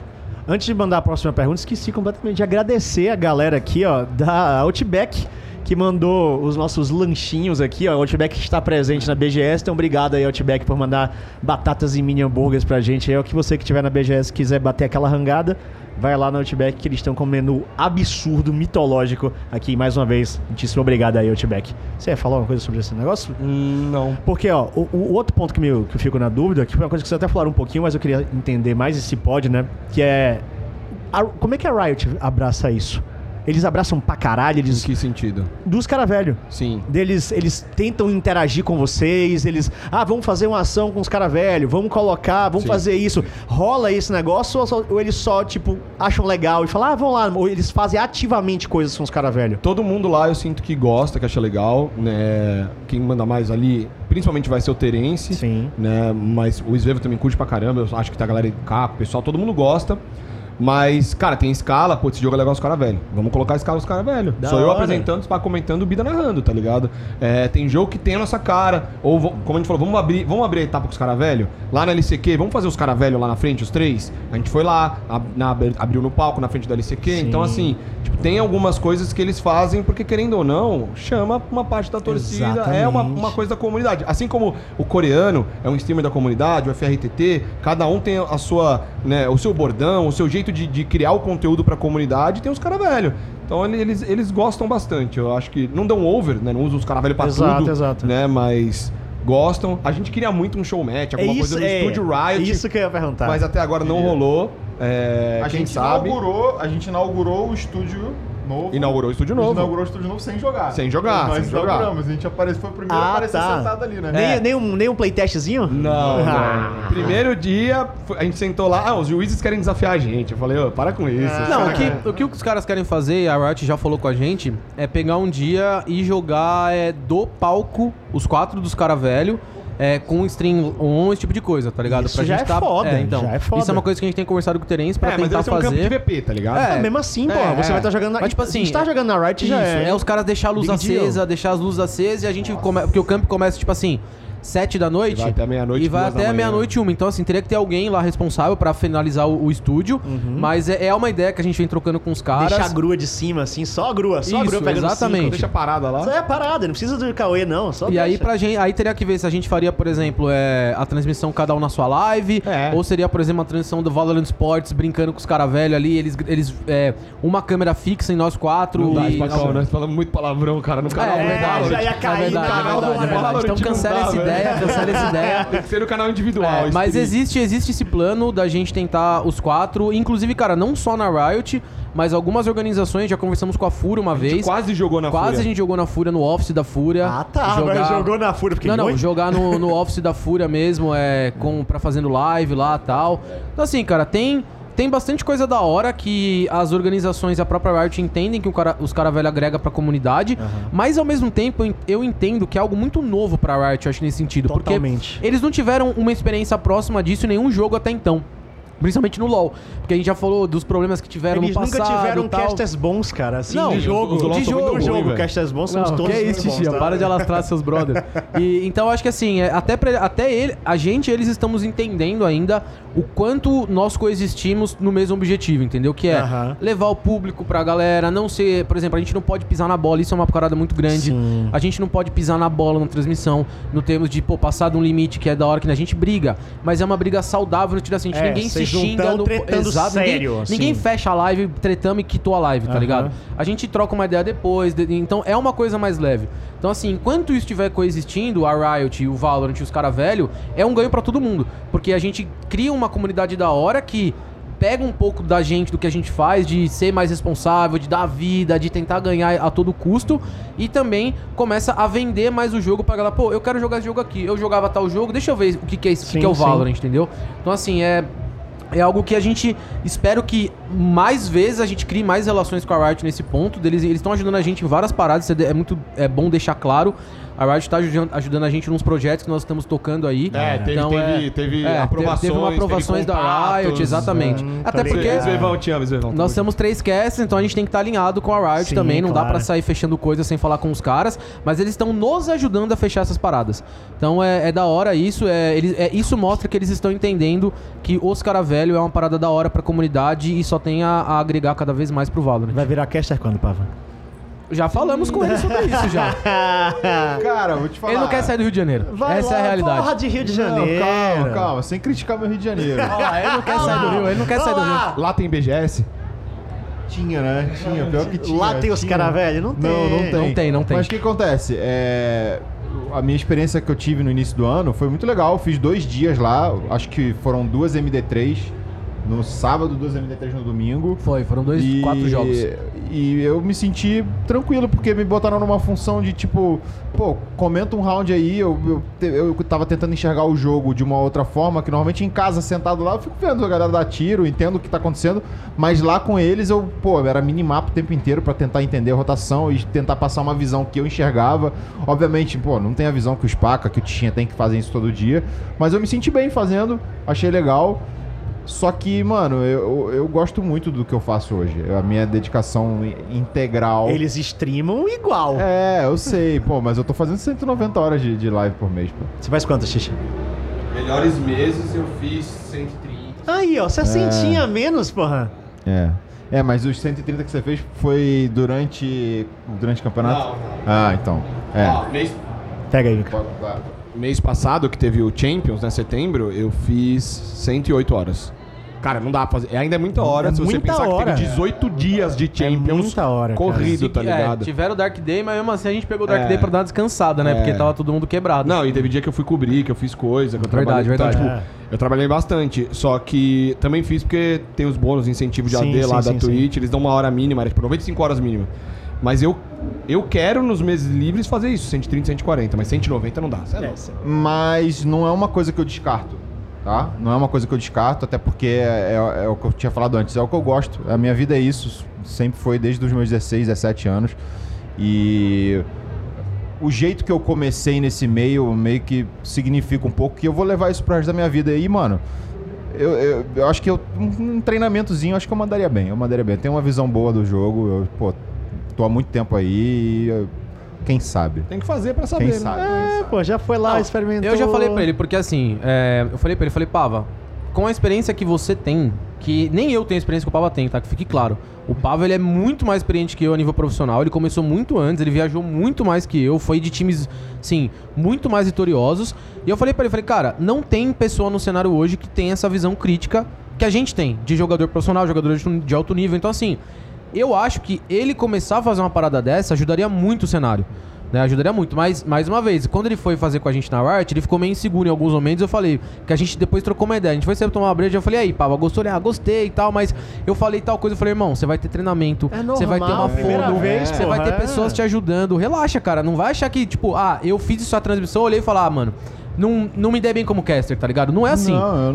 [SPEAKER 1] Antes de mandar a próxima pergunta, esqueci completamente de agradecer a galera aqui, ó, da Outback, que mandou os nossos lanchinhos aqui, ó. O Outback está presente na BGS, então obrigado aí, Outback, por mandar batatas e mini hambúrgueres pra gente. É o que você que tiver na BGS quiser bater aquela rangada, vai lá no Outback que eles estão com um menu absurdo, mitológico aqui. Mais uma vez, muitíssimo obrigado aí, Outback. Você ia falar alguma coisa sobre esse negócio?
[SPEAKER 4] Hum, não.
[SPEAKER 1] Porque, ó, o, o outro ponto que, me, que eu fico na dúvida, que foi uma coisa que vocês até falaram um pouquinho, mas eu queria entender mais e se pode, né? Que é. a- como é que a Riot abraça isso? Eles abraçam pra caralho,
[SPEAKER 4] Em
[SPEAKER 1] eles.
[SPEAKER 4] que sentido?
[SPEAKER 1] Dos caras velho.
[SPEAKER 4] Sim.
[SPEAKER 1] Deles, eles tentam interagir com vocês, eles. Ah, vamos fazer uma ação com os caras velho, vamos colocar, vamos
[SPEAKER 4] Sim,
[SPEAKER 1] fazer isso. Rola esse negócio ou, só- ou eles só, tipo, acham legal e falam, ah, vamos lá. Ou eles fazem ativamente coisas com os caras velho.
[SPEAKER 4] Todo mundo lá eu sinto que gosta, que acha legal, né? Quem manda mais ali, principalmente vai ser o Terence.
[SPEAKER 1] Sim.
[SPEAKER 4] Né? Mas o Svevo também curte pra caramba, eu acho que tá a galera de cá, o pessoal, todo mundo gosta. Mas, cara, tem escala, pô, esse jogo é legal os caras velho. Vamos colocar a escala os caras velho.
[SPEAKER 1] Da
[SPEAKER 4] Sou eu
[SPEAKER 1] hora.
[SPEAKER 4] apresentando, Spa comentando, o Bida narrando, tá ligado? É, tem jogo que tem a nossa cara. Ou, como a gente falou, vamos abrir, vamos abrir a etapa com os caras velho. Lá na LCQ, vamos fazer os caras velho lá na frente, os três. A gente foi lá, ab- na- abriu no palco na frente da LCQ. Então, assim, tipo, tem algumas coisas que eles fazem, porque querendo ou não, chama uma parte da torcida. É uma,
[SPEAKER 1] Exatamente.
[SPEAKER 4] uma coisa da comunidade. Assim como o coreano é um streamer da comunidade, o FRTT, cada um tem a sua, né, o seu bordão, o seu jeito de, de criar o conteúdo pra comunidade, tem os caras velho. Então ele- eles, eles gostam bastante. Eu acho que não dão over, né? Não usam os caras velho pra
[SPEAKER 1] Exato,
[SPEAKER 4] tudo,
[SPEAKER 1] exato.
[SPEAKER 4] né? Mas gostam. A gente queria muito um show match,
[SPEAKER 1] É
[SPEAKER 4] alguma
[SPEAKER 1] isso,
[SPEAKER 4] coisa no
[SPEAKER 1] é,
[SPEAKER 4] estúdio Riot,
[SPEAKER 1] isso que eu ia perguntar.
[SPEAKER 4] mas até agora não rolou. É,
[SPEAKER 3] a
[SPEAKER 4] quem
[SPEAKER 3] gente
[SPEAKER 4] sabe
[SPEAKER 3] inaugurou, a gente inaugurou o estúdio novo.
[SPEAKER 4] inaugurou o estúdio
[SPEAKER 3] A
[SPEAKER 4] novo.
[SPEAKER 3] inaugurou o estúdio novo sem jogar.
[SPEAKER 4] Sem jogar,
[SPEAKER 3] Nós
[SPEAKER 4] sem jogar.
[SPEAKER 3] inauguramos, a gente apareceu, foi o primeiro a
[SPEAKER 1] Ah,
[SPEAKER 3] aparecer
[SPEAKER 1] tá.
[SPEAKER 3] sentado ali, né?
[SPEAKER 1] Nem,
[SPEAKER 4] É.
[SPEAKER 1] nem, um, nem um playtestzinho?
[SPEAKER 4] Não,
[SPEAKER 1] Ah.
[SPEAKER 4] não. Primeiro dia, a gente sentou lá, ah, os juízes querem desafiar a gente. Eu falei, ô, para com isso.
[SPEAKER 1] Ah.
[SPEAKER 2] Não, o que, o que os caras querem fazer, a Riot já falou com a gente, é pegar um dia e jogar é, do palco os quatro dos caras velho. É, com stream on, esse tipo de coisa, tá ligado?
[SPEAKER 1] Isso já é foda,
[SPEAKER 2] então,
[SPEAKER 1] já é foda.
[SPEAKER 2] Isso é uma coisa que a gente tem conversado com o Terence pra
[SPEAKER 4] é, mas
[SPEAKER 2] tentar
[SPEAKER 4] deve ser um campo de
[SPEAKER 2] fazer.
[SPEAKER 4] VP, tá ligado?
[SPEAKER 2] É.
[SPEAKER 1] Ah, mesmo assim, pô,
[SPEAKER 4] É,
[SPEAKER 1] você
[SPEAKER 4] é.
[SPEAKER 1] vai estar jogando na
[SPEAKER 2] Mas, tipo
[SPEAKER 1] A gente
[SPEAKER 2] assim,
[SPEAKER 1] tá jogando na Riot
[SPEAKER 2] Isso,
[SPEAKER 1] já
[SPEAKER 2] é.
[SPEAKER 1] é.
[SPEAKER 2] os caras deixar a luz
[SPEAKER 1] Big deal.
[SPEAKER 2] acesa, deixar as luzes acesas e a gente come... Porque o camp começa, tipo assim, 7 da noite.
[SPEAKER 4] E vai até meia-noite,
[SPEAKER 2] E vai até meia-noite uma. Então, assim, teria que ter alguém lá responsável pra finalizar o, o estúdio.
[SPEAKER 1] Uhum.
[SPEAKER 2] Mas é, é uma ideia que a gente vem trocando com os caras.
[SPEAKER 1] Deixar a grua de cima, assim, só a grua, só a
[SPEAKER 2] Isso,
[SPEAKER 1] grua pegando
[SPEAKER 2] exatamente.
[SPEAKER 1] cinco.
[SPEAKER 4] Deixa parada lá.
[SPEAKER 1] Só é parada, não precisa do Cauê, não. Só
[SPEAKER 2] E aí,
[SPEAKER 1] deixa.
[SPEAKER 2] pra gente, aí teria que ver se a gente faria, por exemplo, é, a transmissão cada um na sua live.
[SPEAKER 4] É.
[SPEAKER 2] Ou seria, por exemplo, uma transmissão do Valorant Sports brincando com os caras velhos ali. Eles, eles é, uma câmera fixa em nós quatro.
[SPEAKER 4] Não dá,
[SPEAKER 2] e,
[SPEAKER 4] nós falamos muito palavrão, cara, no canal.
[SPEAKER 2] É, verdade.
[SPEAKER 1] Já ia cair
[SPEAKER 2] é verdade, é
[SPEAKER 1] canal do
[SPEAKER 2] verdade, é verdade.
[SPEAKER 4] Valorant,
[SPEAKER 2] Então cancela essa
[SPEAKER 4] velho.
[SPEAKER 2] Ideia, <laughs> cancela essa ideia.
[SPEAKER 4] Tem que ser no canal individual.
[SPEAKER 2] É, mas
[SPEAKER 4] stream.
[SPEAKER 2] existe, existe esse plano da gente tentar os quatro, inclusive, cara, não só na Riot, mas algumas organizações, já conversamos com a Fúria uma
[SPEAKER 4] A gente
[SPEAKER 2] vez.
[SPEAKER 4] quase jogou na
[SPEAKER 2] Quase
[SPEAKER 4] Fúria.
[SPEAKER 2] a gente jogou na Fúria, no Office da Fúria.
[SPEAKER 1] Ah, tá, mas jogou na Fúria, porque
[SPEAKER 2] Não, não, jogar no, no <laughs> Office da Fúria mesmo, é, com, pra fazendo live lá e tal. Então, assim, cara, tem, tem bastante coisa da hora que as organizações e a própria Riot entendem que cara, os caras velho agrega pra comunidade, mas ao mesmo tempo eu en- eu entendo que é algo muito novo pra Riot, eu acho, nesse sentido.
[SPEAKER 1] Totalmente.
[SPEAKER 2] Porque eles não tiveram uma experiência próxima disso em nenhum jogo até então. Principalmente no LoL. Porque a gente já falou dos problemas que tiveram
[SPEAKER 1] Eles
[SPEAKER 2] no passado
[SPEAKER 1] nunca tiveram
[SPEAKER 2] tal.
[SPEAKER 1] casters bons, cara, assim,
[SPEAKER 2] Não,
[SPEAKER 1] de jogo.
[SPEAKER 4] os
[SPEAKER 1] de
[SPEAKER 4] são
[SPEAKER 1] jogo,
[SPEAKER 4] ruins,
[SPEAKER 1] jogo, casters bons somos
[SPEAKER 2] Não,
[SPEAKER 1] todos
[SPEAKER 2] que é isso,
[SPEAKER 1] bons,
[SPEAKER 2] tia,
[SPEAKER 1] tá?
[SPEAKER 2] para de alastrar seus brothers. <laughs> E, então, acho que assim, é, até, pra- até ele, a gente, eles estamos entendendo ainda o quanto nós coexistimos no mesmo objetivo, entendeu? Que é
[SPEAKER 1] Aham.
[SPEAKER 2] levar o público pra galera, não ser... Por exemplo, a gente não pode pisar na bola, isso é uma parada muito grande.
[SPEAKER 1] Sim.
[SPEAKER 2] A gente não pode pisar na bola na transmissão, no termos de, pô, passar de um limite que é da hora que a gente briga, mas é uma briga saudável, no sentido assim,
[SPEAKER 1] É,
[SPEAKER 2] ninguém se
[SPEAKER 1] vocês não
[SPEAKER 2] xinga...
[SPEAKER 1] tão
[SPEAKER 2] no-
[SPEAKER 1] tretando
[SPEAKER 2] Exato, ninguém-
[SPEAKER 1] sério, assim.
[SPEAKER 2] ninguém fecha a live, tretamos e quitou a live, tá
[SPEAKER 1] Aham.
[SPEAKER 2] ligado? A gente troca uma ideia depois, de- então é uma coisa mais leve. Então, assim, enquanto isso estiver coexistindo, a Riot, o Valorant e os cara velho, é um ganho pra todo mundo. Porque a gente cria uma comunidade da hora que pega um pouco da gente, do que a gente faz, de ser mais responsável, de dar vida, de tentar ganhar a todo custo, e também começa a vender mais o jogo pra galera, pô, eu quero jogar esse jogo aqui, eu jogava tal jogo, deixa eu ver o que, que é esse, o que que é o
[SPEAKER 1] sim.
[SPEAKER 2] Valorant, entendeu? Então, assim, é, é algo que a gente espero que mais vezes a gente crie mais relações com a Riot nesse ponto. Eles estão ajudando a gente em várias paradas, é, é muito é bom deixar claro. A Riot está ajudando, a gente nos projetos que nós estamos tocando aí.
[SPEAKER 4] É, teve- teve- teve
[SPEAKER 2] é,
[SPEAKER 4] aprovações,
[SPEAKER 2] Teve uma
[SPEAKER 4] teve
[SPEAKER 2] aprovações da
[SPEAKER 4] contatos,
[SPEAKER 2] Riot, exatamente.
[SPEAKER 1] hum,
[SPEAKER 2] Até
[SPEAKER 1] tá
[SPEAKER 2] porque.
[SPEAKER 4] Esvevão, te amo, Esvevão.
[SPEAKER 2] nós temos três casts, então a gente tem que estar alinhado com a Riot
[SPEAKER 1] Sim,
[SPEAKER 2] também. Não dá
[SPEAKER 1] claro.
[SPEAKER 2] pra sair fechando coisas sem falar com os caras. Mas eles estão nos ajudando a fechar essas paradas. Então é, é da hora isso. É, eles, é, isso mostra que eles estão entendendo que os cara velho é uma parada da hora pra comunidade e só tem a, a agregar cada vez mais pro Valorant.
[SPEAKER 1] Vai virar caster quando, Pava?
[SPEAKER 2] Já falamos com ele sobre isso já. <laughs>
[SPEAKER 3] Cara, vou te falar.
[SPEAKER 2] Ele não quer sair do Rio de Janeiro.
[SPEAKER 1] Vai
[SPEAKER 2] Essa
[SPEAKER 1] lá,
[SPEAKER 2] é a realidade.
[SPEAKER 1] Porra de Rio de
[SPEAKER 3] Não,
[SPEAKER 1] Janeiro.
[SPEAKER 3] calma, calma, sem criticar meu Rio de Janeiro.
[SPEAKER 2] Ó, ele não quer sair do Rio, ele não quer sair do Rio.
[SPEAKER 1] Olá.
[SPEAKER 4] Lá tem BGS?
[SPEAKER 3] tinha, né? Tinha, pior que tinha.
[SPEAKER 1] Lá tem os
[SPEAKER 3] tinha.
[SPEAKER 1] cara velho? Não tem.
[SPEAKER 3] Não, não tem.
[SPEAKER 2] Não tem, não tem.
[SPEAKER 3] Mas o que acontece? É, A minha experiência que eu tive no início do ano foi muito legal. Fiz dois dias lá, acho que foram duas MD3 no sábado, duas MD3 no domingo.
[SPEAKER 2] Foi, foram dois,
[SPEAKER 3] E-
[SPEAKER 2] quatro jogos.
[SPEAKER 3] E eu me senti tranquilo, porque me botaram numa função de tipo, pô, comenta um round aí. Eu, eu, eu tava tentando enxergar o jogo de uma outra forma, que normalmente em casa, sentado lá, eu fico vendo a galera dar tiro, entendo o que tá acontecendo. Mas lá com eles, eu, pô, era minimapa o tempo inteiro pra tentar entender a rotação e tentar passar uma visão que eu enxergava. Obviamente, pô, não tem a visão que o Spaca, que o Tichinha tem que fazer isso todo dia. Mas eu me senti bem fazendo, achei legal. Só que, mano, eu, eu gosto muito do que eu faço hoje. A minha dedicação integral.
[SPEAKER 1] Eles streamam igual.
[SPEAKER 3] É, eu sei, pô, mas eu tô fazendo 190 horas de, de live por mês, pô.
[SPEAKER 1] Você faz quantas, Xixi?
[SPEAKER 4] Melhores meses eu fiz 130.
[SPEAKER 1] Aí, ó, você sentinha menos, porra.
[SPEAKER 3] É. É, mas os 130 que você fez foi durante. durante o campeonato?
[SPEAKER 4] Não, não.
[SPEAKER 3] Ah, então. É.
[SPEAKER 4] Ó, mês,
[SPEAKER 1] Pega aí, Mika.
[SPEAKER 4] Mês passado, que teve o Champions, né, setembro, eu fiz 108 horas. Cara, não dá pra fazer. Ainda é muita hora
[SPEAKER 1] É
[SPEAKER 4] se você
[SPEAKER 1] muita
[SPEAKER 4] pensar
[SPEAKER 1] hora.
[SPEAKER 4] que teve 18 dias de Champions
[SPEAKER 1] muita hora, cara.
[SPEAKER 4] corrido, tá
[SPEAKER 2] É,
[SPEAKER 4] ligado?
[SPEAKER 2] tiveram o Dark Day, mas mesmo assim a gente pegou o Dark
[SPEAKER 4] É.
[SPEAKER 2] Day pra dar uma descansada, né?
[SPEAKER 4] É.
[SPEAKER 2] Porque tava todo mundo quebrado.
[SPEAKER 4] Não, e teve dia que eu fui cobrir, que eu fiz coisa, que eu
[SPEAKER 2] Verdade,
[SPEAKER 4] trabalhei.
[SPEAKER 2] verdade.
[SPEAKER 4] Então, tipo, eu trabalhei bastante. Só que também fiz porque tem os bônus, incentivo de
[SPEAKER 1] Sim,
[SPEAKER 4] AD lá
[SPEAKER 1] sim,
[SPEAKER 4] da
[SPEAKER 1] sim,
[SPEAKER 4] Twitch, eles dão uma hora mínima, era tipo 95 horas mínima. Mas eu, eu quero nos meses livres fazer isso, 130, 140, mas 190 não dá. É louco.
[SPEAKER 3] Mas não é uma coisa que eu descarto, tá? Não é uma coisa que eu descarto, até porque é, é- é o que eu tinha falado antes, é o que eu gosto. A minha vida é isso, sempre foi desde os meus 16, 17 anos. E o jeito que eu comecei nesse meio meio que significa um pouco que eu vou levar isso pro resto da minha vida. E, mano, eu, eu, eu acho que eu, um, um treinamentozinho, eu acho que eu mandaria bem. Eu mandaria bem. Eu tenho uma visão boa do jogo, eu, pô, tô há muito tempo aí e eu- quem sabe?
[SPEAKER 4] Tem que fazer pra saber,
[SPEAKER 3] Quem
[SPEAKER 4] né?
[SPEAKER 3] sabe?
[SPEAKER 1] É, pô, já foi lá, experimentou.
[SPEAKER 2] Eu já falei pra ele, porque assim, é, eu falei pra ele, falei, Pava, com a experiência que você tem, que nem eu tenho a experiência que o Pava tem, tá? Que fique claro. O Pava, ele é muito mais experiente que eu a nível profissional, ele começou muito antes, ele viajou muito mais que eu, foi de times, sim, muito mais vitoriosos. E eu falei pra ele, falei, cara, não tem pessoa no cenário hoje que tem essa visão crítica que a gente tem, de jogador profissional, jogador de, de alto nível. Então, assim, eu acho que ele começar a fazer uma parada dessa ajudaria muito o cenário. Né, ajudaria muito, mas mais uma vez, quando ele foi fazer com a gente na Riot, ele ficou meio inseguro em alguns momentos. Eu falei que a gente depois trocou uma ideia. A gente foi sempre tomar uma breja. Eu falei, aí, Pava, gostou? Ele, ah, gostei e tal, mas eu falei tal coisa. Eu falei, irmão, você vai ter treinamento,
[SPEAKER 1] É
[SPEAKER 2] você vai ter
[SPEAKER 1] normal,
[SPEAKER 2] uma fono,
[SPEAKER 1] vez,
[SPEAKER 2] você
[SPEAKER 1] porra,
[SPEAKER 2] vai ter
[SPEAKER 1] é.
[SPEAKER 2] pessoas te ajudando. Relaxa, cara. Não vai achar que, tipo, ah, eu fiz isso a transmissão, olhei e falei, ah, mano. Não, não me dei bem como caster, tá ligado? Não é assim.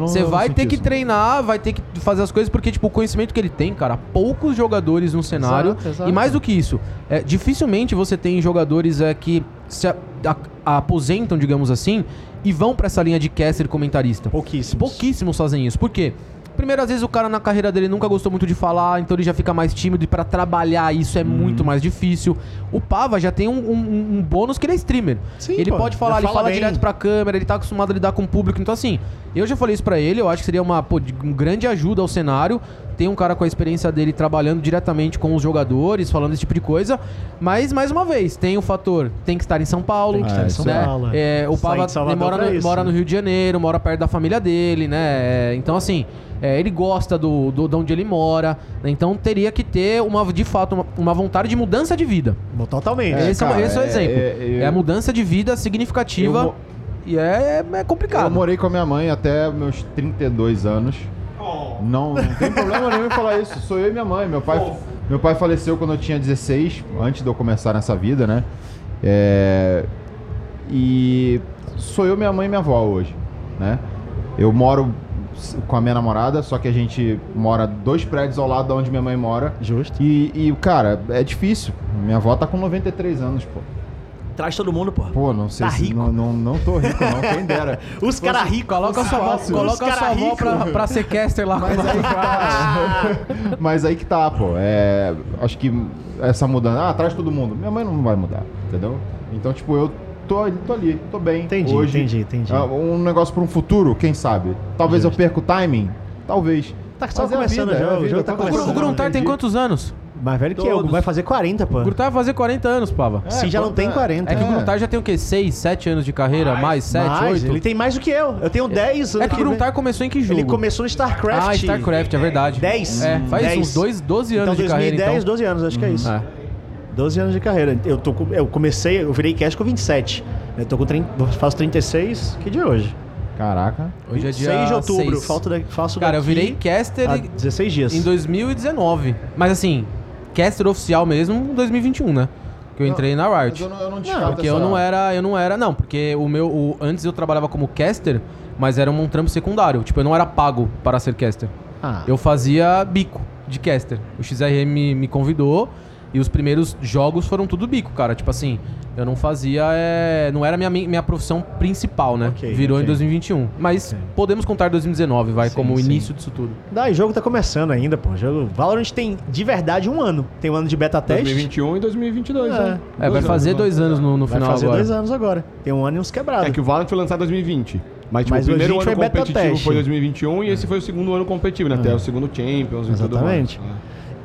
[SPEAKER 2] Você vai ter que
[SPEAKER 3] isso.
[SPEAKER 2] treinar, vai ter que fazer as coisas, porque, tipo, o conhecimento que ele tem, cara, poucos jogadores no cenário.
[SPEAKER 1] Exato, exato.
[SPEAKER 2] E mais do que isso, é, dificilmente você tem jogadores é, que se a- a- aposentam, digamos assim, e vão pra essa linha de caster comentarista.
[SPEAKER 1] Pouquíssimos.
[SPEAKER 2] Pouquíssimos fazem isso. Por quê? Primeiro, às vezes o cara na carreira dele nunca gostou muito de falar, então ele já fica mais tímido e pra trabalhar isso é
[SPEAKER 1] Uhum.
[SPEAKER 2] muito mais difícil. O Pava já tem um, um- um bônus que ele é streamer.
[SPEAKER 1] Sim,
[SPEAKER 2] ele
[SPEAKER 1] pô,
[SPEAKER 2] pode falar, ele
[SPEAKER 1] fala
[SPEAKER 2] fala direto pra câmera, ele tá acostumado a lidar com o público. Então, assim, eu já falei isso pra ele, eu acho que seria uma pô, de grande ajuda ao cenário. Tem um cara com a experiência dele trabalhando diretamente com os jogadores, falando esse tipo de coisa. Mas, mais uma vez, tem o fator, tem que estar em São Paulo.
[SPEAKER 1] Tem que estar em
[SPEAKER 3] Ah,
[SPEAKER 1] São
[SPEAKER 2] né?
[SPEAKER 1] Paulo.
[SPEAKER 2] É, o
[SPEAKER 1] Sai
[SPEAKER 2] Pava mora, no,
[SPEAKER 1] isso,
[SPEAKER 2] mora
[SPEAKER 1] né?
[SPEAKER 2] no Rio de Janeiro, mora perto da família dele, né? É, Então, assim, é, ele gosta do, do, de onde ele mora. né? Então, teria que ter, uma, de fato, uma, uma vontade de mudança de vida.
[SPEAKER 1] Totalmente.
[SPEAKER 3] É,
[SPEAKER 2] esse, é, o-
[SPEAKER 3] cara,
[SPEAKER 2] esse é o
[SPEAKER 3] é-
[SPEAKER 2] exemplo.
[SPEAKER 3] é-
[SPEAKER 2] É, a mudança de vida significativa.
[SPEAKER 3] Eu mo-
[SPEAKER 2] E é, é complicado.
[SPEAKER 3] Eu morei com a minha mãe até meus 32 anos. Não, não tem problema nenhum em falar isso. Sou eu e minha mãe. Meu pai, meu pai faleceu quando eu tinha 16, antes de eu começar nessa vida, né? É, e sou eu, minha mãe e minha avó hoje, né? Eu moro com a minha namorada, só que a gente mora dois prédios ao lado de onde minha mãe mora.
[SPEAKER 1] Justo.
[SPEAKER 3] E, e, cara, é difícil. Minha avó tá com 93 anos, pô.
[SPEAKER 1] Traz todo mundo, pô.
[SPEAKER 3] Pô, não sei
[SPEAKER 1] Tá
[SPEAKER 3] se.
[SPEAKER 1] rico.
[SPEAKER 3] Não, não, não tô rico, não, quem dera. <laughs>
[SPEAKER 1] Os caras ricos.
[SPEAKER 2] Coloca a sua avó, coloca a sua
[SPEAKER 1] cara
[SPEAKER 2] avó pra, pra ser caster lá.
[SPEAKER 3] Mas
[SPEAKER 2] com
[SPEAKER 3] aí, que tá, <laughs> mas aí que tá, pô. É, acho que essa mudança. Ah, traz todo mundo. Minha mãe não vai mudar, entendeu? Então, tipo, eu tô, tô ali, tô bem.
[SPEAKER 1] Entendi,
[SPEAKER 3] hoje.
[SPEAKER 1] entendi, entendi.
[SPEAKER 3] Ah, um negócio pra um futuro, quem sabe? Talvez eu perca o timing? Talvez.
[SPEAKER 1] Tá só
[SPEAKER 3] Mas é
[SPEAKER 1] começando
[SPEAKER 3] vida,
[SPEAKER 1] já,
[SPEAKER 3] é
[SPEAKER 1] o jogo tá
[SPEAKER 3] tá
[SPEAKER 2] O Gru-
[SPEAKER 1] começando.
[SPEAKER 2] O Gruntar tem quantos anos?
[SPEAKER 1] Mais velho que eu,
[SPEAKER 2] Todos.
[SPEAKER 1] vai fazer 40, pô.
[SPEAKER 2] O Gruntar vai fazer 40 anos, Pava.
[SPEAKER 3] É,
[SPEAKER 1] Sim, já não tem 40.
[SPEAKER 2] É que o
[SPEAKER 3] É.
[SPEAKER 2] Gruntar já tem o quê? 6, 7 anos de carreira? Mais, 7,
[SPEAKER 1] Mas
[SPEAKER 2] 8?
[SPEAKER 1] ele tem mais do que eu. Eu tenho 10
[SPEAKER 2] É que o Gruntar começou em que jogo?
[SPEAKER 1] Ele começou no StarCraft.
[SPEAKER 2] Ah, StarCraft, é verdade.
[SPEAKER 1] 10.
[SPEAKER 2] É, faz
[SPEAKER 1] 10.
[SPEAKER 2] uns dois, 12 anos
[SPEAKER 1] Então,
[SPEAKER 2] de carreira,
[SPEAKER 1] 2010,
[SPEAKER 2] então.
[SPEAKER 1] 12 anos, acho que é isso.
[SPEAKER 2] É.
[SPEAKER 1] 12 anos de carreira. Eu, tô eu comecei, eu virei cast com 27. Eu tô com 30, faço 36, que dia é hoje?
[SPEAKER 3] Caraca.
[SPEAKER 2] Hoje é dia
[SPEAKER 1] 6 de outubro.
[SPEAKER 2] 6.
[SPEAKER 1] Falta da, faço
[SPEAKER 2] Cara, eu virei caster
[SPEAKER 1] há 16 dias.
[SPEAKER 2] em 2019. Mas assim, caster oficial mesmo em 2021, né? Que eu entrei na
[SPEAKER 3] Mas
[SPEAKER 2] Riot.
[SPEAKER 3] eu não, eu não descarto
[SPEAKER 2] Porque
[SPEAKER 3] essa-
[SPEAKER 2] eu não era, eu não era, não, porque o meu, o- antes eu trabalhava como caster, mas era um trampo secundário, tipo, eu não era pago para ser caster.
[SPEAKER 1] Ah,
[SPEAKER 2] Eu fazia bico de caster. O XRM me, me convidou, E os primeiros jogos foram tudo bico, cara. Tipo assim, eu não fazia. é, não era minha, minha profissão principal, né?
[SPEAKER 1] Ok,
[SPEAKER 2] Virou
[SPEAKER 1] ok.
[SPEAKER 2] em 2021. Mas podemos contar 2019, vai,
[SPEAKER 1] Sim,
[SPEAKER 2] como o início disso tudo.
[SPEAKER 1] Daí, o jogo tá começando ainda, pô. O jogo Valorant tem, de verdade, um ano. Tem um ano de beta teste.
[SPEAKER 4] 2021 e 2022,
[SPEAKER 1] É.
[SPEAKER 4] né?
[SPEAKER 2] É, vai
[SPEAKER 4] Dois
[SPEAKER 2] fazer
[SPEAKER 4] anos,
[SPEAKER 2] dois
[SPEAKER 4] né?
[SPEAKER 2] anos no, no
[SPEAKER 1] Vai
[SPEAKER 2] final
[SPEAKER 1] fazer
[SPEAKER 2] agora.
[SPEAKER 1] dois anos agora. Tem um ano e uns quebrados.
[SPEAKER 4] É que o Valorant foi lançado em 2020. Mas, tipo,
[SPEAKER 1] Mas
[SPEAKER 4] o primeiro
[SPEAKER 1] 2020
[SPEAKER 4] ano
[SPEAKER 1] foi beta
[SPEAKER 4] competitivo
[SPEAKER 1] teste.
[SPEAKER 4] foi 2021 e esse foi o segundo ano competitivo, né? Até o segundo Champions e tudo mais.
[SPEAKER 1] Exatamente.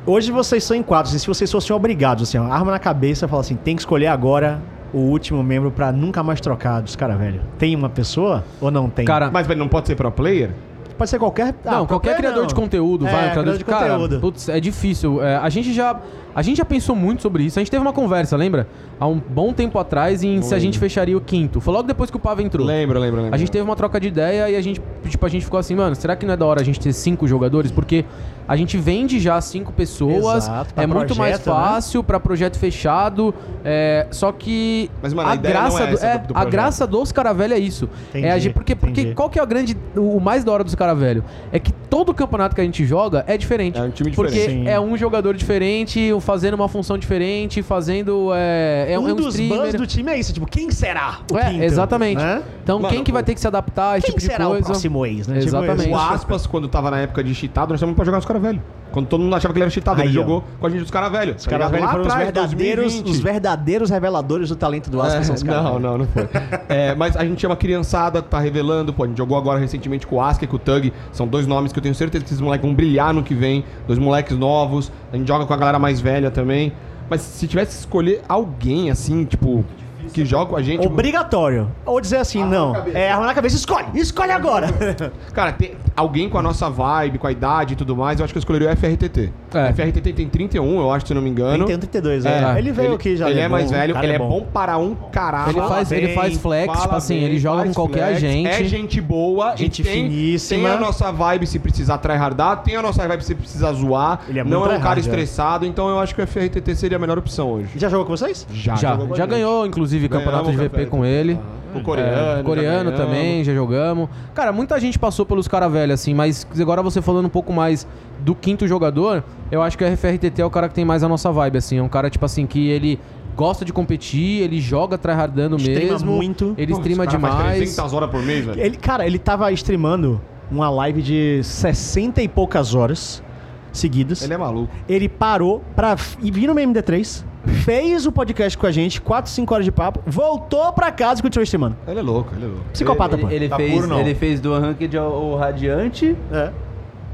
[SPEAKER 1] Hoje vocês são em quatro. assim, se vocês fossem obrigados, assim, ó, arma na cabeça e fala assim, tem que escolher agora o último membro pra nunca mais trocar dos caras, velho. Tem uma pessoa ou não tem?
[SPEAKER 2] Cara,
[SPEAKER 4] Mas, velho, não pode ser pro player?
[SPEAKER 1] pode ser qualquer.
[SPEAKER 2] Não,
[SPEAKER 1] ah,
[SPEAKER 2] qualquer criador
[SPEAKER 1] não.
[SPEAKER 2] de conteúdo,
[SPEAKER 1] É,
[SPEAKER 2] vai, um
[SPEAKER 1] criador
[SPEAKER 2] criador
[SPEAKER 1] de
[SPEAKER 2] de cara,
[SPEAKER 1] conteúdo.
[SPEAKER 2] Putz, é difícil. É, a gente já a gente já pensou muito sobre isso. A gente teve uma conversa, lembra? Há um bom tempo atrás em se a gente fecharia o quinto. Foi logo depois que o Pava entrou.
[SPEAKER 4] Lembro, lembro, lembro.
[SPEAKER 2] A gente teve uma troca de ideia e a gente, tipo, a gente ficou assim, mano, será que não é da hora a gente ter cinco jogadores? Porque a gente vende já cinco pessoas,
[SPEAKER 1] Exato, pra
[SPEAKER 2] é muito mais
[SPEAKER 1] projeto, né?
[SPEAKER 2] fácil pra projeto fechado. é, só que
[SPEAKER 4] Mas, mano, a
[SPEAKER 2] a,
[SPEAKER 4] ideia não
[SPEAKER 2] graça
[SPEAKER 4] é
[SPEAKER 2] do, é,
[SPEAKER 4] do-
[SPEAKER 2] a
[SPEAKER 4] projeto.
[SPEAKER 2] graça dos cara velho é isso.
[SPEAKER 1] Entendi,
[SPEAKER 2] é a gente, porque, porque
[SPEAKER 1] entendi.
[SPEAKER 2] qual que é o grande, o mais da hora dos cara velho? É que todo campeonato que a gente joga é diferente.
[SPEAKER 4] É um time
[SPEAKER 2] Porque
[SPEAKER 4] diferente.
[SPEAKER 1] Sim.
[SPEAKER 2] é um jogador diferente, fazendo uma função diferente, fazendo é, é
[SPEAKER 1] um,
[SPEAKER 2] é um
[SPEAKER 1] dos
[SPEAKER 2] streamer.
[SPEAKER 1] bans do time é isso, tipo, quem será o
[SPEAKER 2] É,
[SPEAKER 1] quinto?
[SPEAKER 2] exatamente.
[SPEAKER 1] Né?
[SPEAKER 2] Então,
[SPEAKER 4] Mano,
[SPEAKER 2] quem que vai ter que se adaptar a esse
[SPEAKER 1] Quem
[SPEAKER 2] tipo de
[SPEAKER 1] será
[SPEAKER 2] coisa?
[SPEAKER 1] o próximo ex, né? Tipo
[SPEAKER 2] Exatamente.
[SPEAKER 1] isso.
[SPEAKER 4] O Aspas, quando tava na época de cheatado, nós chamamos pra jogar os caras velhos. Quando todo mundo achava que ele era cheatado,
[SPEAKER 1] Aí,
[SPEAKER 4] ele
[SPEAKER 1] ó.
[SPEAKER 4] jogou com a gente os caras velhos.
[SPEAKER 1] Os caras velhos foram os verdadeiros, os verdadeiros reveladores do talento do Aspas. são os caras
[SPEAKER 4] É, não,
[SPEAKER 1] velhos.
[SPEAKER 4] não, não foi. <laughs> É, mas a gente chama criançada, tá revelando. Pô, a gente jogou agora recentemente com o Aska e com o Tug. São dois nomes que eu tenho certeza que esses moleques vão brilhar no que vem. Dois moleques novos. A gente joga com a galera mais velha também. Mas se tivesse que escolher alguém, assim, tipo, que joga com a gente.
[SPEAKER 1] Obrigatório. Ou dizer assim, não. É arma na cabeça, escolhe, escolhe agora. <laughs>
[SPEAKER 4] Cara, tem alguém com a nossa vibe, com a idade e tudo mais, eu acho que eu escolheria o FRTT.
[SPEAKER 2] É.
[SPEAKER 4] O FRTT tem 31, eu acho, se eu não me engano.
[SPEAKER 1] Tem 32, é. Ele veio aqui já.
[SPEAKER 4] Ele é
[SPEAKER 1] bom,
[SPEAKER 4] mais velho, ele é bom. para um caralho.
[SPEAKER 2] Ele faz, ele
[SPEAKER 1] bem,
[SPEAKER 2] faz flex, tipo assim,
[SPEAKER 4] bem,
[SPEAKER 2] ele joga com qualquer
[SPEAKER 4] flex,
[SPEAKER 2] agente.
[SPEAKER 4] É gente boa.
[SPEAKER 1] Gente
[SPEAKER 4] e tem,
[SPEAKER 1] finíssima.
[SPEAKER 4] Tem a nossa vibe se precisar tryhardar, tem a nossa vibe se precisar zoar.
[SPEAKER 1] Ele é
[SPEAKER 4] não é um cara
[SPEAKER 1] é.
[SPEAKER 4] estressado, então eu acho que o FRTT seria a melhor opção hoje.
[SPEAKER 1] Já jogou com vocês?
[SPEAKER 2] Já,
[SPEAKER 4] a
[SPEAKER 2] já
[SPEAKER 4] gente.
[SPEAKER 2] ganhou, inclusive, campeonato de VP com ele.
[SPEAKER 4] O coreano.
[SPEAKER 2] É, coreano
[SPEAKER 4] já
[SPEAKER 2] também, já jogamos. Cara, muita gente passou pelos cara velho, assim, mas agora você falando um pouco mais do quinto jogador, eu acho que o FRTT é o cara que tem mais a nossa vibe, assim. É um cara, tipo assim, que ele gosta de competir, ele joga tryhardando
[SPEAKER 1] Streama
[SPEAKER 2] mesmo.
[SPEAKER 1] muito.
[SPEAKER 2] Ele
[SPEAKER 4] Pô,
[SPEAKER 2] streama demais.
[SPEAKER 4] 300 horas por mês, velho.
[SPEAKER 1] Ele, cara, ele tava streamando uma live de 60 e poucas horas seguidas.
[SPEAKER 4] Ele é maluco.
[SPEAKER 1] Ele parou pra ir vir no MD3, fez o podcast com a gente, 4, 5 horas de papo, voltou pra casa e continuou streamando.
[SPEAKER 4] Ele é louco, ele é louco.
[SPEAKER 1] Psicopata, pô.
[SPEAKER 5] Ele, ele
[SPEAKER 3] Tá
[SPEAKER 5] fez,
[SPEAKER 3] puro, não.
[SPEAKER 5] ele fez do Ranked ao, ao Radiante.
[SPEAKER 1] É.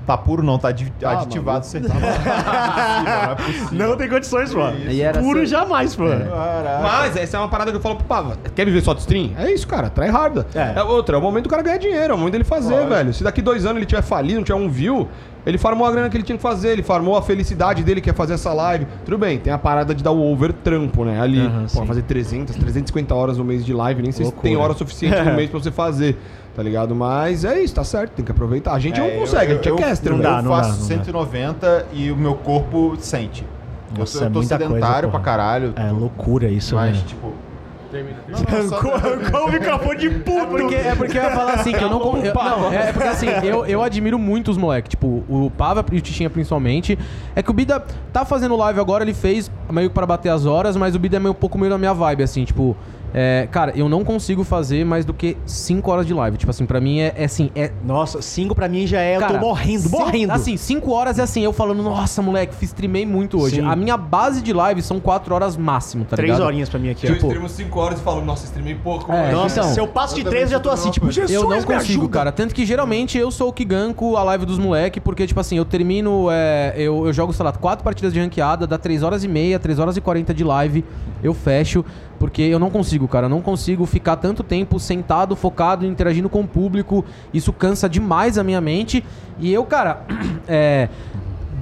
[SPEAKER 3] Tá puro não, tá adi-
[SPEAKER 4] Ah,
[SPEAKER 3] aditivado. Você tá... <laughs> não é possível.
[SPEAKER 1] Não tem condições, pô.
[SPEAKER 5] E era
[SPEAKER 1] Puro
[SPEAKER 5] só-
[SPEAKER 1] jamais, pô.
[SPEAKER 3] Caraca.
[SPEAKER 4] Mas essa é uma parada que eu falo pro Pava. Quer viver só de stream? É isso, cara. Try hard.
[SPEAKER 1] É.
[SPEAKER 4] É. outra, é o momento do cara ganhar dinheiro, é o momento dele fazer,
[SPEAKER 3] Lógico.
[SPEAKER 4] velho. Se daqui dois anos ele tiver falido, não tiver um view, ele farmou a grana que ele tinha que fazer, ele farmou a felicidade dele, que é fazer essa live. Tudo bem, tem a parada de dar o over trampo, né? Ali,
[SPEAKER 1] Aham,
[SPEAKER 4] pô,
[SPEAKER 1] sim.
[SPEAKER 4] fazer 300, 350 horas no mês de live, nem sei se tem hora suficiente no <laughs> mês pra você fazer, tá ligado? Mas é isso, tá certo, tem que aproveitar. A gente
[SPEAKER 3] É,
[SPEAKER 4] não consegue, a gente é caster,
[SPEAKER 1] não
[SPEAKER 4] velho.
[SPEAKER 1] dá,
[SPEAKER 3] eu
[SPEAKER 1] não
[SPEAKER 3] faço
[SPEAKER 1] dá, não dá.
[SPEAKER 3] 190 e o meu corpo sente. Eu
[SPEAKER 1] Nossa,
[SPEAKER 3] tô- eu,
[SPEAKER 1] é
[SPEAKER 3] tô
[SPEAKER 1] muita coisa,
[SPEAKER 3] sedentário
[SPEAKER 1] porra.
[SPEAKER 3] pra caralho.
[SPEAKER 1] É loucura isso,
[SPEAKER 3] Mas,
[SPEAKER 1] né?
[SPEAKER 3] tipo.
[SPEAKER 1] Qual o microfone de puto?
[SPEAKER 2] É porque, é porque eu ia falar assim, que eu não... eu- não, é porque assim, eu, eu admiro muito os moleques. Tipo, o Pava e o Tichinha principalmente. É que o Bida tá fazendo live agora, ele fez meio para bater as horas, mas o Bida é meio, um pouco meio da minha vibe, assim, tipo... é, cara, eu não consigo fazer mais do que 5 horas de live. Tipo assim, pra mim é, é assim, é...
[SPEAKER 1] Nossa, 5 pra mim já é, eu
[SPEAKER 2] Cara,
[SPEAKER 1] tô morrendo,
[SPEAKER 2] cin-
[SPEAKER 1] morrendo.
[SPEAKER 2] Assim, 5 horas é assim, eu falando, nossa, moleque, fiz streamei muito hoje.
[SPEAKER 1] Sim.
[SPEAKER 2] A minha base de live são 4 horas máximo, tá
[SPEAKER 1] 3
[SPEAKER 2] ligado?
[SPEAKER 1] horinhas pra mim aqui,
[SPEAKER 4] Eu
[SPEAKER 1] ó.
[SPEAKER 4] streamo 5 horas e falo, nossa, streamei pouco.
[SPEAKER 2] É,
[SPEAKER 4] moleque.
[SPEAKER 1] Nossa,
[SPEAKER 2] então,
[SPEAKER 1] se eu passo de
[SPEAKER 3] eu
[SPEAKER 1] 3, eu já tô assim, tipo, Jesus,
[SPEAKER 2] Eu não
[SPEAKER 1] me
[SPEAKER 2] consigo,
[SPEAKER 1] ajuda.
[SPEAKER 2] cara. Tanto que geralmente eu sou o que ganco a live dos moleque, porque, tipo assim, eu termino. é, eu, eu jogo, sei lá, quatro partidas de ranqueada, dá 3 horas e meia, 3 horas e 40 de live, eu fecho. Porque eu não consigo, cara. Eu não consigo ficar tanto tempo sentado, focado, interagindo com o público. Isso cansa demais a minha mente. E eu, cara, <clears throat> é.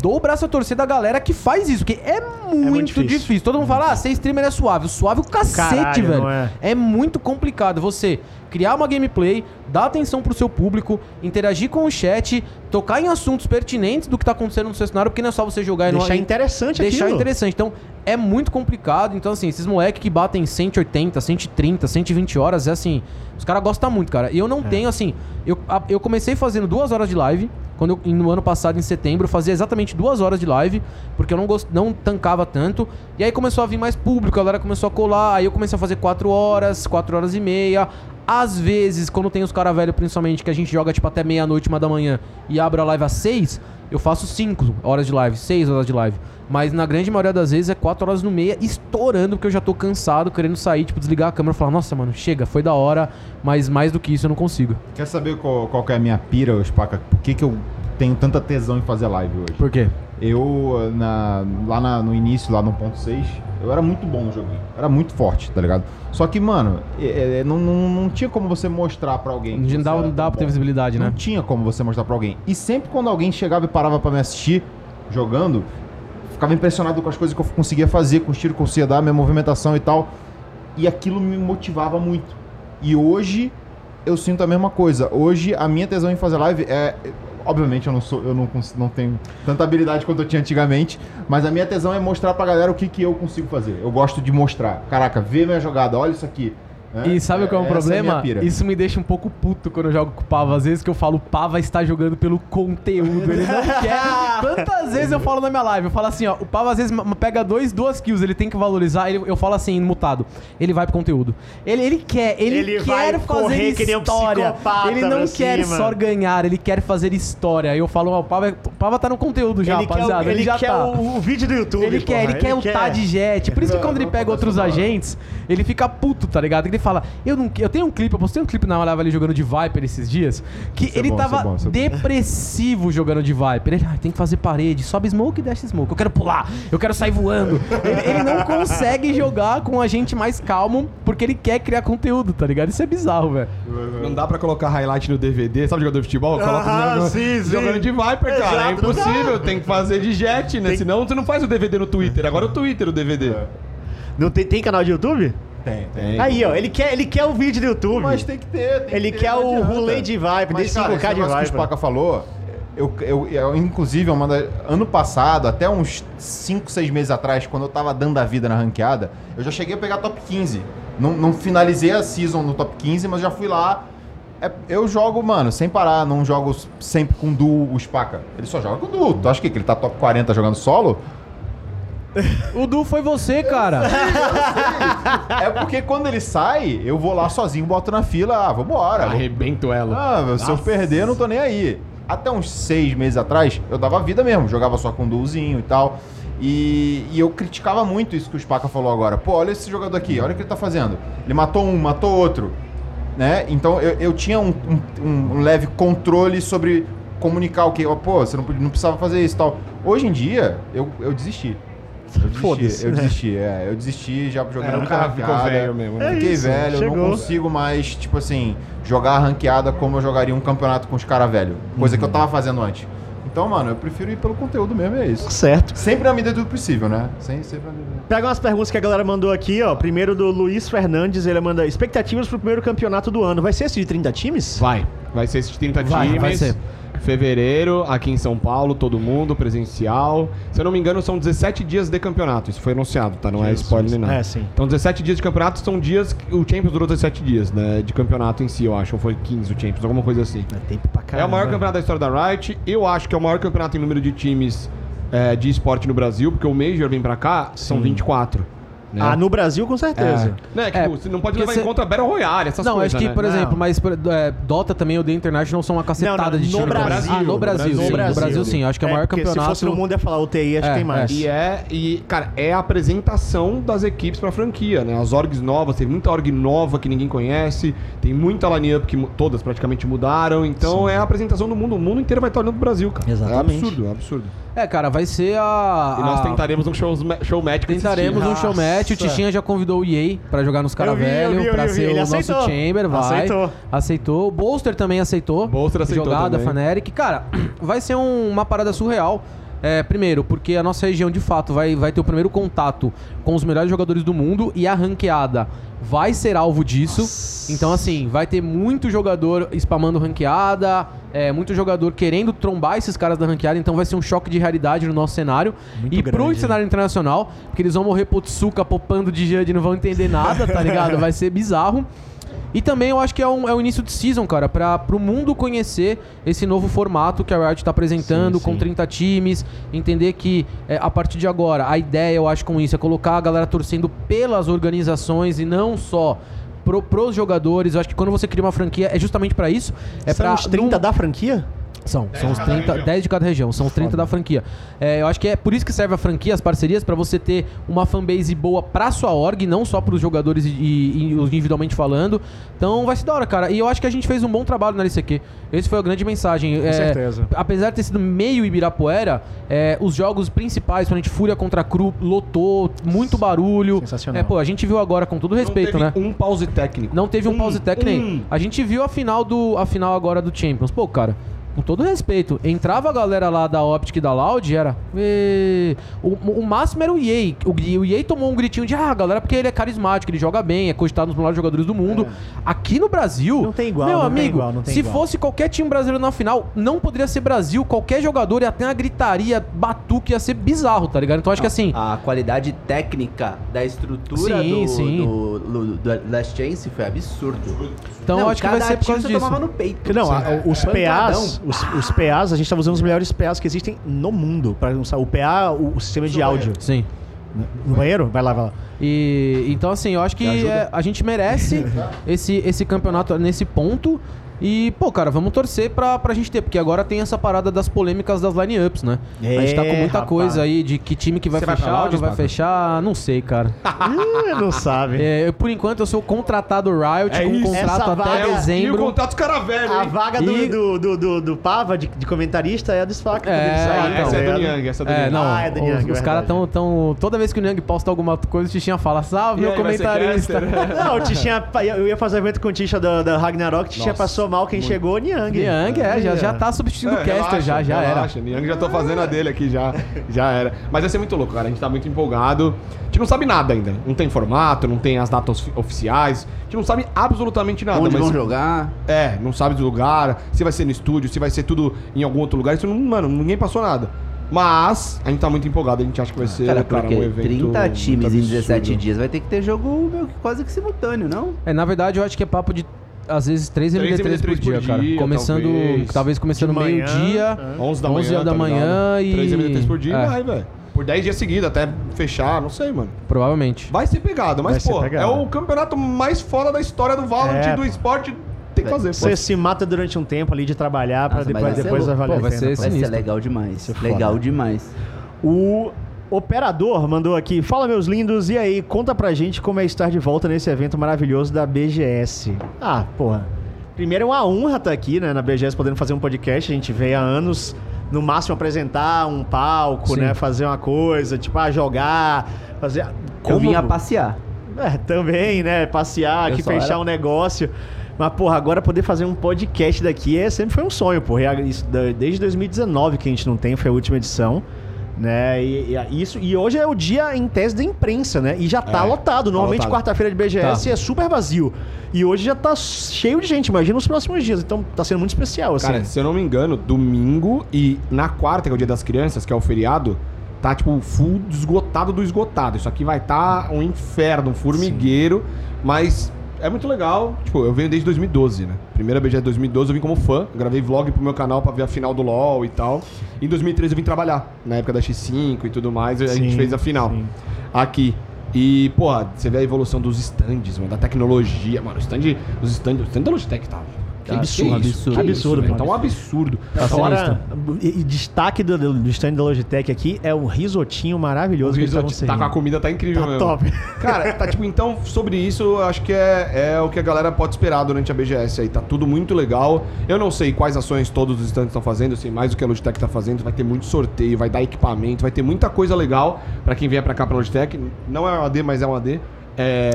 [SPEAKER 2] Dou o braço a torcer da galera que faz isso, porque é muito,
[SPEAKER 1] muito difícil.
[SPEAKER 2] difícil. Todo mundo fala, ah, ser streamer é suave. O suave é o cacete,
[SPEAKER 1] Caralho,
[SPEAKER 2] velho.
[SPEAKER 1] é?
[SPEAKER 2] É muito complicado você criar uma gameplay, dar atenção pro seu público, interagir com o chat, tocar em assuntos pertinentes do que tá acontecendo no seu cenário, porque não é só você jogar e não
[SPEAKER 1] Deixar interessante
[SPEAKER 2] deixar
[SPEAKER 1] aquilo.
[SPEAKER 2] interessante. Então, é muito complicado. Então, assim, esses moleques que batem 180, 130, 120 horas, é assim, os caras gostam muito, cara. E eu
[SPEAKER 1] É.
[SPEAKER 2] não tenho, assim, eu, eu comecei fazendo duas horas de live, Quando eu, no ano passado, em setembro, fazia exatamente duas horas de live, porque eu não, gost, não tancava tanto. E aí começou a vir mais público, a galera começou a colar, aí eu comecei a fazer quatro horas, quatro horas e meia. Às vezes, quando tem os caras velhos, principalmente, que a gente joga tipo até meia-noite, uma da manhã, e abre a live às seis, eu faço cinco horas de live, seis horas de live. Mas na grande maioria das vezes é quatro horas no meia, estourando, porque eu já tô cansado, querendo sair, tipo, desligar a câmera e falar, nossa, mano, chega, foi da hora, mas mais do que isso eu não consigo.
[SPEAKER 3] Quer saber qual, qual é a minha pira, os Paca? Por que, que eu tenho tanta tesão em fazer live hoje?
[SPEAKER 2] Por quê?
[SPEAKER 3] Eu, na, lá na- no início, lá no ponto 6, eu era muito bom no joguinho. Era muito forte, tá ligado? Só que, mano, é- é, não, não, não tinha como você mostrar pra alguém.
[SPEAKER 2] Não
[SPEAKER 3] era
[SPEAKER 2] não
[SPEAKER 3] tão
[SPEAKER 2] pra ter visibilidade,
[SPEAKER 3] Não
[SPEAKER 2] né?
[SPEAKER 3] tinha como você mostrar pra alguém. E sempre quando alguém chegava e parava pra me assistir jogando, ficava impressionado com as coisas que eu conseguia fazer, com o tiro que eu conseguia dar, minha movimentação e tal. E aquilo me motivava muito. E hoje eu sinto a mesma coisa. Hoje a minha tesão em fazer live é. Obviamente eu não sou, eu não, não tenho tanta habilidade quanto eu tinha antigamente, mas a minha tesão é mostrar pra galera o que, que eu consigo fazer. Eu gosto de mostrar. Caraca, vê minha jogada, olha isso aqui. Né?
[SPEAKER 2] E sabe qual é o
[SPEAKER 3] minha
[SPEAKER 2] problema?
[SPEAKER 3] pira.
[SPEAKER 2] Isso me deixa um pouco puto quando eu jogo com o Pava. Às vezes que eu falo, o Pava está jogando pelo conteúdo. Ele não <laughs> quer. Quantas vezes eu falo na minha live? Eu falo assim, ó, o Pava às vezes pega dois, duas kills, ele tem que valorizar. ele- eu falo assim, mutado. Ele vai pro conteúdo. Ele, ele quer, ele,
[SPEAKER 1] Ele
[SPEAKER 2] quer fazer
[SPEAKER 1] correr que um
[SPEAKER 2] história. ele não quer
[SPEAKER 1] cima.
[SPEAKER 2] só ganhar, ele quer fazer história. Aí eu falo, ó, o Pava, o Pava tá no conteúdo já,
[SPEAKER 1] ele quer, o,
[SPEAKER 2] rapaziada.
[SPEAKER 1] ele
[SPEAKER 2] já
[SPEAKER 1] quer
[SPEAKER 2] tá.
[SPEAKER 1] o, o vídeo do YouTube.
[SPEAKER 2] Ele quer,
[SPEAKER 1] porra,
[SPEAKER 2] ele quer o tá de jet. Por isso que quando ele pega outros agentes, ele fica puto, tá ligado? Ele fala, eu não, eu tenho um clipe, eu postei um clipe na live ali jogando de Viper esses dias, que
[SPEAKER 3] Isso é
[SPEAKER 2] ele
[SPEAKER 3] bom, é
[SPEAKER 2] tava
[SPEAKER 3] bom, isso é bom.
[SPEAKER 2] depressivo jogando de Viper. Ele, ah, tem que fazer parede, sobe smoke e desce smoke. Eu quero pular, eu quero sair voando. ele, ele não consegue jogar com a gente mais calmo porque ele quer criar conteúdo, tá ligado? Isso é bizarro, velho.
[SPEAKER 4] Não dá pra colocar highlight no DVD. Sabe jogador de futebol? Coloca
[SPEAKER 1] Ah,
[SPEAKER 4] no-
[SPEAKER 1] sim, sim.
[SPEAKER 4] jogando de Viper, cara.
[SPEAKER 1] Exato,
[SPEAKER 4] é
[SPEAKER 1] não
[SPEAKER 4] impossível. Tem que fazer de jet, né?
[SPEAKER 1] Tem-
[SPEAKER 4] Senão você não faz o DVD no Twitter. Agora o Twitter, o DVD.
[SPEAKER 1] Não tem, tem canal de YouTube?
[SPEAKER 3] Tem, tem.
[SPEAKER 1] Aí, ó, ele quer, ele quer o vídeo do YouTube.
[SPEAKER 3] Mas tem que ter. tem
[SPEAKER 1] Ele
[SPEAKER 3] que ter,
[SPEAKER 1] quer
[SPEAKER 3] não
[SPEAKER 1] o
[SPEAKER 3] adianta.
[SPEAKER 1] rolê de Viper,
[SPEAKER 3] Mas,
[SPEAKER 1] desse
[SPEAKER 3] cara,
[SPEAKER 1] 5K
[SPEAKER 3] esse
[SPEAKER 1] de
[SPEAKER 3] negócio que o. Spaca falou, eu, eu, eu, inclusive, uma da- ano passado, até uns 5, 6 meses atrás, quando eu tava dando a vida na ranqueada, eu já cheguei a pegar top 15. Não, não finalizei a season no top 15, mas já fui lá. É, eu jogo, mano, sem parar, não jogo sempre com duo, o Spaca. Ele só joga com duo. Tu acha que ele tá top 40 jogando solo?
[SPEAKER 2] O Du foi você, cara. <laughs>
[SPEAKER 3] É porque quando ele sai, eu vou lá sozinho, boto na fila, ah, vambora.
[SPEAKER 4] Arrebento ela.
[SPEAKER 3] Ah, se eu perder, eu não tô nem aí. Até uns seis meses atrás, eu dava vida mesmo, jogava só com duozinho e tal. E, e eu criticava muito isso que o Spaca falou agora. Pô, olha esse jogador aqui, olha o que ele tá fazendo. Ele matou um, matou outro. Né? Então eu, eu tinha um, um- um leve controle sobre comunicar o que. ó, Pô, você não, não precisava fazer isso e tal. Hoje em dia, eu, eu desisti. Eu
[SPEAKER 1] Foda-se,
[SPEAKER 3] desisti, eu
[SPEAKER 1] né?
[SPEAKER 3] desisti, é, eu desisti, já joguei
[SPEAKER 4] É,
[SPEAKER 3] ranqueada.
[SPEAKER 4] velho mesmo, né?
[SPEAKER 1] É
[SPEAKER 3] Fiquei
[SPEAKER 1] isso,
[SPEAKER 3] velho, eu
[SPEAKER 1] chegou.
[SPEAKER 3] não consigo mais, tipo assim, jogar a ranqueada como eu jogaria um campeonato com os caras velhos. Coisa que
[SPEAKER 1] Uhum.
[SPEAKER 3] eu tava fazendo antes. Então, mano, eu prefiro ir pelo conteúdo mesmo, é isso.
[SPEAKER 1] Certo.
[SPEAKER 3] Sempre na medida do possível, né? Sem, sempre na medida.
[SPEAKER 1] Pega umas perguntas que a galera mandou aqui, ó. Primeiro do Luiz Fernandes, ele manda expectativas pro primeiro campeonato do ano. Vai ser esse de 30 times?
[SPEAKER 4] Vai. Vai ser esses 30
[SPEAKER 2] Vai,
[SPEAKER 4] times.
[SPEAKER 2] vai ser.
[SPEAKER 4] Fevereiro, aqui em São Paulo, todo mundo, presencial. Se eu não me engano, são 17 dias de campeonato. Isso foi anunciado, tá? Não é spoiler nem nada.
[SPEAKER 1] É, sim.
[SPEAKER 4] Então, 17 dias de campeonato são dias. que O Champions durou 17 dias, né? De campeonato em si, eu acho. Ou foi 15 o Champions, alguma coisa assim.
[SPEAKER 1] É tempo pra
[SPEAKER 4] É
[SPEAKER 1] caramba.
[SPEAKER 4] o maior campeonato da história da Riot. Eu acho que é o maior campeonato em número de times é, de esporte no Brasil, porque o Major vem pra cá, são 24. Né?
[SPEAKER 1] Ah, no Brasil, com certeza.
[SPEAKER 4] É, né, que,
[SPEAKER 2] É,
[SPEAKER 4] tipo, você não pode levar
[SPEAKER 2] cê-
[SPEAKER 4] em conta Battle Royale, essas
[SPEAKER 2] não,
[SPEAKER 4] coisas,
[SPEAKER 2] acho que,
[SPEAKER 4] né?
[SPEAKER 2] por
[SPEAKER 1] Não.
[SPEAKER 2] exemplo, mas é, Dota também, o The International são uma cacetada
[SPEAKER 1] Não, não,
[SPEAKER 2] de
[SPEAKER 1] no
[SPEAKER 2] time.
[SPEAKER 1] Brasil,
[SPEAKER 2] Ah, no
[SPEAKER 4] no
[SPEAKER 2] Brasil,
[SPEAKER 4] Brasil.
[SPEAKER 2] sim.
[SPEAKER 1] No
[SPEAKER 2] No Brasil, sim. Acho que é o maior campeonato.
[SPEAKER 1] Se fosse no mundo, ia falar UTI, acho
[SPEAKER 2] É,
[SPEAKER 1] que tem mais.
[SPEAKER 2] é.
[SPEAKER 4] E é, e, cara, é a apresentação das equipes pra franquia, né? As orgs novas, tem muita org nova que ninguém conhece, tem muita line-up que todas praticamente mudaram, então é a apresentação do mundo, o mundo inteiro vai estar olhando pro Brasil, cara.
[SPEAKER 1] Exatamente.
[SPEAKER 4] É absurdo, é absurdo.
[SPEAKER 2] É, cara, vai ser a.
[SPEAKER 4] E nós
[SPEAKER 2] a-
[SPEAKER 4] tentaremos um show, show match com
[SPEAKER 2] Tentaremos um show match. O. Tichinha já convidou o EA pra jogar nos caras
[SPEAKER 1] Eu vi, eu vi,
[SPEAKER 2] pra
[SPEAKER 1] vi,
[SPEAKER 2] ser
[SPEAKER 1] Ele
[SPEAKER 2] o nosso
[SPEAKER 1] aceitou.
[SPEAKER 2] Chamber, vai.
[SPEAKER 1] Aceitou.
[SPEAKER 2] Aceitou. O Bolster também aceitou.
[SPEAKER 4] Bolster aceitou
[SPEAKER 2] Jogada,
[SPEAKER 4] também.
[SPEAKER 2] Fnatic. Cara, <clears throat> vai ser um- uma parada surreal. É, primeiro, porque a nossa região de fato vai, vai ter o primeiro contato com os melhores jogadores do mundo e a ranqueada vai ser alvo disso. Então, assim, vai ter muito jogador spamando ranqueada, é, muito jogador querendo trombar esses caras da ranqueada. Então, vai ser um choque de realidade no nosso cenário.
[SPEAKER 1] Muito
[SPEAKER 2] e pro
[SPEAKER 1] grande.
[SPEAKER 2] cenário internacional, porque eles vão morrer pro Tsuka popando de Jud e não vão entender nada, tá ligado? <laughs> Vai ser bizarro. E também eu acho que é, um, é o início de season, cara, pra, pro mundo conhecer esse novo formato que a Riot tá apresentando,
[SPEAKER 1] Sim,
[SPEAKER 2] com
[SPEAKER 1] sim.
[SPEAKER 2] 30 times, entender que é, a partir de agora, a ideia, eu acho, com isso, é colocar a galera torcendo pelas organizações e não só pro, pros jogadores. Eu acho que quando você cria uma franquia, é justamente pra isso. É
[SPEAKER 1] São
[SPEAKER 2] pra
[SPEAKER 1] os 30
[SPEAKER 2] não-
[SPEAKER 1] da franquia?
[SPEAKER 2] São, são os 30, 10 de cada região, são os 30 da franquia. É, eu acho que é por isso que serve a franquia, as parcerias, pra você ter uma fanbase boa pra sua org, não só pros jogadores e, e- individualmente falando. Então vai ser da hora, cara. E eu acho que a gente fez um bom trabalho na LCQ. Esse foi a grande mensagem. Com
[SPEAKER 1] certeza.
[SPEAKER 2] Apesar de ter sido meio Ibirapuera, é, os jogos principais, pra gente Fúria contra Cru, lotou, muito barulho.
[SPEAKER 1] Sensacional.
[SPEAKER 2] É, pô, a gente viu agora, com todo respeito,
[SPEAKER 4] Não
[SPEAKER 2] né?
[SPEAKER 4] teve um pause técnico.
[SPEAKER 2] Não teve um, pause técnico.
[SPEAKER 4] um.
[SPEAKER 2] A gente viu a final do a final agora do Champions. Pô, cara, com todo respeito, entrava a galera lá da Optic e da Loud e era. O, o máximo era o EA. O, o EA tomou um gritinho de ah, galera, porque ele é carismático, ele joga bem, é cogitado nos melhores jogadores do mundo. Aqui no Brasil.
[SPEAKER 1] Não tem igual,
[SPEAKER 2] Meu
[SPEAKER 1] não tem
[SPEAKER 2] amigo,
[SPEAKER 1] igual, não tem
[SPEAKER 2] se
[SPEAKER 1] igual.
[SPEAKER 2] fosse qualquer time brasileiro na final, não poderia ser Brasil. Qualquer jogador ia ter uma gritaria, batuque, ia ser bizarro, tá ligado? Então acho que assim.
[SPEAKER 5] A qualidade técnica da estrutura
[SPEAKER 2] Sim,
[SPEAKER 5] do,
[SPEAKER 2] sim.
[SPEAKER 5] Do, do, do Last Chance foi absurdo.
[SPEAKER 2] Então
[SPEAKER 5] Não,
[SPEAKER 2] acho que vai ser por causa
[SPEAKER 5] você
[SPEAKER 2] disso.
[SPEAKER 5] tomava no peito.
[SPEAKER 1] Não, a- os. PAs, os, os PAs, a gente tava usando os melhores PAs que existem no mundo. Usar o PA, o, o sistema de áudio.
[SPEAKER 2] Sim.
[SPEAKER 1] No banheiro? Vai lá, vai lá.
[SPEAKER 2] E então assim, eu acho que é, a gente merece <laughs> esse, esse campeonato nesse ponto. E, pô, cara, vamos torcer pra, pra gente ter, porque agora tem essa parada das polêmicas das lineups, né? a gente tá com
[SPEAKER 1] É,
[SPEAKER 2] muita
[SPEAKER 1] rapaz.
[SPEAKER 2] coisa aí de que time que vai
[SPEAKER 4] Você vai pra
[SPEAKER 2] fechar, não vai fechar, não sei, cara. <laughs>
[SPEAKER 1] Ih, não sabe.
[SPEAKER 2] É, eu, por enquanto eu sou contratado Riot
[SPEAKER 4] É
[SPEAKER 2] com um
[SPEAKER 4] isso.
[SPEAKER 2] contrato
[SPEAKER 1] Essa
[SPEAKER 2] até
[SPEAKER 1] vaga-
[SPEAKER 4] E o
[SPEAKER 2] dezembro.
[SPEAKER 4] contrato dos caras velhos,
[SPEAKER 1] A
[SPEAKER 4] hein?
[SPEAKER 1] vaga do,
[SPEAKER 2] E-
[SPEAKER 1] do, do, do, do Pava, de, de comentarista, é a do Spaca.
[SPEAKER 2] É,
[SPEAKER 1] sair,
[SPEAKER 2] então.
[SPEAKER 4] essa é do
[SPEAKER 1] ligado?
[SPEAKER 4] Niang, essa é do
[SPEAKER 2] É,
[SPEAKER 4] Niang.
[SPEAKER 2] não,
[SPEAKER 1] Ah, é do
[SPEAKER 2] os,
[SPEAKER 1] Niang,
[SPEAKER 2] os
[SPEAKER 1] verdade.
[SPEAKER 2] caras tão, tão. Toda vez que o Niang posta alguma coisa, o Tichinha fala, salve,
[SPEAKER 4] E
[SPEAKER 2] meu
[SPEAKER 4] aí, vai ser
[SPEAKER 2] comentarista.
[SPEAKER 4] caster?
[SPEAKER 1] Não, o Tishinha, eu ia fazer evento com o Tisha da, da Ragnarok, o Tishinha
[SPEAKER 4] Nossa,
[SPEAKER 1] passou mal, quem chegou, Niang.
[SPEAKER 2] Niang, é, já, já tá substituindo o caster,
[SPEAKER 4] relaxa,
[SPEAKER 2] já, já era.
[SPEAKER 4] relaxa. Niang já tô fazendo a dele aqui, já, já era. Mas vai ser muito louco, cara. A gente tá muito empolgado. A gente não sabe nada ainda. Não tem formato, não tem as datas ofi- oficiais. A gente não sabe absolutamente nada.
[SPEAKER 5] Onde
[SPEAKER 4] mas
[SPEAKER 5] vão jogar?
[SPEAKER 4] É, não sabe do lugar, se vai ser no estúdio, se vai ser tudo em algum outro lugar. Isso não, mano, ninguém passou nada. Mas a gente tá muito empolgado, a gente acha que vai ser
[SPEAKER 5] Cara,
[SPEAKER 4] cara, um evento
[SPEAKER 5] 30
[SPEAKER 4] muito
[SPEAKER 5] times em 17
[SPEAKER 4] absurdo.
[SPEAKER 5] dias vai ter que ter jogo meio que quase que simultâneo, não?
[SPEAKER 2] É, na verdade, eu acho que é papo de, às vezes, 3
[SPEAKER 4] Três
[SPEAKER 2] MD3 por
[SPEAKER 4] MD3
[SPEAKER 2] dia,
[SPEAKER 4] por
[SPEAKER 2] cara.
[SPEAKER 4] dia,
[SPEAKER 2] Começando,
[SPEAKER 4] talvez.
[SPEAKER 2] talvez, começando meio-dia,
[SPEAKER 1] é.
[SPEAKER 4] 11 da
[SPEAKER 2] 11
[SPEAKER 4] manhã,
[SPEAKER 2] da
[SPEAKER 4] tá
[SPEAKER 2] manhã e...
[SPEAKER 4] Três MD3 por dia
[SPEAKER 2] É,
[SPEAKER 4] e vai, velho. Por 10 dias seguidos, até fechar, não sei, mano.
[SPEAKER 2] Provavelmente.
[SPEAKER 4] Vai ser pegado, mas,
[SPEAKER 1] Vai
[SPEAKER 4] pô,
[SPEAKER 1] pegado.
[SPEAKER 4] é o campeonato mais foda da história do Valorant
[SPEAKER 1] É,
[SPEAKER 4] e do esporte. Tem que fazer, pô.
[SPEAKER 1] Você se mata durante um tempo ali de trabalhar
[SPEAKER 5] mas
[SPEAKER 1] depois, depois vai valer
[SPEAKER 2] Pô, vai ser.
[SPEAKER 5] Vai legal demais. Legal demais.
[SPEAKER 1] O operador mandou aqui, fala meus lindos, e aí, conta pra gente como é estar de volta nesse evento maravilhoso da BGS. Ah, porra. Primeiro é uma honra estar aqui, né, na BGS, podendo fazer um podcast. A gente veio há anos, no máximo, apresentar um palco,
[SPEAKER 2] Sim.
[SPEAKER 1] né, fazer uma coisa, tipo, ah, jogar, fazer...
[SPEAKER 5] Eu vim a passear.
[SPEAKER 1] É, também, né? Passear
[SPEAKER 5] Eu
[SPEAKER 1] aqui, fechar
[SPEAKER 5] era-
[SPEAKER 1] um negócio. Mas, porra, agora poder fazer um podcast daqui é, sempre foi um sonho, porra. Isso, desde 2019 que a gente não tem, foi a última edição. Né? E, e- isso, e hoje é o dia em tese da imprensa, né? E já tá
[SPEAKER 4] É,
[SPEAKER 1] lotado. Normalmente
[SPEAKER 4] lotado.
[SPEAKER 1] quarta-feira de BGS
[SPEAKER 2] Tá.
[SPEAKER 1] é super vazio. E hoje já tá cheio de gente, imagina os próximos dias. Então tá sendo muito especial, assim.
[SPEAKER 4] Cara, se eu não me engano, domingo e na quarta, que é o dia das crianças, que é o feriado, tá tipo full esgotado do esgotado. Isso aqui vai tá um inferno, um formigueiro, mas é muito legal. Tipo, eu venho desde 2012, né? Primeira BGS de 2012 eu vim como fã, gravei vlog pro meu canal pra ver a final do LoL e tal. Em 2013 eu vim trabalhar, na época da X5 e tudo mais, a gente
[SPEAKER 1] Sim,
[SPEAKER 4] fez a final
[SPEAKER 1] sim.
[SPEAKER 4] aqui. E, porra, você vê a evolução dos stands, mano, da tecnologia, mano. O stand, os stands, o stand da Logitech tá. Que
[SPEAKER 5] Tá
[SPEAKER 4] absurdo,
[SPEAKER 5] absurdo,
[SPEAKER 4] isso, que
[SPEAKER 1] absurdo,
[SPEAKER 4] isso. Tá um absurdo.
[SPEAKER 1] Fora, e, e destaque do, do stand da Logitech aqui é o risotinho maravilhoso
[SPEAKER 4] O
[SPEAKER 1] que estavam
[SPEAKER 4] tá com a comida, tá incrível
[SPEAKER 1] Tá
[SPEAKER 4] mesmo.
[SPEAKER 1] top. <laughs>
[SPEAKER 4] Cara, tá tipo, então, sobre isso, eu acho que é, é o que a galera pode esperar durante a BGS aí. Tá tudo muito legal. Eu não sei quais ações todos os stands estão fazendo, eu sei mais do que a Logitech tá fazendo. Vai ter muito sorteio, vai dar equipamento, vai ter muita coisa legal pra quem vier pra cá pra Logitech. Não é um AD, mas é um AD. É.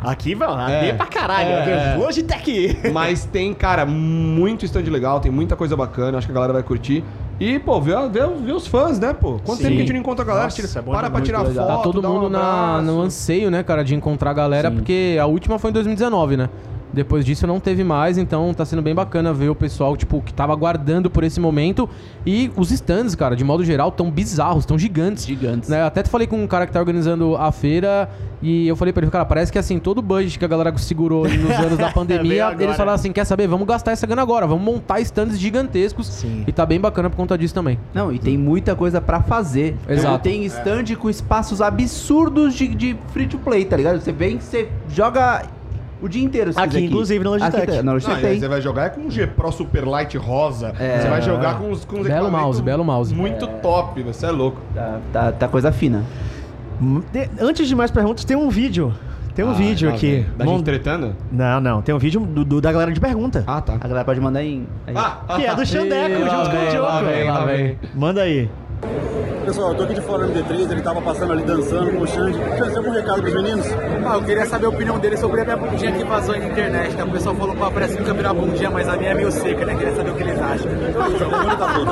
[SPEAKER 4] <laughs>
[SPEAKER 1] Aqui vai lá,
[SPEAKER 4] É.
[SPEAKER 1] é. pra caralho.
[SPEAKER 4] É, é.
[SPEAKER 1] Logitech. <laughs>
[SPEAKER 4] Mas tem, cara, muito stand legal, tem muita coisa bacana, acho que a galera vai curtir. E, pô, ver, ver, ver os fãs, né, pô? Quanto
[SPEAKER 1] Sim.
[SPEAKER 4] tempo que a gente não encontra a galera?
[SPEAKER 1] Nossa,
[SPEAKER 4] Tira-
[SPEAKER 1] é bom
[SPEAKER 4] para pra tirar
[SPEAKER 1] muito
[SPEAKER 4] foto,
[SPEAKER 1] legal.
[SPEAKER 2] Tá todo
[SPEAKER 4] dá um
[SPEAKER 2] mundo na, no anseio, né, cara, de encontrar a galera, porque a última foi em 2019, né? Depois disso não teve mais, então tá sendo bem bacana ver o pessoal, tipo, que tava aguardando por esse momento. E os stands, cara, de modo geral, tão bizarros, tão gigantes.
[SPEAKER 5] Gigantes.
[SPEAKER 2] Né? Até falei com um cara que tá organizando a feira e eu falei pra ele, cara, parece que assim, todo o budget que a galera segurou <laughs> nos anos da pandemia,
[SPEAKER 1] Veio agora.
[SPEAKER 2] eles falaram assim, quer saber, vamos gastar essa grana agora, vamos montar stands gigantescos.
[SPEAKER 1] Sim.
[SPEAKER 2] E tá bem bacana por conta disso também.
[SPEAKER 5] Não, e tem muita coisa pra fazer.
[SPEAKER 2] Exato.
[SPEAKER 5] Tem stand com espaços absurdos de, de free to play, tá ligado? Você vem, você joga o dia inteiro.
[SPEAKER 1] Aqui,
[SPEAKER 5] quiser
[SPEAKER 1] inclusive, na Logitech.
[SPEAKER 5] Aqui, na
[SPEAKER 4] Não,
[SPEAKER 5] Logitech tem.
[SPEAKER 4] você vai jogar é com um G Pro Super Light rosa.
[SPEAKER 5] É.
[SPEAKER 4] Você vai jogar com os com os
[SPEAKER 2] Belo mouse, belo mouse.
[SPEAKER 4] Muito top, você é louco.
[SPEAKER 5] Tá, tá, tá coisa fina.
[SPEAKER 1] De- Antes de mais perguntas, tem um vídeo. Tem um
[SPEAKER 4] Ah,
[SPEAKER 1] vídeo aqui.
[SPEAKER 4] Da
[SPEAKER 1] Mon-
[SPEAKER 4] gente tretando?
[SPEAKER 1] Não, não. Tem um vídeo do, do- da galera de pergunta.
[SPEAKER 4] Ah, tá.
[SPEAKER 5] A galera pode mandar em. aí.
[SPEAKER 1] Que é do Xandeco,
[SPEAKER 2] Ih, lá
[SPEAKER 1] junto com o Diogo.
[SPEAKER 2] lá vem, lá vem.
[SPEAKER 1] Manda aí.
[SPEAKER 6] Pessoal, eu tô aqui de fora no MD3, ele tava passando ali dançando com o Xande. Xande, tem algum recado pros meninos?
[SPEAKER 7] Ah, eu queria saber a opinião dele sobre a minha bundinha que vazou na internet, né? O pessoal falou que parece que nunca virar bundinha, mas a minha é meio seca, né? Queria saber o que eles acham. <laughs>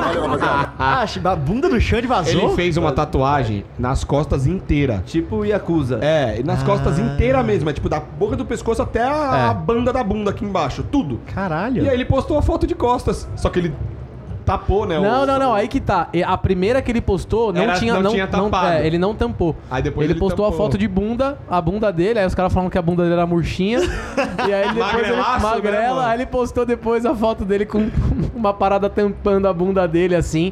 [SPEAKER 6] Então tá. <laughs>
[SPEAKER 1] Ah, a bunda do Xande vazou?
[SPEAKER 4] Ele fez uma tatuagem nas costas inteira.
[SPEAKER 5] Tipo Yakuza.
[SPEAKER 4] É, e nas costas
[SPEAKER 1] Ah.
[SPEAKER 4] inteira mesmo. É tipo da boca do pescoço até a,
[SPEAKER 2] É.
[SPEAKER 4] a banda da bunda aqui embaixo. Tudo.
[SPEAKER 1] Caralho.
[SPEAKER 4] E aí ele postou a foto de costas. Só que ele tapou, né?
[SPEAKER 2] Não,
[SPEAKER 4] o-
[SPEAKER 2] não, não. Aí que tá. A primeira que ele postou não
[SPEAKER 4] Era-
[SPEAKER 2] tinha.
[SPEAKER 4] não
[SPEAKER 2] Não,
[SPEAKER 4] tinha tampado.
[SPEAKER 2] é, ele não tampou.
[SPEAKER 4] Aí depois
[SPEAKER 2] ele,
[SPEAKER 4] ele
[SPEAKER 2] postou a
[SPEAKER 4] tampou.
[SPEAKER 2] foto de bunda, a bunda dele, aí os caras falaram que a bunda dele era murchinha. <laughs> e aí depois ele
[SPEAKER 4] Magrelaço, né,
[SPEAKER 2] magrela,
[SPEAKER 4] mano?
[SPEAKER 2] aí ele postou depois a foto dele com <laughs> uma parada tampando a bunda dele assim.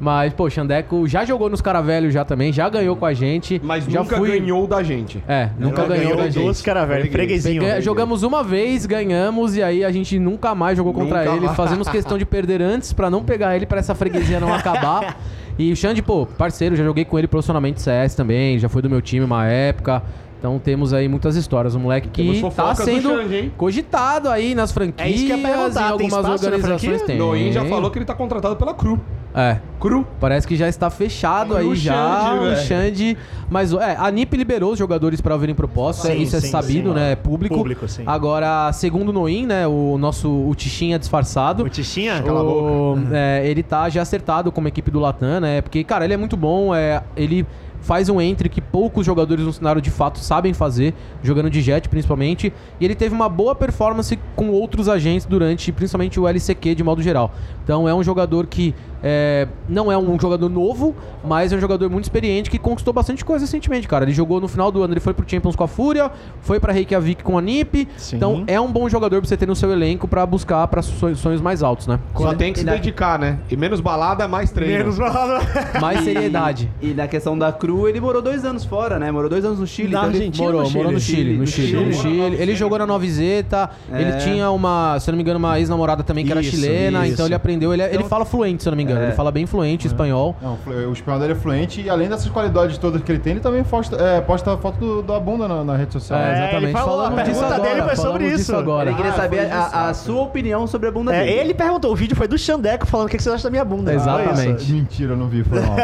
[SPEAKER 2] Mas, pô, o Xandeco já jogou nos cara velhos já também, já ganhou com a gente.
[SPEAKER 4] Mas
[SPEAKER 2] já
[SPEAKER 4] nunca ganhou da gente.
[SPEAKER 2] É, nunca
[SPEAKER 1] Não,
[SPEAKER 2] ganhou, da gente.
[SPEAKER 1] cara, velho. Freguesinho.
[SPEAKER 2] Ganha- jogamos uma vez, ganhamos, e aí a gente nunca mais jogou contra
[SPEAKER 4] Nunca
[SPEAKER 2] ele.
[SPEAKER 4] mais.
[SPEAKER 2] Fazemos questão de perder antes pra não pegar ele pra essa freguesia não acabar. <laughs> E o Xande, pô, parceiro, já joguei com ele profissionalmente CS também, já foi do meu time uma época. Então temos aí muitas histórias. Um moleque que tá
[SPEAKER 4] do
[SPEAKER 2] sendo
[SPEAKER 4] Xande,
[SPEAKER 2] cogitado aí nas franquias,
[SPEAKER 1] É isso que ia perguntar,
[SPEAKER 2] em
[SPEAKER 1] tem
[SPEAKER 2] algumas
[SPEAKER 1] na
[SPEAKER 2] organizações. Tem.
[SPEAKER 4] Noin já falou que ele tá contratado pela Cru.
[SPEAKER 2] É.
[SPEAKER 4] Cru.
[SPEAKER 2] Parece que já está fechado aí
[SPEAKER 4] o
[SPEAKER 2] já,
[SPEAKER 4] Xande,
[SPEAKER 2] o. Xande. Mas é, a NiP liberou os jogadores para ouvirem propostas,
[SPEAKER 1] Sim,
[SPEAKER 2] isso é
[SPEAKER 1] sim,
[SPEAKER 2] sabido,
[SPEAKER 1] sim.
[SPEAKER 2] né? É público.
[SPEAKER 1] Público, sim.
[SPEAKER 2] Agora, segundo o Noin, né, o nosso o Tichinha disfarçado.
[SPEAKER 1] O Tichinha?
[SPEAKER 2] o- é, ele tá já acertado como equipe do Latam, né? Porque, cara, ele é muito bom, é, ele faz um entre que poucos jogadores no cenário de fato sabem fazer, jogando de jet principalmente, e ele teve uma boa performance com outros agentes durante, principalmente o LCQ de modo geral. Então é um jogador que é, não é um jogador novo, mas é um jogador muito experiente que conquistou bastante coisa recentemente, cara. Ele jogou no final do ano, ele foi pro Champions com a Fúria, foi pra Reykjavik com a NiP,
[SPEAKER 1] Sim.
[SPEAKER 2] então é um bom jogador pra você ter no seu elenco pra buscar para sonhos mais altos, né?
[SPEAKER 4] Só tem que se
[SPEAKER 5] E
[SPEAKER 4] dedicar, né? E menos balada, mais treino.
[SPEAKER 1] Menos balada. <laughs>
[SPEAKER 2] Mais
[SPEAKER 5] E-
[SPEAKER 2] seriedade.
[SPEAKER 5] E na questão da Cru, ele morou dois anos fora, né? Morou dois anos no Chile.
[SPEAKER 1] Na
[SPEAKER 5] então ele-
[SPEAKER 1] Argentina?
[SPEAKER 2] Morou,
[SPEAKER 1] no Chile?
[SPEAKER 2] morou no Chile, no
[SPEAKER 5] No
[SPEAKER 2] Chile, no Chile. Ele jogou na Nova Zeta, ele
[SPEAKER 5] É.
[SPEAKER 2] tinha uma, se eu não me engano, uma ex-namorada também que era
[SPEAKER 1] Isso,
[SPEAKER 2] chilena,
[SPEAKER 1] isso.
[SPEAKER 2] então ele aprendeu, ele, ele
[SPEAKER 1] Então-
[SPEAKER 2] fala fluente, se eu não me engano,
[SPEAKER 5] É.
[SPEAKER 2] ele fala bem fluente espanhol.
[SPEAKER 3] Não, o espanhol dele é fluente e além dessas qualidades todas que ele tem, ele também posta, é, posta a foto do- da bunda na, na rede social.
[SPEAKER 1] É,
[SPEAKER 2] exatamente.
[SPEAKER 1] ele falou, a
[SPEAKER 2] Falamos
[SPEAKER 1] pergunta
[SPEAKER 2] agora,
[SPEAKER 1] dele foi sobre isso.
[SPEAKER 2] agora.
[SPEAKER 5] Ele queria
[SPEAKER 3] Ah,
[SPEAKER 5] saber
[SPEAKER 3] foi
[SPEAKER 5] a,
[SPEAKER 3] isso,
[SPEAKER 5] a sua opinião sobre a bunda
[SPEAKER 1] É,
[SPEAKER 5] dele.
[SPEAKER 1] ele perguntou, o vídeo foi do Xandeco falando o que que você acha da minha bunda.
[SPEAKER 2] Exatamente.
[SPEAKER 1] Foi isso.
[SPEAKER 3] Mentira, eu não vi, foi mal.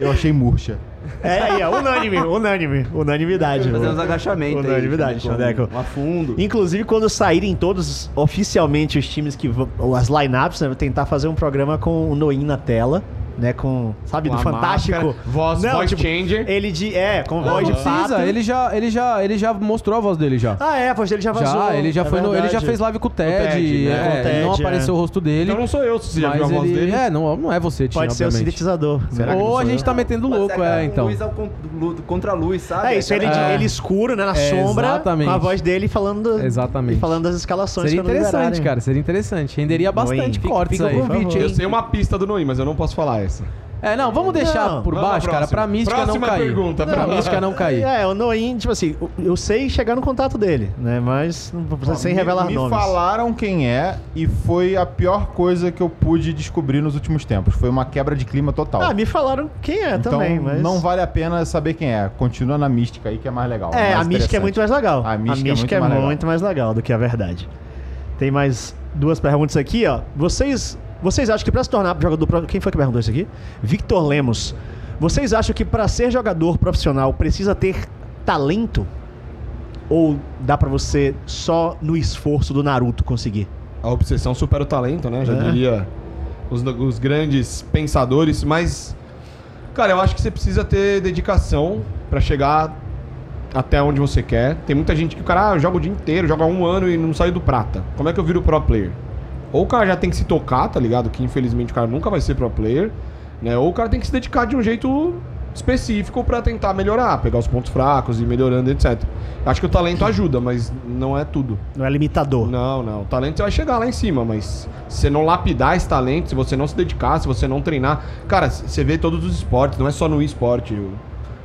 [SPEAKER 3] Eu achei murcha.
[SPEAKER 1] É aí, ó, unânime, unânime, unanimidade.
[SPEAKER 5] Fazer uns agachamentos. aí,
[SPEAKER 1] Unanimidade, Xandeco.
[SPEAKER 5] Um afundo.
[SPEAKER 1] Inclusive, quando saírem todos oficialmente os times que as lineups, né? Vou tentar fazer um programa com o Noin na tela. Né, com, sabe,
[SPEAKER 4] Com
[SPEAKER 1] do
[SPEAKER 4] a
[SPEAKER 1] Fantástico.
[SPEAKER 4] máscara, voz- voice changer.
[SPEAKER 1] Ele de, é, com
[SPEAKER 2] Não,
[SPEAKER 1] voz
[SPEAKER 2] não
[SPEAKER 1] de pato.
[SPEAKER 2] precisa, ele já, ele, já, ele já mostrou a voz dele já.
[SPEAKER 1] Ah, é, a voz dele já vazou.
[SPEAKER 2] já, ele já
[SPEAKER 1] é
[SPEAKER 2] foi no, ele já fez live com o Ted,
[SPEAKER 4] Ted, né?
[SPEAKER 2] é,
[SPEAKER 1] Com o Ted,
[SPEAKER 2] não
[SPEAKER 1] é.
[SPEAKER 2] apareceu o rosto dele.
[SPEAKER 4] Então não sou eu, se você já viu a voz
[SPEAKER 2] ele,
[SPEAKER 4] dele.
[SPEAKER 2] É, não, não é você, Tim,
[SPEAKER 1] Pode ser o
[SPEAKER 2] obviamente.
[SPEAKER 1] sintetizador.
[SPEAKER 3] Será não
[SPEAKER 2] Ou a gente
[SPEAKER 3] eu?
[SPEAKER 2] tá metendo louco, é, então.
[SPEAKER 5] Luz ao contra a luz, sabe?
[SPEAKER 1] É isso, ele,
[SPEAKER 2] É.
[SPEAKER 1] ele escuro, né, na
[SPEAKER 2] É,
[SPEAKER 1] sombra,
[SPEAKER 2] exatamente.
[SPEAKER 1] com a voz dele falando,
[SPEAKER 2] Exatamente.
[SPEAKER 1] e falando das escalações.
[SPEAKER 2] Seria interessante, cara, seria interessante. Renderia bastante cortes
[SPEAKER 5] o
[SPEAKER 2] aí.
[SPEAKER 4] Eu sei uma pista do Noim, mas eu não posso falar essa.
[SPEAKER 2] É, não, vamos deixar
[SPEAKER 1] Não,
[SPEAKER 2] por
[SPEAKER 4] vamos
[SPEAKER 2] baixo,
[SPEAKER 4] pra
[SPEAKER 2] cara,
[SPEAKER 4] próxima.
[SPEAKER 2] pra mística
[SPEAKER 4] Próxima
[SPEAKER 2] não cair.
[SPEAKER 4] pergunta,
[SPEAKER 2] pra
[SPEAKER 4] próxima.
[SPEAKER 2] mística não cair.
[SPEAKER 1] É, o Noin, tipo assim, eu sei chegar no contato dele, né? Mas não precisa sem
[SPEAKER 3] Me-
[SPEAKER 1] revelar
[SPEAKER 3] me,
[SPEAKER 1] nomes.
[SPEAKER 3] falaram quem é e foi a pior coisa que eu pude descobrir nos últimos tempos. Foi uma quebra de clima total.
[SPEAKER 1] Ah, me falaram quem é
[SPEAKER 3] então
[SPEAKER 1] também, mas.
[SPEAKER 3] não vale a pena saber quem é. Continua na mística aí que é mais legal.
[SPEAKER 1] É,
[SPEAKER 3] mais
[SPEAKER 1] a mística é muito mais legal.
[SPEAKER 3] A mística é muito
[SPEAKER 1] muito mais legal do que a verdade. Tem mais duas perguntas aqui, ó. Vocês, vocês acham que pra se tornar jogador quem foi que perguntou isso aqui? Victor Lemos. Vocês acham que pra ser jogador profissional precisa ter talento ou dá pra você só no esforço do Naruto conseguir?
[SPEAKER 4] A obsessão supera o talento, né? Já
[SPEAKER 1] É.
[SPEAKER 4] diria os, os grandes pensadores, mas. Cara, eu acho que você precisa ter dedicação pra chegar até onde você quer. Tem muita gente que o cara ah, joga o dia inteiro, joga um ano e não saiu do prata. Como é que eu viro pro player? Ou o cara já tem que se tocar, tá ligado? Que infelizmente o cara nunca vai ser pro player, né? Ou o cara tem que se dedicar de um jeito específico pra tentar melhorar, pegar os pontos fracos e ir melhorando, etc. Acho que o talento ajuda, mas não é tudo.
[SPEAKER 1] Não é limitador.
[SPEAKER 4] Não, não. O talento você vai chegar lá em cima, mas se você não lapidar esse talento, se você não se dedicar, se você não treinar. Cara, você vê todos os esportes, não é só no esporte.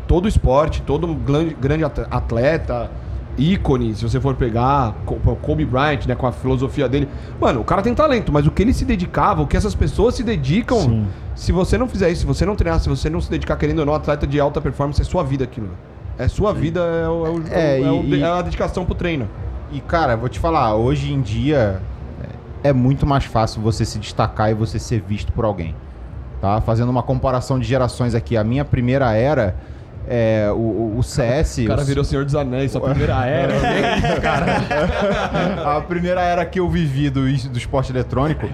[SPEAKER 4] Todo esporte, todo grande, grande at- atleta, ícone, se você for pegar, Kobe Bryant, né, com a filosofia dele. Mano, o cara tem talento, mas o que ele se dedicava, o que essas pessoas se dedicam.
[SPEAKER 1] Sim.
[SPEAKER 4] Se você não fizer isso, se você não treinar, se você não se dedicar, querendo ou não, atleta de alta performance, é sua vida aquilo. É sua vida, é, o- é o-
[SPEAKER 3] É,
[SPEAKER 4] é o-
[SPEAKER 3] e-
[SPEAKER 4] é a dedicação pro treino.
[SPEAKER 3] E, cara, vou te falar, hoje em dia é é muito mais fácil você se destacar e você ser visto por alguém. Tá? Fazendo uma comparação de gerações aqui. A minha primeira era, é, o, o- CS...
[SPEAKER 4] O cara virou Senhor dos Anéis, sua primeira <laughs> era.
[SPEAKER 3] a primeira era que eu vivi do, do esporte eletrônico,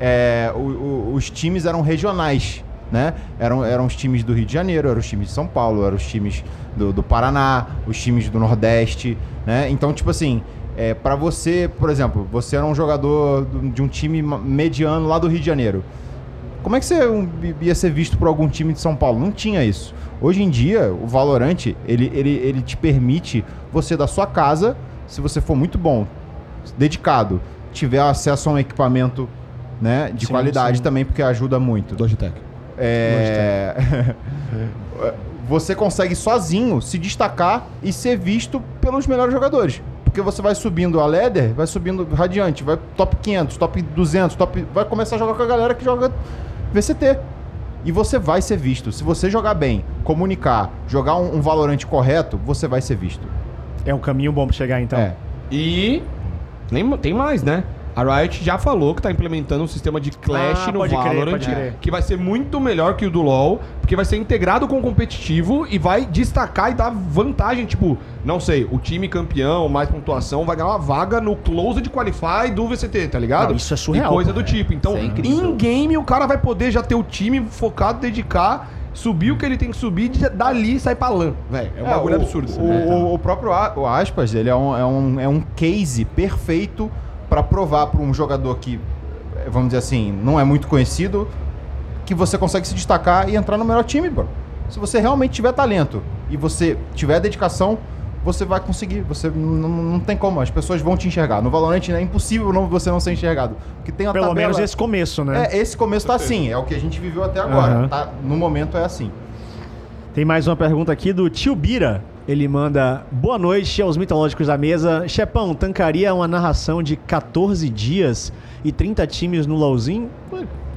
[SPEAKER 3] é, o- o- os times eram regionais, né? Eram, eram os times do Rio de Janeiro, eram os times de São Paulo, eram os times do, do Paraná, os times do Nordeste, né? Então, tipo assim, é, para você, por exemplo, você era um jogador do- de um time mediano lá do Rio de Janeiro. Como é que você ia ser visto por algum time de São Paulo? Não tinha isso. Hoje em dia, o Valorant, ele, ele, ele te permite você da sua casa, se você for muito bom, dedicado, tiver acesso a um equipamento né, de
[SPEAKER 1] Sim,
[SPEAKER 3] qualidade
[SPEAKER 1] sim.
[SPEAKER 3] também, porque ajuda muito.
[SPEAKER 4] Logitech.
[SPEAKER 3] É... <laughs> você consegue sozinho se destacar e ser visto pelos melhores jogadores. Porque você vai subindo a ladder, vai subindo radiante, vai top 500, top 200, top... vai começar a jogar com a galera que joga VCT. E você vai ser visto. Se você jogar bem, comunicar, jogar um, um valorante correto, você vai ser visto.
[SPEAKER 1] É um caminho bom pra chegar, então.
[SPEAKER 3] É.
[SPEAKER 4] E nem, tem mais, né? A Riot já falou que tá implementando um sistema de Clash
[SPEAKER 1] Ah,
[SPEAKER 4] no
[SPEAKER 1] pode crer,
[SPEAKER 4] Valorant,
[SPEAKER 1] pode crer.
[SPEAKER 4] que vai ser muito melhor que o do LoL, porque vai ser integrado com o competitivo e vai destacar e dar vantagem, tipo, não sei, o time campeão, mais pontuação, vai ganhar uma vaga no Closed Qualify do VCT, tá ligado?
[SPEAKER 1] Não, isso é surreal,
[SPEAKER 4] E coisa
[SPEAKER 1] pô.
[SPEAKER 4] do tipo. Então,
[SPEAKER 5] é
[SPEAKER 4] em game o cara vai poder já ter o time focado, dedicar, subir o que ele tem que subir, de- dali sai pra LAN, velho. É um bagulho
[SPEAKER 3] o,
[SPEAKER 4] absurdo.
[SPEAKER 3] O, o- o próprio A- o Aspas, ele é um, é um, é um case perfeito pra provar pra um jogador que, vamos dizer assim, não é muito conhecido, que você consegue se destacar e entrar no melhor time, bro. Se você realmente tiver talento e você tiver dedicação, você vai conseguir. Você não tem como, as pessoas vão te enxergar. No Valorant é impossível não, você não ser enxergado. Porque tem
[SPEAKER 1] Pelo
[SPEAKER 3] tabela...
[SPEAKER 1] menos esse começo, né?
[SPEAKER 3] É, esse começo tá assim, é o que a gente viveu até agora.
[SPEAKER 1] Aham.
[SPEAKER 3] Tá, no momento é assim.
[SPEAKER 1] Tem mais uma pergunta aqui do Tio Bira. Ele manda boa noite aos mitológicos da mesa. Chepão, tancaria uma narração de 14 dias e 30 times no LoLzinho?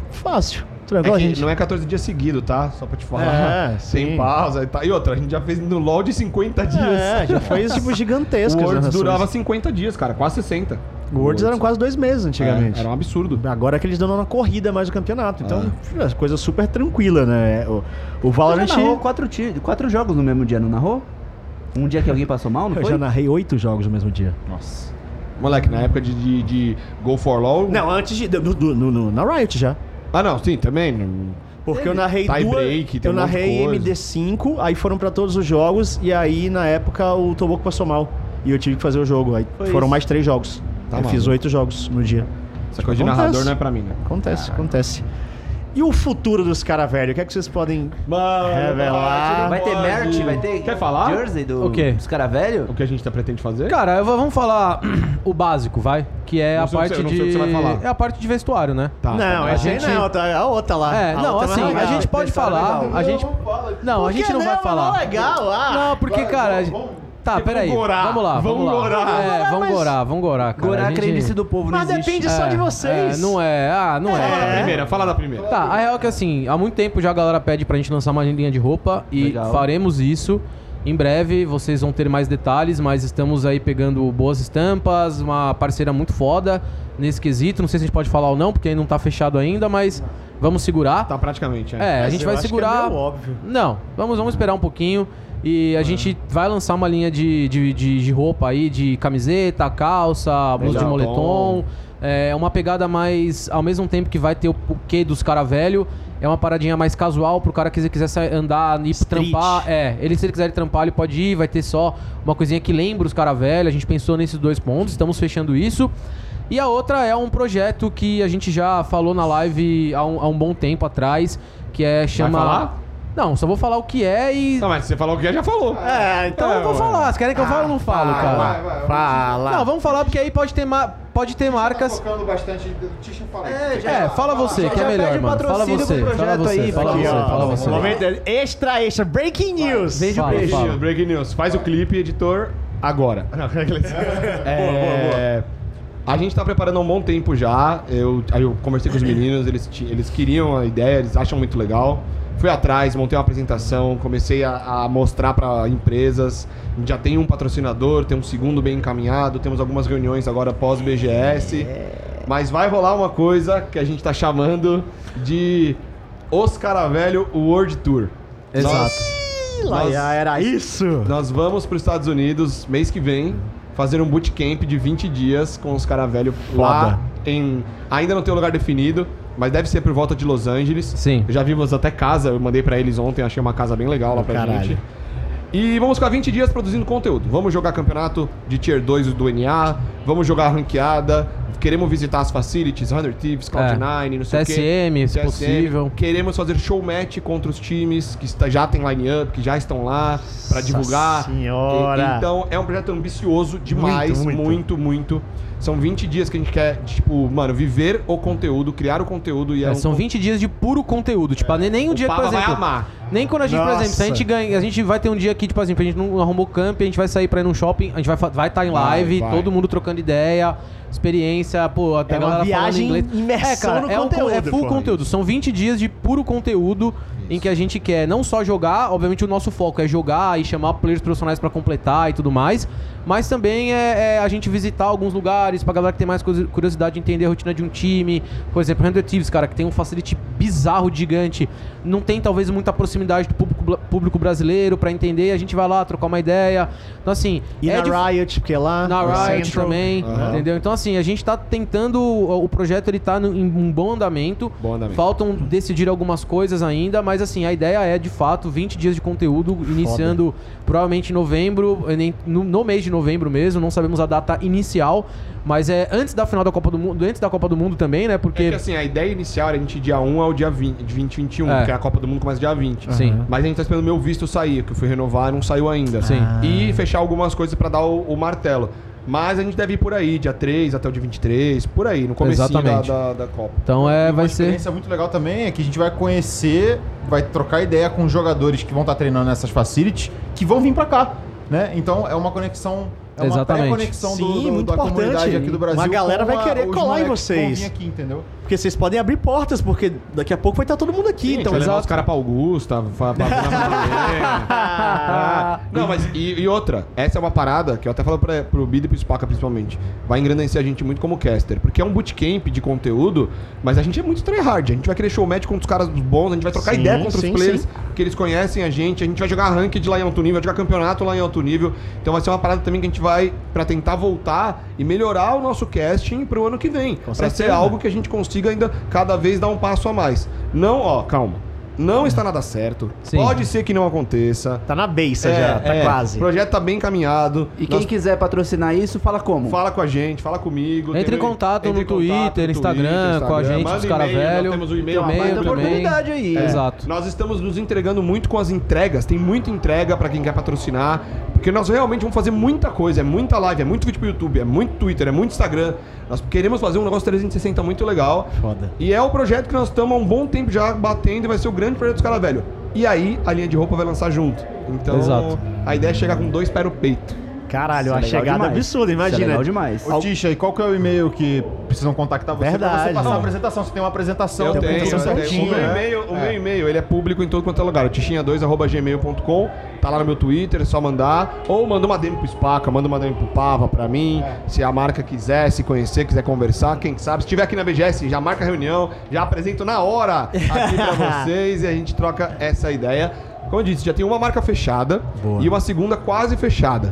[SPEAKER 1] Fácil.
[SPEAKER 4] É
[SPEAKER 1] Tranquilo,
[SPEAKER 4] que
[SPEAKER 1] gente.
[SPEAKER 4] não é 14 dias seguidos, tá? Só pra te falar.
[SPEAKER 1] É, <laughs>
[SPEAKER 4] Tem
[SPEAKER 1] sim.
[SPEAKER 4] pausa e tal. E outra, a gente já fez no LoL de 50 dias.
[SPEAKER 1] É, já fez tipo <laughs> gigantescas.
[SPEAKER 4] O Worlds durava 50 dias, cara. Quase 60.
[SPEAKER 1] O Worlds eram quase dois meses antigamente.
[SPEAKER 4] É, era um absurdo.
[SPEAKER 1] Agora é que eles dão na corrida mais o campeonato. Então, é coisa super tranquila, né? O, o Valorant.
[SPEAKER 5] Você já narrou quatro, quatro jogos no mesmo dia, não narrou? Um dia que alguém passou mal, não
[SPEAKER 1] Eu
[SPEAKER 5] foi?
[SPEAKER 1] já narrei oito jogos no mesmo dia.
[SPEAKER 3] Nossa.
[SPEAKER 4] Moleque, na época de, de, de Go for LoL...
[SPEAKER 1] Não, antes de. do- do- no- no- na Riot já.
[SPEAKER 4] Ah, não, sim, também. não-
[SPEAKER 1] Porque eu narrei
[SPEAKER 4] Tie
[SPEAKER 1] duas.
[SPEAKER 4] break, tem
[SPEAKER 1] eu
[SPEAKER 4] um monte de
[SPEAKER 1] narrei
[SPEAKER 4] coisa.
[SPEAKER 1] MD5, aí foram pra todos os jogos, e aí na época o Toboco passou mal. E eu tive que fazer o jogo. Aí
[SPEAKER 5] Foi
[SPEAKER 1] foram
[SPEAKER 5] isso.
[SPEAKER 1] mais três jogos.
[SPEAKER 4] Tá
[SPEAKER 1] eu fiz oito jogos no dia.
[SPEAKER 4] Essa coisa de
[SPEAKER 1] Acontece.
[SPEAKER 4] narrador não é pra mim, né?
[SPEAKER 1] Acontece, acontece. E o futuro dos caras velhos? O que é que vocês podem revelar?
[SPEAKER 5] Vai ter merch, vai ter
[SPEAKER 4] Quer falar?
[SPEAKER 5] jersey do,
[SPEAKER 2] O quê?
[SPEAKER 5] dos caras velhos?
[SPEAKER 4] O que a gente tá pretende fazer?
[SPEAKER 2] Cara, eu vou- vamos falar <clears throat> o básico, vai? Que é
[SPEAKER 4] Não
[SPEAKER 2] a
[SPEAKER 4] sei o que
[SPEAKER 2] parte
[SPEAKER 4] você- não
[SPEAKER 2] de.
[SPEAKER 4] sei o que você vai falar.
[SPEAKER 2] É a parte de vestuário, né?
[SPEAKER 4] Tá,
[SPEAKER 1] Não, essa
[SPEAKER 2] a
[SPEAKER 1] aí
[SPEAKER 2] gente-
[SPEAKER 1] não, tá, a outra lá.
[SPEAKER 2] É,
[SPEAKER 1] A
[SPEAKER 2] não,
[SPEAKER 1] outra é
[SPEAKER 2] assim, a
[SPEAKER 1] legal.
[SPEAKER 2] gente pode falar. A gente. Não, a gente não vai falar.
[SPEAKER 1] legal, ah.
[SPEAKER 2] Não, porque, cara. a gente- Tá, peraí.
[SPEAKER 4] gorar.
[SPEAKER 2] Vamos lá, vamos
[SPEAKER 4] Vamos
[SPEAKER 2] lá.
[SPEAKER 4] gorar.
[SPEAKER 2] É, vamos
[SPEAKER 1] mas-
[SPEAKER 2] gorar, vamos gorar, cara.
[SPEAKER 5] Gorar
[SPEAKER 2] A gente-
[SPEAKER 5] crendice do povo, não
[SPEAKER 1] Mas
[SPEAKER 5] existe.
[SPEAKER 1] depende só de vocês.
[SPEAKER 2] É, não é. Ah, não
[SPEAKER 4] Fala da
[SPEAKER 2] é.
[SPEAKER 4] primeira, fala da primeira.
[SPEAKER 2] Tá, a real é que assim, há muito tempo já a galera pede pra gente lançar uma linha de roupa e
[SPEAKER 5] Legal.
[SPEAKER 2] faremos isso. Em breve vocês vão ter mais detalhes, mas estamos aí pegando boas estampas, uma parceira muito foda nesse quesito. Não sei se a gente pode falar ou não, porque não tá fechado ainda, mas vamos segurar.
[SPEAKER 4] Tá praticamente, é.
[SPEAKER 2] É, a gente
[SPEAKER 1] eu
[SPEAKER 2] vai
[SPEAKER 1] acho que
[SPEAKER 2] segurar.
[SPEAKER 1] é meio óbvio.
[SPEAKER 2] Não, vamos, vamos esperar um pouquinho. E a gente vai lançar uma linha de, de, de, de roupa aí, de camiseta, calça, blusa de moletom. É uma pegada mais. Ao mesmo tempo que vai ter o, quê dos cara velho. É uma paradinha mais casual pro cara que quiser, quiser andar e trampar. É, ele se ele quiser trampar, ele pode ir, vai ter só uma coisinha que lembra os cara velho. A gente pensou nesses dois pontos, estamos fechando isso. E a outra é um projeto que a gente já falou na live há um, há um bom tempo atrás, que é chama.
[SPEAKER 4] falar?
[SPEAKER 2] Não, só vou falar o que é e.
[SPEAKER 4] Não, mas você falou o que já falou.
[SPEAKER 1] É,
[SPEAKER 2] Então eu vou falar. Se querem que eu fale, eu não falo, cara.
[SPEAKER 3] Vai, vai, vai.
[SPEAKER 1] Fala.
[SPEAKER 2] Não, vamos falar porque aí pode ter, ma- pode ter marcas.
[SPEAKER 3] Tá bastante. Fala aí.
[SPEAKER 5] É, já-
[SPEAKER 2] É, fala você, que é
[SPEAKER 5] já
[SPEAKER 2] melhor, mano. Fala você,
[SPEAKER 5] pro
[SPEAKER 2] fala você,
[SPEAKER 5] aí,
[SPEAKER 2] fala
[SPEAKER 5] aqui,
[SPEAKER 2] você, fala você.
[SPEAKER 1] Momento extra, extra, breaking news.
[SPEAKER 5] Vende
[SPEAKER 2] Fala,
[SPEAKER 5] o peixe.
[SPEAKER 2] fala.
[SPEAKER 4] Breaking news. Faz o clipe, editor, agora. <laughs> <laughs> É, A gente tá preparando há um bom tempo já. Eu, aí eu conversei com os meninos, eles, eles queriam a ideia, eles acham muito legal. Fui atrás, montei uma apresentação, comecei a, a mostrar para empresas. Já tem um patrocinador, tem um segundo bem encaminhado, temos algumas reuniões agora pós-BGS. Mas vai rolar uma coisa que a gente tá chamando de Os Caravelho World Tour.
[SPEAKER 2] Exato.
[SPEAKER 4] Nós-
[SPEAKER 1] já era isso.
[SPEAKER 4] Nós vamos para os Estados Unidos mês que vem fazer um bootcamp de 20 dias com os caras velhos lá em ainda não tem um lugar definido, mas deve ser por volta de Los Angeles.
[SPEAKER 2] Sim.
[SPEAKER 4] Eu já vimos até casa, eu mandei para eles ontem, achei uma casa bem legal lá pra
[SPEAKER 1] Caralho.
[SPEAKER 4] gente. E vamos ficar 20 dias produzindo conteúdo. Vamos jogar campeonato de Tier 2 do NA, vamos jogar ranqueada, queremos visitar as facilities, 100 Thieves, Cloud9, não sei o quê.
[SPEAKER 2] TSM, se possível.
[SPEAKER 4] Queremos fazer show match contra os times que está- já tem line-up, que já estão lá pra divulgar.
[SPEAKER 1] senhora.
[SPEAKER 4] E- Então, é um projeto ambicioso demais,
[SPEAKER 1] Muito,
[SPEAKER 4] muito,
[SPEAKER 1] muito.
[SPEAKER 4] muito, São 20 dias que a gente quer, tipo, mano, viver o conteúdo, criar o conteúdo e é,
[SPEAKER 2] É,
[SPEAKER 4] um
[SPEAKER 2] são
[SPEAKER 4] con-
[SPEAKER 2] 20 dias de puro conteúdo. Tipo, nem, nem um
[SPEAKER 4] O
[SPEAKER 2] dia, por
[SPEAKER 4] Pava vai
[SPEAKER 2] exemplo.
[SPEAKER 4] amar.
[SPEAKER 2] Nem quando a gente, por
[SPEAKER 1] Nossa.
[SPEAKER 2] exemplo, se a gente ganha. A gente vai ter um dia aqui, tipo assim, a gente não arrumou camp, a gente vai sair pra ir num shopping, a gente vai estar vai tá em
[SPEAKER 4] Vai,
[SPEAKER 2] live,
[SPEAKER 4] vai.
[SPEAKER 2] todo mundo trocando ideia, experiência, pô, até
[SPEAKER 1] É
[SPEAKER 2] a
[SPEAKER 1] uma
[SPEAKER 2] galera falando
[SPEAKER 1] viagem
[SPEAKER 2] inglês.
[SPEAKER 1] imersão
[SPEAKER 2] é, cara,
[SPEAKER 1] no
[SPEAKER 2] é, um, é
[SPEAKER 1] conteúdo,
[SPEAKER 2] full
[SPEAKER 1] pô.
[SPEAKER 2] conteúdo. São 20 dias de puro conteúdo em que a gente quer não só jogar, obviamente o nosso foco é jogar e chamar players profissionais pra completar e tudo mais, mas também é, é a gente visitar alguns lugares pra galera que tem mais curiosidade de entender a rotina de um time. Por exemplo, Render Thieves, cara, que tem um facility bizarro, gigante, não tem talvez muita proximidade do público, público brasileiro pra entender, a gente vai lá trocar uma ideia. Então assim,
[SPEAKER 1] E
[SPEAKER 2] é
[SPEAKER 1] na
[SPEAKER 2] dif-
[SPEAKER 1] Riot, porque lá.
[SPEAKER 2] na Riot
[SPEAKER 1] Central.
[SPEAKER 2] também,
[SPEAKER 4] Aham.
[SPEAKER 2] entendeu? Então, assim, a gente tá tentando. O projeto ele tá em um bom andamento.
[SPEAKER 4] Bom andamento.
[SPEAKER 2] Faltam decidir algumas coisas ainda, mas assim, a ideia é de fato 20 dias de conteúdo, iniciando provavelmente em novembro, no, no mês de novembro mesmo, não sabemos a data inicial, mas é antes da final da Copa do Mundo, antes da Copa do Mundo também, né? Porque.
[SPEAKER 4] É que assim, a ideia inicial era a gente ir dia 1 ao dia 20, de 2021,
[SPEAKER 2] É.
[SPEAKER 4] que é a Copa do Mundo começa dia 20.
[SPEAKER 2] Sim.
[SPEAKER 4] Mas a gente tá esperando o meu visto sair, que eu fui renovar e não saiu ainda.
[SPEAKER 2] Sim.
[SPEAKER 4] E fechar algumas coisas pra dar o, o martelo. Mas a gente deve ir por aí, dia 3 até o dia 23, por aí, no começo da,
[SPEAKER 2] Exatamente.
[SPEAKER 4] da, da Copa.
[SPEAKER 2] Então é,
[SPEAKER 3] E
[SPEAKER 2] vai
[SPEAKER 3] uma
[SPEAKER 2] ser.
[SPEAKER 3] experiência muito legal também é que a gente vai conhecer, vai trocar ideia com jogadores que vão estar treinando nessas facilities, que vão vir pra cá, né? Então é uma conexão, é uma
[SPEAKER 2] Exatamente.
[SPEAKER 3] pré-conexão do,
[SPEAKER 1] Sim,
[SPEAKER 3] do-
[SPEAKER 1] muito
[SPEAKER 3] da
[SPEAKER 1] importante.
[SPEAKER 3] comunidade aqui do Brasil.
[SPEAKER 1] Uma galera vai querer
[SPEAKER 3] os
[SPEAKER 1] colar em vocês.
[SPEAKER 3] vir aqui, entendeu?
[SPEAKER 1] Porque vocês podem abrir portas, porque daqui a pouco vai estar todo mundo aqui.
[SPEAKER 4] Sim,
[SPEAKER 1] então,
[SPEAKER 4] vai levar os caras pra Augusta, pra, pra, pra <laughs> Não, mas e, e outra, essa é uma parada que eu até falo pra, pro Bida e pro Spaca principalmente. Vai engrandecer a gente muito como caster. Porque é um bootcamp de conteúdo, mas a gente é muito tryhard. A gente vai querer show match com os caras bons, a gente vai trocar
[SPEAKER 1] Sim,
[SPEAKER 4] ideia contra
[SPEAKER 1] sim,
[SPEAKER 4] os players
[SPEAKER 1] sim.
[SPEAKER 4] que eles conhecem a gente, a gente vai jogar ranked lá em alto nível, vai jogar campeonato lá em alto nível. Então vai ser uma parada também que a gente vai pra tentar voltar e melhorar o nosso casting pro ano que vem. pra ser
[SPEAKER 1] certeza.
[SPEAKER 4] algo que a gente consiga ainda cada vez dar um passo a mais. Não, ó, calma. Não está nada certo.
[SPEAKER 2] Sim.
[SPEAKER 4] Pode ser que não aconteça.
[SPEAKER 1] Tá na beça
[SPEAKER 4] É,
[SPEAKER 1] já, tá
[SPEAKER 4] é.
[SPEAKER 1] quase.
[SPEAKER 4] O projeto tá bem encaminhado.
[SPEAKER 5] E quem
[SPEAKER 4] Nós-
[SPEAKER 5] quiser patrocinar isso, fala como?
[SPEAKER 4] Fala com a gente, fala comigo.
[SPEAKER 2] Entre
[SPEAKER 4] tem
[SPEAKER 2] em contato
[SPEAKER 4] entre
[SPEAKER 2] no
[SPEAKER 4] contato
[SPEAKER 2] Twitter, Instagram, com a gente,
[SPEAKER 4] manda
[SPEAKER 2] os cara
[SPEAKER 4] e-mail, nós
[SPEAKER 2] velho.
[SPEAKER 4] Temos o e-mail,
[SPEAKER 5] Tem uma
[SPEAKER 2] também.
[SPEAKER 5] oportunidade aí.
[SPEAKER 2] É. Exato.
[SPEAKER 4] Nós estamos nos entregando muito com as entregas. Tem muita entrega pra quem quer patrocinar. Porque nós realmente vamos fazer muita coisa. É muita live, é muito vídeo pro YouTube, é muito Twitter, é muito Instagram. Nós queremos fazer um negócio 360 muito legal.
[SPEAKER 1] Foda.
[SPEAKER 4] E é o projeto que nós estamos há um bom tempo já batendo e vai ser o grande projeto dos caras velho. E aí, a linha de roupa vai lançar junto. Então,
[SPEAKER 2] Exato.
[SPEAKER 4] a ideia é chegar com dois pés no peito.
[SPEAKER 1] Caralho,
[SPEAKER 5] Isso é
[SPEAKER 1] uma
[SPEAKER 5] legal
[SPEAKER 1] chegada
[SPEAKER 5] demais.
[SPEAKER 1] absurda,
[SPEAKER 5] Isso é
[SPEAKER 1] imagina.
[SPEAKER 5] legal demais.
[SPEAKER 3] Ô, Tisha, e qual que é o e-mail que precisam contactar você pra
[SPEAKER 1] Verdade.
[SPEAKER 3] você passar
[SPEAKER 1] Não.
[SPEAKER 3] a apresentação? Você tem uma apresentação,
[SPEAKER 4] Eu
[SPEAKER 3] tem uma
[SPEAKER 4] tenho, eu
[SPEAKER 3] apresentação
[SPEAKER 4] tenho. O
[SPEAKER 3] certinha,
[SPEAKER 4] meu
[SPEAKER 3] né?
[SPEAKER 4] e-mail, o
[SPEAKER 3] É.
[SPEAKER 4] meu e-mail, ele é público em todo quanto é lugar. O tichinha2@gmail.com. Tá lá no meu Twitter, é só mandar. Ou manda uma DM pro Spaca, manda uma DM pro Pava pra mim. Se a marca quiser se conhecer, quiser conversar, quem sabe. Se estiver aqui na BGS, já marca a reunião, já apresento na hora aqui pra <laughs> vocês e a gente troca essa ideia. Como eu disse, já tem uma marca fechada
[SPEAKER 1] Boa.
[SPEAKER 4] e uma segunda quase fechada.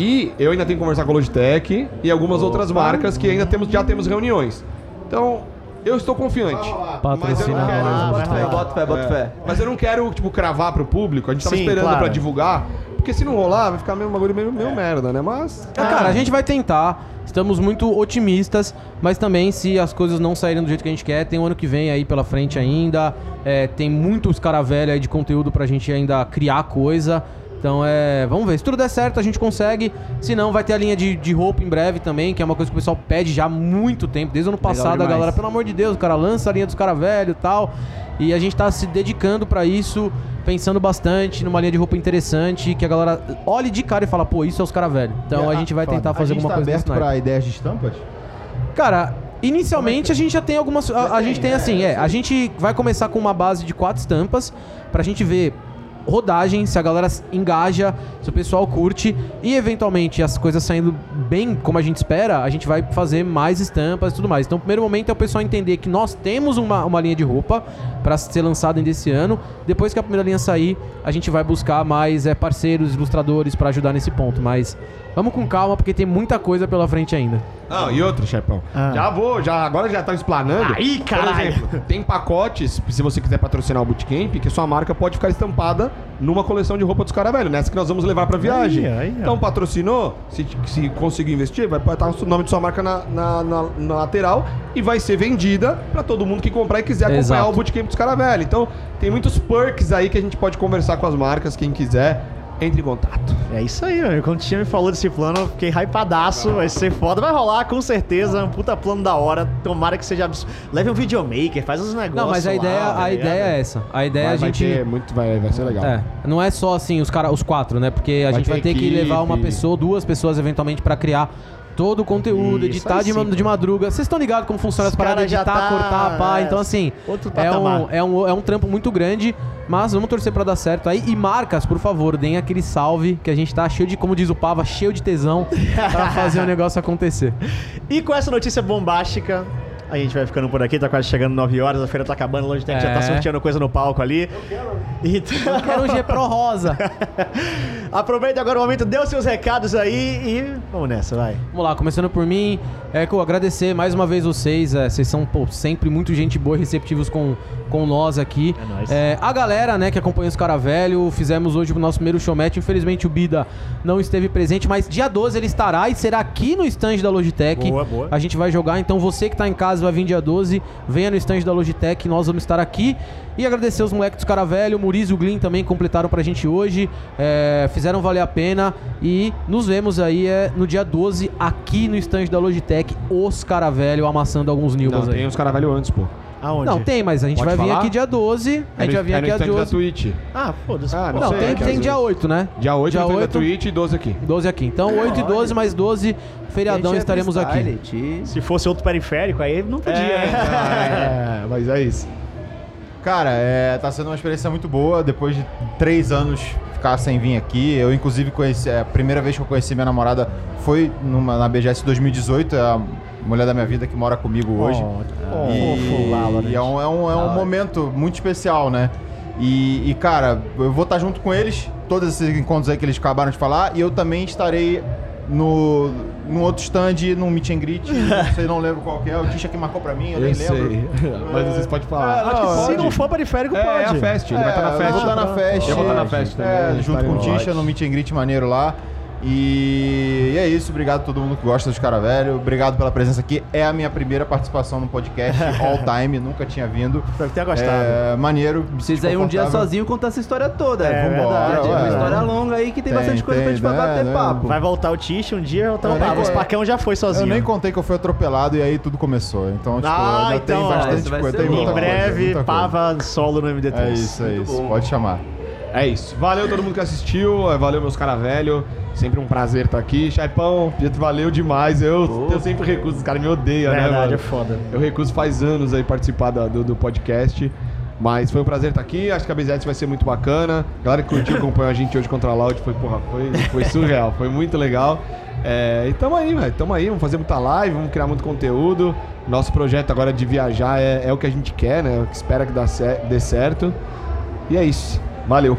[SPEAKER 4] E eu ainda tenho que conversar com a Logitech e algumas outras marcas que ainda temos, já temos reuniões. Então, eu estou confiante. Mas eu não
[SPEAKER 2] Patrocina
[SPEAKER 4] quero.
[SPEAKER 2] nós,
[SPEAKER 5] Bota fé, bota fé, bota
[SPEAKER 4] É,
[SPEAKER 5] fé.
[SPEAKER 4] Mas eu não quero, tipo, cravar pro público. A gente tava
[SPEAKER 1] Sim,
[SPEAKER 4] esperando
[SPEAKER 1] claro.
[SPEAKER 4] pra divulgar. Porque se não rolar, vai ficar meio um bagulho meio, meio merda, né? Mas.
[SPEAKER 2] Ah, Cara, a gente vai tentar. Estamos muito otimistas, mas também se as coisas não saírem do jeito que a gente quer, tem o ano que vem aí pela frente ainda. É, tem muitos cara velho aí de conteúdo pra gente ainda criar coisa. Então é. Vamos ver. Se tudo der certo, a gente consegue. Se não, vai ter a linha de, de roupa em breve também, que é uma coisa que o pessoal pede já há muito tempo. Desde o ano passado, a galera, pelo amor de Deus, o cara lança a linha dos cara velho e tal. E a gente tá se dedicando pra isso, pensando bastante numa linha de roupa interessante, que a galera olhe de cara e fala, pô, isso é os cara velho. Então a gente vai tentar fazer alguma coisa
[SPEAKER 3] tá
[SPEAKER 2] naipe.
[SPEAKER 3] aberto pra ideias de estampas?
[SPEAKER 2] Cara, inicialmente a gente já tem algumas. A, a gente tem assim, é. A gente vai começar com uma base de quatro estampas pra gente ver rodagem, se a galera engaja, se o pessoal curte e eventualmente as coisas saindo bem como a gente espera, a gente vai fazer mais estampas e tudo mais. Então, o primeiro momento é o pessoal entender que nós temos uma, uma linha de roupa pra ser lançada ainda esse ano. Depois que a primeira linha sair, a gente vai buscar mais é, parceiros, ilustradores pra ajudar nesse ponto. Mas vamos com calma porque tem muita coisa pela frente ainda.
[SPEAKER 4] Não, e outro, chefão.
[SPEAKER 1] Ah.
[SPEAKER 4] Já vou, já, agora já tá explanando.
[SPEAKER 1] Aí,
[SPEAKER 4] Por
[SPEAKER 1] caralho.
[SPEAKER 4] exemplo, tem pacotes, se você quiser patrocinar o Bootcamp, que sua marca pode ficar estampada numa coleção de roupa dos caras velho, nessa que nós vamos levar pra viagem.
[SPEAKER 1] Aí, aí,
[SPEAKER 4] então, patrocinou, se, se conseguir investir, vai estar o nome de sua marca na, na, na- na lateral e vai ser vendida pra todo mundo que comprar e quiser acompanhar
[SPEAKER 2] Exato.
[SPEAKER 4] o Bootcamp dos caras velho. Então, tem muitos perks aí que a gente pode conversar com as marcas, quem quiser, entre em contato.
[SPEAKER 1] É isso aí, meu. Quando o time me falou desse plano, eu fiquei hypadaço. Vai ser foda. Vai rolar, com certeza. Um puta plano da hora. Tomara que seja absurdo. Leve um videomaker, faz os negócios.
[SPEAKER 2] Não, mas a
[SPEAKER 1] lá,
[SPEAKER 2] ideia,
[SPEAKER 1] tá
[SPEAKER 2] a ideia é essa. A ideia é
[SPEAKER 4] vai,
[SPEAKER 2] a gente.
[SPEAKER 4] vai ter muito, vai, vai ser legal.
[SPEAKER 2] É, não é só assim os cara, os quatro, né? Porque a
[SPEAKER 4] Vai
[SPEAKER 2] gente
[SPEAKER 4] ter
[SPEAKER 2] vai ter que
[SPEAKER 4] equipe.
[SPEAKER 2] levar uma pessoa, duas pessoas eventualmente pra criar todo o conteúdo,
[SPEAKER 1] Isso
[SPEAKER 2] editar de,
[SPEAKER 1] sim,
[SPEAKER 2] de madruga. Vocês estão ligados como funciona as paradas editar,
[SPEAKER 1] tá-
[SPEAKER 2] cortar, pá.
[SPEAKER 1] é,
[SPEAKER 2] Então assim, é um, é um é um trampo muito grande, mas vamos torcer pra dar certo aí. E marcas, por favor, deem aquele salve que a gente tá cheio de, como diz o Pava, cheio de tesão pra fazer o <laughs> negócio acontecer.
[SPEAKER 1] E com essa notícia bombástica, a gente vai ficando por aqui. Tá quase chegando 9 horas, a feira tá acabando. A Logitech já tá
[SPEAKER 2] É.
[SPEAKER 1] sorteando coisa no palco ali. Então...
[SPEAKER 2] Quero um G Pro rosa. <laughs>
[SPEAKER 1] Aproveita agora o momento, dê os seus recados aí e vamos nessa, vai.
[SPEAKER 2] Vamos lá, começando por mim, é que eu agradecer mais uma vez vocês, é, vocês são pô, sempre muito gente boa e receptivos com, com nós aqui.
[SPEAKER 1] É nóis.
[SPEAKER 2] É, a galera, né, que acompanha os cara velho, fizemos hoje o nosso primeiro showmatch, infelizmente o Bida não esteve presente, mas dia 12 ele estará e será aqui no stand da Logitech.
[SPEAKER 1] Boa, boa.
[SPEAKER 2] A gente vai jogar, então você que tá em casa vai vir dia 12, venha no stand da Logitech, nós vamos estar aqui. E agradecer os moleques dos cara velho, o Muriz e o Glyn também completaram pra gente hoje, é, fizeram valer a pena e nos vemos aí é, no dia 12 aqui no stand da Logitech, os cara velho amassando alguns newbas aí.
[SPEAKER 4] tem os caras velho antes, pô.
[SPEAKER 1] Aonde?
[SPEAKER 2] Não, tem, mas a gente
[SPEAKER 4] Pode
[SPEAKER 2] vai vir
[SPEAKER 4] falar?
[SPEAKER 2] aqui dia 12, a gente vai vir
[SPEAKER 4] é
[SPEAKER 2] aqui dia
[SPEAKER 4] stand da
[SPEAKER 2] 12.
[SPEAKER 4] Twitch.
[SPEAKER 1] Ah, foda-se.
[SPEAKER 4] Ah,
[SPEAKER 2] Não,
[SPEAKER 4] sei,
[SPEAKER 2] tem,
[SPEAKER 4] é que
[SPEAKER 2] tem
[SPEAKER 4] às
[SPEAKER 2] dia
[SPEAKER 4] vezes-
[SPEAKER 2] 8, né?
[SPEAKER 4] Dia 8
[SPEAKER 2] dia
[SPEAKER 4] no stand da
[SPEAKER 2] 8,
[SPEAKER 4] Twitch e 12 aqui.
[SPEAKER 2] 12 aqui. Então 8 e 12 mais 12, feriadão
[SPEAKER 5] é
[SPEAKER 2] estaremos aqui.
[SPEAKER 1] Se fosse outro periférico, aí não podia, né? <laughs>
[SPEAKER 4] É, mas é isso.
[SPEAKER 3] Cara, é, tá sendo uma experiência muito boa. Depois de três anos ficar sem vir aqui, eu inclusive conheci. é, A primeira vez que eu conheci minha namorada foi numa, na BGS 2018, é a mulher da minha vida que mora comigo hoje.
[SPEAKER 1] Oh,
[SPEAKER 3] e,
[SPEAKER 1] Lala,
[SPEAKER 3] e é um, é um, é um momento muito especial, né? E, e, cara, eu vou estar junto com eles, todos esses encontros aí que eles acabaram de falar, e eu também estarei no, no outro stand, no meet and greet, <laughs> não sei, não lembro qual que é, o Tisha que marcou pra mim, eu, nem lembro. <laughs>
[SPEAKER 4] Mas vocês podem falar.
[SPEAKER 3] Acho que
[SPEAKER 1] Se não for periférico,
[SPEAKER 4] É,
[SPEAKER 1] pode.
[SPEAKER 4] é a fest, ele vai estar na
[SPEAKER 3] É,
[SPEAKER 4] fest.
[SPEAKER 3] Eu vou estar na fest.
[SPEAKER 4] Eu vou estar na fest também.
[SPEAKER 3] É, junto com o Tisha no meet and greet maneiro lá. E, e é isso, obrigado a todo mundo que gosta dos cara velho. Obrigado pela presença aqui. É a minha primeira participação no podcast <laughs> all time, nunca tinha vindo.
[SPEAKER 1] Espero que tenha gostado.
[SPEAKER 3] É, maneiro.
[SPEAKER 5] Precisa ir um dia sozinho contar essa história toda.
[SPEAKER 1] É
[SPEAKER 3] Vambora,
[SPEAKER 5] verdade. É
[SPEAKER 3] ué.
[SPEAKER 5] uma história longa aí que tem,
[SPEAKER 3] Tem,
[SPEAKER 5] bastante coisa pra gente
[SPEAKER 3] né,
[SPEAKER 5] bater
[SPEAKER 3] né?
[SPEAKER 5] papo.
[SPEAKER 1] Vai voltar o Tish um dia, voltar o
[SPEAKER 3] Eu nem
[SPEAKER 1] Pava. Os
[SPEAKER 3] co-
[SPEAKER 1] Pacão já foi sozinho.
[SPEAKER 3] Eu nem contei que eu fui atropelado e aí tudo começou. Então, tipo,
[SPEAKER 1] Ah,
[SPEAKER 3] ainda
[SPEAKER 1] então,
[SPEAKER 3] tem bastante coisa. Tem
[SPEAKER 5] bom.
[SPEAKER 1] Em breve,
[SPEAKER 3] coisa.
[SPEAKER 1] Pava solo no MD3.
[SPEAKER 3] É isso, é isso. Pode chamar.
[SPEAKER 4] É isso. Valeu todo mundo que assistiu. é, Valeu, meus cara velho. Sempre um prazer estar aqui. Chaipão, Pietro, valeu demais. Eu, eu sempre recuso, os caras me odeiam, né,
[SPEAKER 1] Verdade, é foda.
[SPEAKER 4] Eu recuso faz anos aí participar da- do, do podcast. Mas foi um prazer estar aqui. Acho que a BZS vai ser muito bacana. A galera que curtiu, acompanhou a gente hoje contra a Loud. Foi, porra, foi, foi surreal. Foi muito legal. É, e tamo aí, velho. Tamo aí. Vamos fazer muita live, vamos criar muito conteúdo. Nosso projeto agora de viajar é, é o que a gente quer, né? Que espera que dá dê certo. E é isso. Valeu.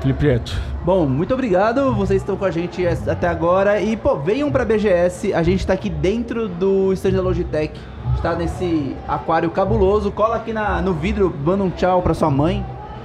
[SPEAKER 1] Felipe Prieto,
[SPEAKER 5] Bom, muito obrigado. Vocês estão com a gente até agora. E, pô, venham pra BGS. A gente tá aqui dentro do stand da Logitech. Está nesse aquário cabuloso. Cola aqui na, no vidro, manda um tchau pra sua mãe.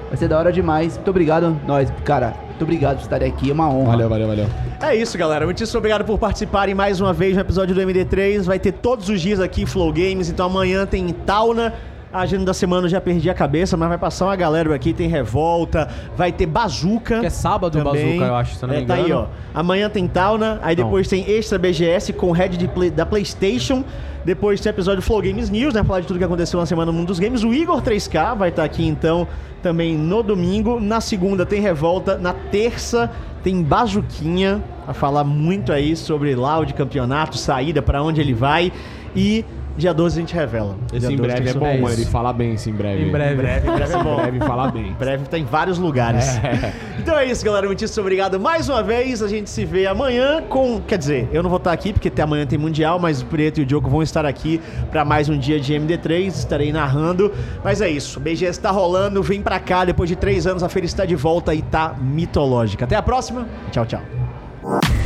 [SPEAKER 5] Vai ser da hora demais. Muito obrigado. Nós, cara, muito obrigado por estarem aqui. É uma honra.
[SPEAKER 4] Valeu, valeu, valeu.
[SPEAKER 1] É isso, galera. Muitíssimo obrigado por participarem mais uma vez no episódio do MD3. Vai ter todos os dias aqui Flow Games. Então amanhã tem Tauna. A agenda da semana eu já perdi a cabeça, mas vai passar uma galera aqui. Tem Revolta, vai ter Bazuca.
[SPEAKER 2] Que é sábado o
[SPEAKER 1] também.
[SPEAKER 2] Bazooka, eu acho, se não me
[SPEAKER 1] É, Tá aí, ó.
[SPEAKER 2] engano.
[SPEAKER 1] Amanhã tem Tauna, aí
[SPEAKER 2] Não.
[SPEAKER 1] depois tem Extra BGS com o head de play- da PlayStation. Depois tem episódio Flow Games News, né? Falar de tudo que aconteceu na semana no mundo dos games. O Igor 3K vai estar aqui então também no domingo. Na segunda tem Revolta. Na terça tem Bazuquinha a falar muito aí sobre lá de campeonato, saída, pra onde ele vai. E dia 12 a gente revela.
[SPEAKER 8] Esse
[SPEAKER 1] Dia
[SPEAKER 8] em
[SPEAKER 1] 12
[SPEAKER 8] breve é bom. Ele fala bem esse em breve.
[SPEAKER 2] Em breve.
[SPEAKER 1] Em breve, em breve é bom.
[SPEAKER 8] Em breve fala bem.
[SPEAKER 1] Em breve tá em vários lugares. <laughs> Então é isso, galera. Muitíssimo obrigado mais uma vez. A gente se vê amanhã com. Quer dizer, eu não vou estar aqui porque até amanhã tem Mundial, mas o Preto e o Diogo vão estar aqui para mais um dia de MD3. Estarei narrando. Mas é isso. O BGS tá rolando. Vem pra cá. Depois de três anos, a feira está de volta e tá mitológica. Até a próxima. Tchau, tchau.